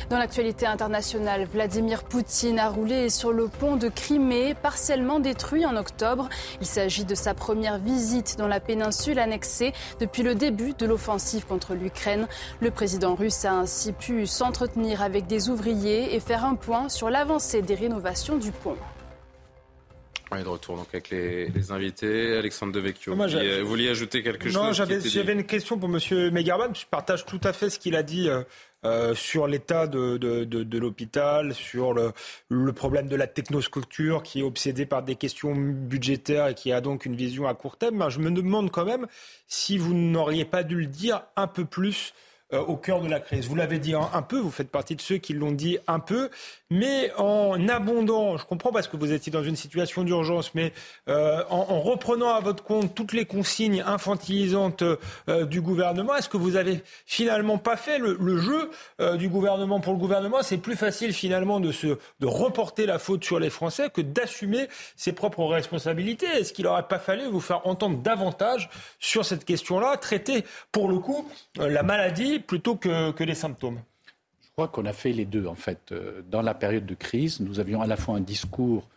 Dans l'actualité internationale, Vladimir Poutine a roulé sur le pont de Crimée, partiellement détruit en octobre. Il s'agit de sa première visite dans la péninsule annexée depuis le début de l'offensive contre l'Ukraine. Le président russe a ainsi pu s'entretenir avec des ouvriers et faire un point sur l'avancée des rénovations du pont. On est de retour donc avec les, les invités. Alexandre Devecchio, Moi, euh, vous vouliez ajouter quelque chose Non, j'avais une question pour Monsieur Megarban. Je partage tout à fait ce qu'il a dit euh, sur l'état de, de, l'hôpital, sur le, le problème de la technosculpture qui est obsédé par des questions budgétaires et qui a donc une vision à court terme. Ben, je me demande quand même si vous n'auriez pas dû le dire un peu plus euh, au cœur de la crise. Vous l'avez dit un, peu, vous faites partie de ceux qui l'ont dit un peu, mais en abondant, je comprends parce que vous étiez dans une situation d'urgence, mais euh, en, en reprenant à votre compte toutes les consignes infantilisantes euh, du gouvernement, est-ce que vous avez finalement pas fait le, le jeu euh, du gouvernement pour le gouvernement? C'est plus facile finalement de, se, de reporter la faute sur les Français que d'assumer ses propres responsabilités. Est-ce qu'il n'aurait pas fallu vous faire entendre davantage sur cette question-là, traiter pour le coup euh, la maladie plutôt que, que les symptômes Je crois qu'on a fait les deux, en fait. Euh, Dans la période de crise, nous avions à la fois un discours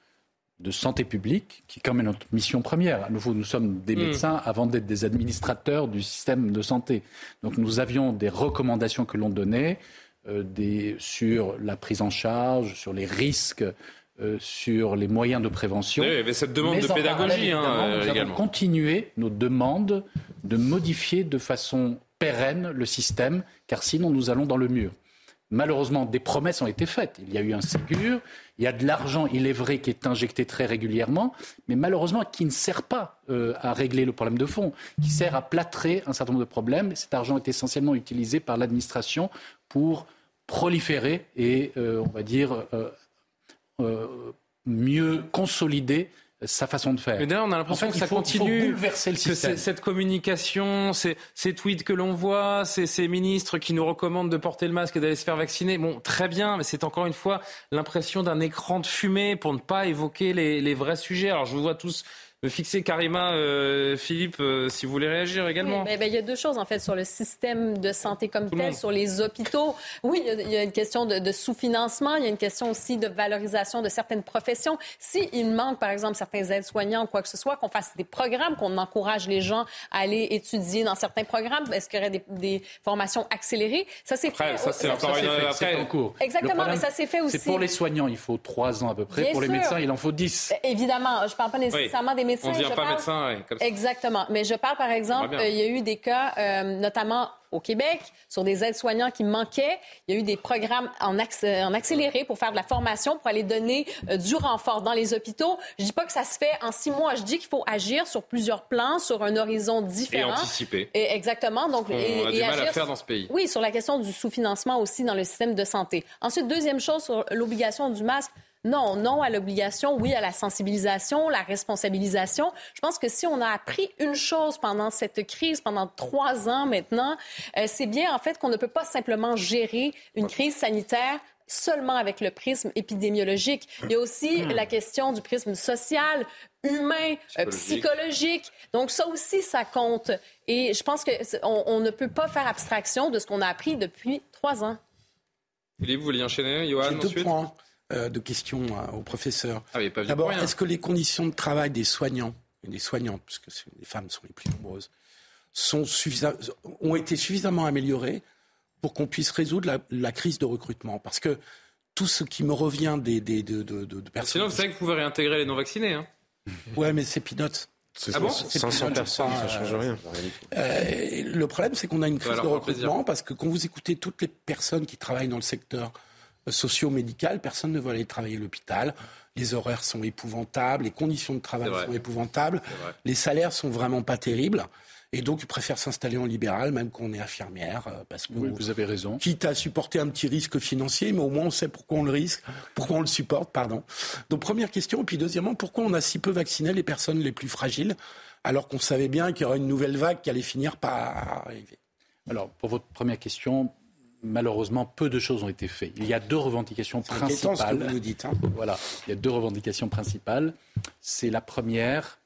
de santé publique, qui est quand même notre mission première. À nouveau, nous sommes des Mm. médecins avant d'être des administrateurs du système de santé. Donc nous avions des recommandations que l'on donnait euh, des, sur la prise en charge, sur les risques, euh, sur les moyens de prévention. Oui, il y avait cette demande Mais de en pédagogie, parallèle, hein, nous également. avons continué nos demandes de modifier de façon pérenne le système, car sinon nous allons dans le mur. Malheureusement, des promesses ont été faites. Il y a eu un Ségur, il y a de l'argent, il est vrai, qui est injecté très régulièrement, mais malheureusement qui ne sert pas euh, à régler le problème de fond, qui sert à plâtrer un certain nombre de problèmes. Cet argent est essentiellement utilisé par l'administration pour proliférer et, euh, on va dire, euh, mieux consolider sa façon de faire. Mais d'ailleurs, on a l'impression que ça continue. bouleverser le système. cette communication, ces, ces tweets que l'on voit, ces, ces, ministres qui nous recommandent de porter le masque et d'aller se faire vacciner. Bon, très bien, mais c'est encore une fois l'impression d'un écran de fumée pour ne pas évoquer les, les vrais sujets. Alors, je vous vois tous fixer Karima, euh, Philippe, euh, si vous voulez réagir également. Oui, ben, il y a deux choses en fait sur le système de santé comme tel, sur les hôpitaux. Oui, il y a, une question de, sous-financement, il y a une question aussi de valorisation de certaines professions. S'il il manque, par exemple, certains aides-soignants ou quoi que ce soit, qu'on fasse des programmes, qu'on encourage les gens à aller étudier dans certains programmes, est-ce qu'il y aurait des, formations accélérées? Ça s'est fait. Ça, c'est encore une... en cours. Exactement, mais ça s'est fait aussi. C'est pour les soignants, il faut trois ans à peu près. pour les médecins, il en faut dix. Évidemment, je ne parle pas nécessairement des médecins on ne devient pas médecin, Exactement. Mais je parle, par exemple, euh, il y a eu des cas, euh, notamment au Québec, sur des aides-soignants qui manquaient. Il y a eu des programmes en, accéléré pour faire de la formation, pour aller donner euh, du renfort dans les hôpitaux. Je dis pas que ça se fait en six mois. Je dis qu'il faut agir sur plusieurs plans, sur un horizon différent. Et anticiper. Et exactement. Donc, on et, a du mal à faire dans ce pays. Oui, sur la question du sous-financement aussi dans le système de santé. Ensuite, deuxième chose sur l'obligation du masque. Non, non à l'obligation, oui à la sensibilisation, la responsabilisation. Je pense que si on a appris une chose pendant cette crise, pendant trois ans maintenant, euh, c'est bien en fait qu'on ne peut pas simplement gérer une crise sanitaire seulement avec le prisme épidémiologique. Il y a aussi hmm. la question du prisme social, humain, euh, psychologique. Donc ça aussi, ça compte. Et je pense qu'on on ne peut pas faire abstraction de ce qu'on a appris depuis trois ans. Philippe, vous voulez enchaîner, Johan, ensuite? Euh, de questions euh, au professeur. Ah D'abord, est-ce que les conditions de travail des soignants, et des soignantes, puisque les femmes sont les plus nombreuses, sont ont été suffisamment améliorées pour qu'on puisse résoudre la, crise de recrutement? Parce que tout ce qui me revient des, des de, de, de, personnes... Sinon, vous savez que vous pouvez réintégrer les non-vaccinés. Hein ouais, mais c'est peanuts. Ah bon 500 personnes, ça change rien. Euh, le problème, c'est qu'on a une crise de recrutement parce que quand vous écoutez toutes les personnes qui travaillent dans le secteur socio-médical, personne ne veut aller travailler à l'hôpital. Les horaires sont épouvantables, les conditions de travail sont épouvantables, les salaires sont vraiment pas terribles. Et donc, ils préfèrent s'installer en libéral, même qu'on est infirmière, euh, parce que vous avez raison. Quitte à supporter un petit risque financier, mais au moins on sait pourquoi on le risque, pourquoi on le supporte, pardon. Donc, première question. Et puis, deuxièmement, pourquoi on a si peu vacciné les personnes les plus fragiles, alors qu'on savait bien qu'il y aurait une nouvelle vague qui allait finir par arriver? Alors, pour votre première question, malheureusement, peu de choses ont été faites. Il y a deux revendications principales. Ce que vous nous dites. Hein. Voilà, il y a deux revendications principales. C'est la première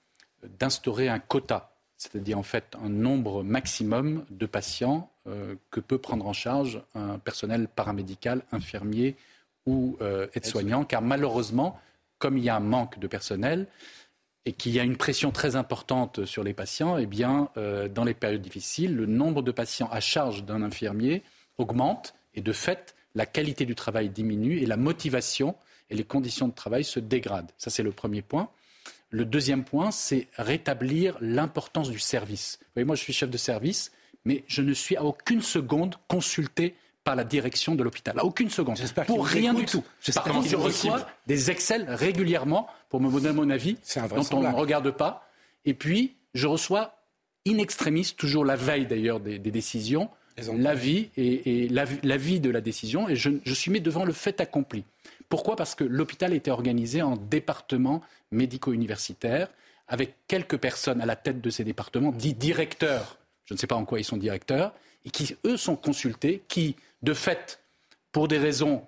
d'instaurer un quota, c'est-à-dire en fait un nombre maximum de patients euh, que peut prendre en charge un personnel paramédical, infirmier ou euh, aide-soignant, car malheureusement, comme il y a un manque de personnel, et qu'il y a une pression très importante sur les patients, eh bien, euh, dans les périodes difficiles, le nombre de patients à charge d'un infirmier augmente et de fait, la qualité du travail diminue et la motivation et les conditions de travail se dégradent. Ça, c'est le premier point. Le deuxième point, c'est rétablir l'importance du service. Vous voyez, moi, je suis chef de service, mais je ne suis à aucune seconde consulté par la direction de l'hôpital. À aucune seconde. Pour rien du tout. Par contre, je reçois des Excel régulièrement pour me donner mon avis, dont on ne regarde pas. Et puis, je reçois in extremis, toujours la veille d'ailleurs des décisions, l'avis et, l'avis de la décision et je, suis mis devant le fait accompli. Pourquoi? Parce que l'hôpital était organisé en départements médico-universitaires avec quelques personnes à la tête de ces départements, dits directeurs, je ne sais pas en quoi ils sont directeurs, et qui, eux, sont consultés, qui, de fait, pour des raisons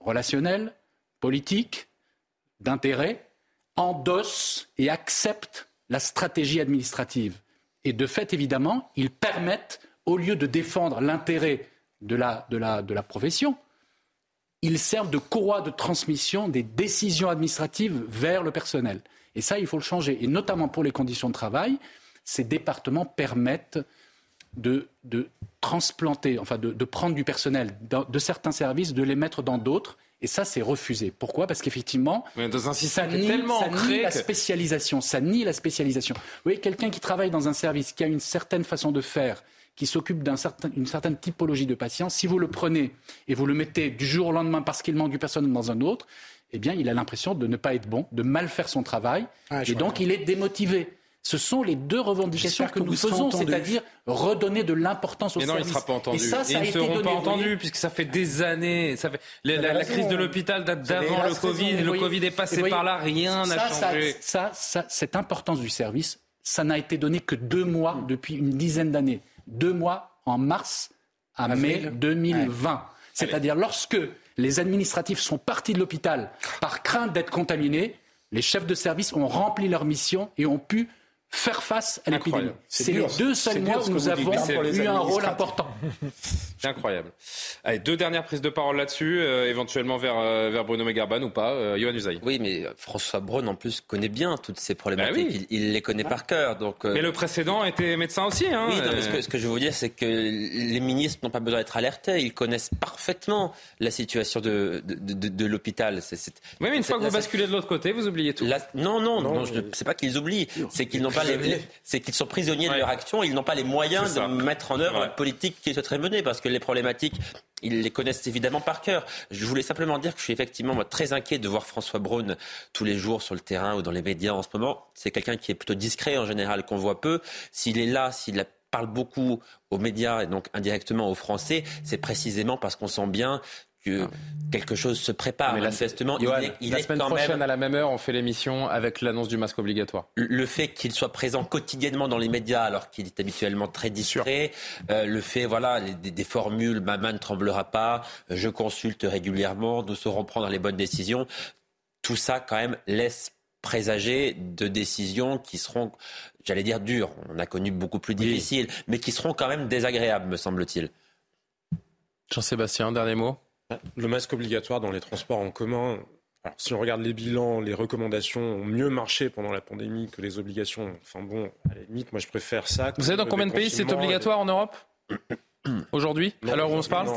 relationnelles, politiques, d'intérêt, endossent et acceptent la stratégie administrative. Et de fait, évidemment, ils permettent au lieu de défendre l'intérêt de la, de, la, de la profession, ils servent de courroie de transmission des décisions administratives vers le personnel. Et ça, il faut le changer. Et notamment pour les conditions de travail, ces départements permettent de, de transplanter, enfin de, de, prendre du personnel de certains services, de les mettre dans d'autres. Et ça, c'est refusé. Pourquoi? Parce qu'effectivement, ça nie, tellement ça nie la spécialisation. Ça nie la spécialisation. Vous voyez, quelqu'un qui travaille dans un service, qui a une certaine façon de faire, qui s'occupe d'une certain, certaine typologie de patients, si vous le prenez et vous le mettez du jour au lendemain parce qu'il manque du personnel dans un autre, eh bien, il a l'impression de ne pas être bon, de mal faire son travail, Ah, et donc il est démotivé. Ce sont les deux revendications que, que nous faisons, c'est-à-dire redonner de l'importance au Mais non, il ne service. sera pas entendu. Et ça, ça ils a ne été seront donné, pas entendus puisque ça fait des années. Ça fait... La, crise de l'hôpital date d'avant le Covid. Le. Covid est passé par là, rien n'a changé. Ça, ça, cette importance du service, ça n'a été donné que deux mois depuis une dizaine d'années. Deux mois en mars à mai 2020. C'est-à-dire lorsque les administratifs sont partis de l'hôpital par crainte d'être contaminés, les chefs de service ont rempli leur mission et ont pu faire face à l'épidémie. C'est les deux seuls mois où que nous avons eu un rôle important. C'est incroyable. Allez, deux dernières prises de parole là-dessus, euh, éventuellement vers, euh, vers Bruno Megarban ou pas. Euh, Johan Usaï. Oui, mais François Braun, en plus, connaît bien toutes ces problématiques. Bah oui. il, il les connaît par cœur. Donc, euh, Mais le précédent était médecin aussi. Hein, Oui, non, mais ce, que, ce que je veux vous dire, c'est que les ministres n'ont pas besoin d'être alertés. Ils connaissent parfaitement la situation de, de, de- de l'hôpital. Oui, mais une fois que vous basculez de l'autre côté, vous oubliez tout. la- non, non, non, je- c'est pas qu'ils oublient, c'est qu'ils n'ont pas les, prisonniers. les- c'est qu'ils sont prisonniers de leur action. Ils n'ont pas les moyens de mettre en œuvre la politique qu'ils souhaiteraient mener, parce que les problématiques, ils les connaissent évidemment par cœur. Je voulais simplement dire que je suis effectivement moi, très inquiet de voir François Braun tous les jours sur le terrain ou dans les médias en ce moment. C'est quelqu'un qui est plutôt discret en général, qu'on voit peu. S'il est là, s'il parle beaucoup aux médias et donc indirectement aux Français, c'est précisément parce qu'on sent bien que quelque chose se prépare. Mais la- Manifestement, Johan, il est, il la est semaine quand prochaine, même à la même heure, on fait l'émission avec l'annonce du masque obligatoire. le fait qu'il soit présent quotidiennement dans les médias alors qu'il est habituellement très discret, euh, le fait voilà des, des formules ma main ne tremblera pas, je consulte régulièrement, nous saurons prendre les bonnes décisions, tout ça quand même laisse présager de décisions qui seront, j'allais dire dures, on a connu beaucoup plus difficiles, mais qui seront quand même désagréables me semble-t-il. Jean-Sébastien, dernier mot. Le masque obligatoire dans les transports en commun. Alors, si on regarde les bilans, les recommandations ont mieux marché pendant la pandémie que les obligations. Enfin bon, à la limite, moi je préfère ça. Vous savez dans combien de pays c'est obligatoire en Europe? Aujourd'hui Alors on se parle.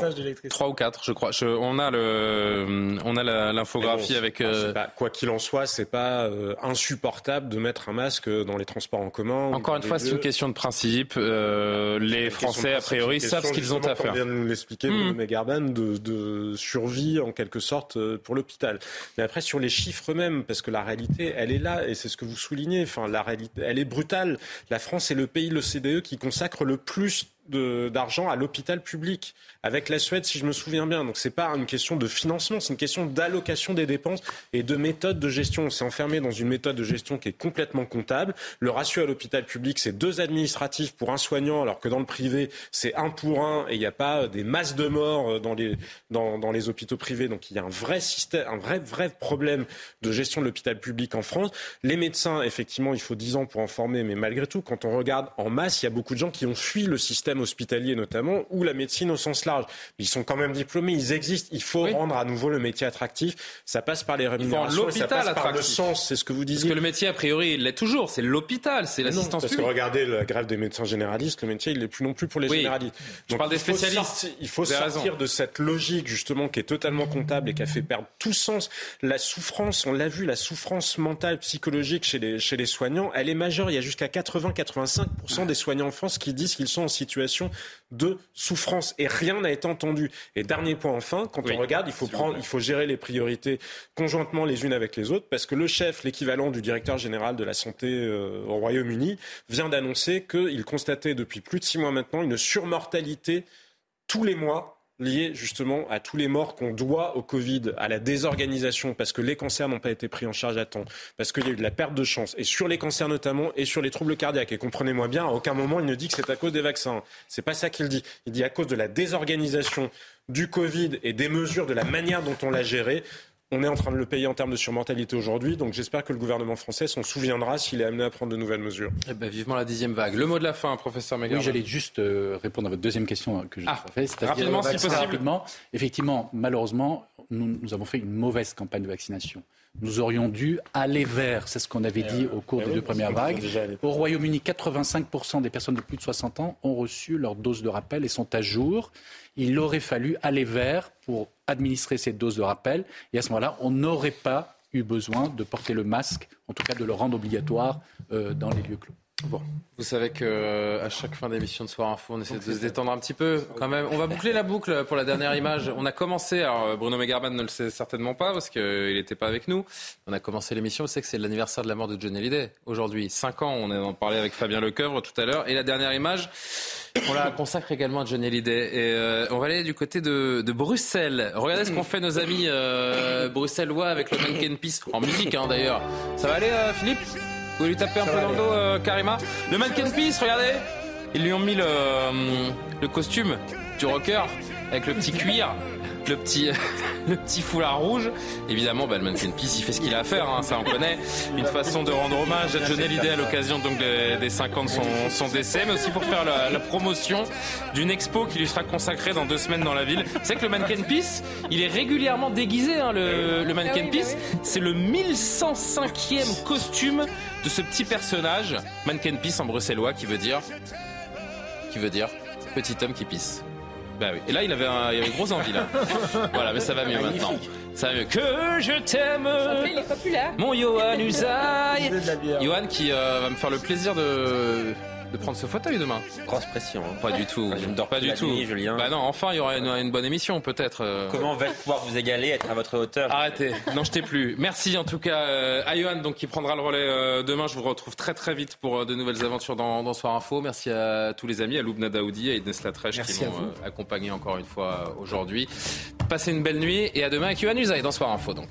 Trois ou quatre, je crois. Je- on a le, on a l'infographie bon, avec. c'est- euh, pas- quoi qu'il en soit, c'est pas euh, insupportable de mettre un masque dans les transports en commun. Encore une fois, c'est une question de principe. Euh, les de Français, a priori, savent ce qu'ils ont à faire. Comme vient de nous l'expliquer. Bruno Megarban, de, de survie en quelque sorte pour l'hôpital. Mais après sur les chiffres eux-mêmes, parce que la réalité, elle est là et c'est ce que vous soulignez. Enfin, la réalité, elle est brutale. La France est le pays, le CDE, qui consacre le plus de- d'argent à l'hôpital public, avec la Suède, si je me souviens bien. Donc c'est pas une question de financement, c'est une question d'allocation des dépenses et de méthode de gestion. On s'est enfermé dans une méthode de gestion qui est complètement comptable. Le ratio à l'hôpital public, c'est deux administratifs pour un soignant, alors que dans le privé, c'est un pour un et il n'y a pas des masses de morts euh, dans les, dans les hôpitaux privés. Donc il y a un vrai système, un vrai, vrai problème de gestion de l'hôpital public en France. Les médecins, effectivement, il faut 10 ans pour en former, mais malgré tout, quand on regarde en masse, il y a beaucoup de gens qui ont fui le système hospitalier notamment, ou la médecine au sens large. Ils sont quand même diplômés, ils existent. Il faut rendre à nouveau le métier attractif. Ça passe par les rémunérations, ça l'hôpital passe par le attractif. sens. C'est ce que vous Parce disiez. que le métier, a priori, il l'est toujours. C'est l'hôpital, c'est l'assistance parce que regardez la grève des médecins généralistes, le métier il n'est plus non plus pour les Oui. généralistes. Je parle des spécialistes. sortir- il faut sortir raison. de cette logique justement qui est totalement comptable et qui a fait perdre tout sens. La souffrance, on l'a vu, la souffrance mentale, psychologique chez les, chez les soignants, elle est majeure. Il y a jusqu'à 80-85% des soignants en France qui disent qu'ils sont en situation de souffrance et rien n'a été entendu. Et dernier point enfin, quand on regarde, il faut prendre, il faut gérer les priorités conjointement les unes avec les autres parce que le chef, l'équivalent du directeur général de la santé euh, au Royaume-Uni, vient d'annoncer qu'il constatait depuis plus de six mois maintenant une surmortalité tous les mois liée justement à tous les morts qu'on doit au Covid, à la désorganisation, parce que les cancers n'ont pas été pris en charge à temps, parce qu'il y a eu de la perte de chance, et sur les cancers notamment, et sur les troubles cardiaques. Et comprenez-moi bien, à aucun moment il ne dit que c'est à cause des vaccins. C'est pas ça qu'il dit. Il dit à cause de la désorganisation du Covid et des mesures, de la manière dont on l'a géré. On est en train de le payer en termes de surmortalité aujourd'hui, donc j'espère que le gouvernement français s'en souviendra s'il est amené à prendre de nouvelles mesures. Eh ben, vivement la dixième vague. Le mot de la fin, professeur Megarban. Oui, j'allais juste euh, répondre à votre deuxième question euh, que je Ah, fait. rapidement, si possible. Rapidement. Effectivement, malheureusement, nous, nous avons fait une mauvaise campagne de vaccination. Nous aurions dû aller vers, c'est ce qu'on avait dit au cours Eh des oui, deux premières vagues. Au Royaume-Uni, 85% des personnes de plus de 60 ans ont reçu leur dose de rappel et sont à jour. Il aurait fallu aller vers pour administrer cette dose de rappel. Et à ce moment-là, on n'aurait pas eu besoin de porter le masque, en tout cas de le rendre obligatoire euh, dans les lieux clos. Bon, vous savez que euh, à chaque fin d'émission de Soir Info, on essaie de se détendre un petit peu quand même. On va boucler la boucle pour la dernière image. On a commencé, alors euh, Bruno Megarban ne le sait certainement pas parce qu'il n'était pas avec nous. On a commencé l'émission, savez que c'est l'anniversaire de la mort de Johnny Hallyday aujourd'hui. Cinq ans, on en parlait avec Fabien Lecoeuvre tout à l'heure. Et la dernière image, on la consacre également à Johnny Hallyday. Et euh, on va aller du côté de, de Bruxelles. Regardez ce qu'ont fait nos amis euh, bruxellois avec le Mannequin Peace, en musique hein, d'ailleurs. Ça va aller Philippe? Vous lui taper un peu dans le dos euh, Karima Le Mannequin Peace, regardez Ils lui ont mis le, euh, le costume du rocker avec le petit cuir. Le petit, le petit foulard rouge. Évidemment, bah, le Mannequin Peace, il fait ce qu'il a à faire, hein, ça on connaît. Une façon de rendre hommage à Johnny Hallyday à l'occasion donc des, des 5 ans de son, son décès, mais aussi pour faire la, la promotion d'une expo qui lui sera consacrée dans deux semaines dans la ville. C'est que le Mannequin Peace, il est régulièrement déguisé, hein, le, le Mannequin Peace. C'est le 1105e costume de ce petit personnage, Mannequin Peace en bruxellois, qui veut dire, qui veut dire petit homme qui pisse. Bah oui. Et là, il avait, un, il avait une grosse envie là. Voilà, mais ça va mieux maintenant. Ça va mieux. Que je t'aime, Il est populaire. mon Johan Usaï. Johan qui euh, va me faire le plaisir de, de prendre ce fauteuil demain. Grosse pression. hein. Pas du tout. Je ne dors pas du tout. nuit, Julien. Bah non, enfin, il y aura une, une bonne émission peut-être. euh. Comment va pouvoir vous égaler, être à votre hauteur? Arrêtez, n'en jetez plus. Merci en tout cas euh, à Johan donc, qui prendra le relais euh, demain. Je vous retrouve très très vite pour de nouvelles aventures dans, dans Soir Info. Merci à tous les amis, à Loubna Daoudi, à Inès Latrèche qui m'ont accompagné encore une fois aujourd'hui. Passez une belle nuit et à demain avec Johan Usaï dans Soir Info donc.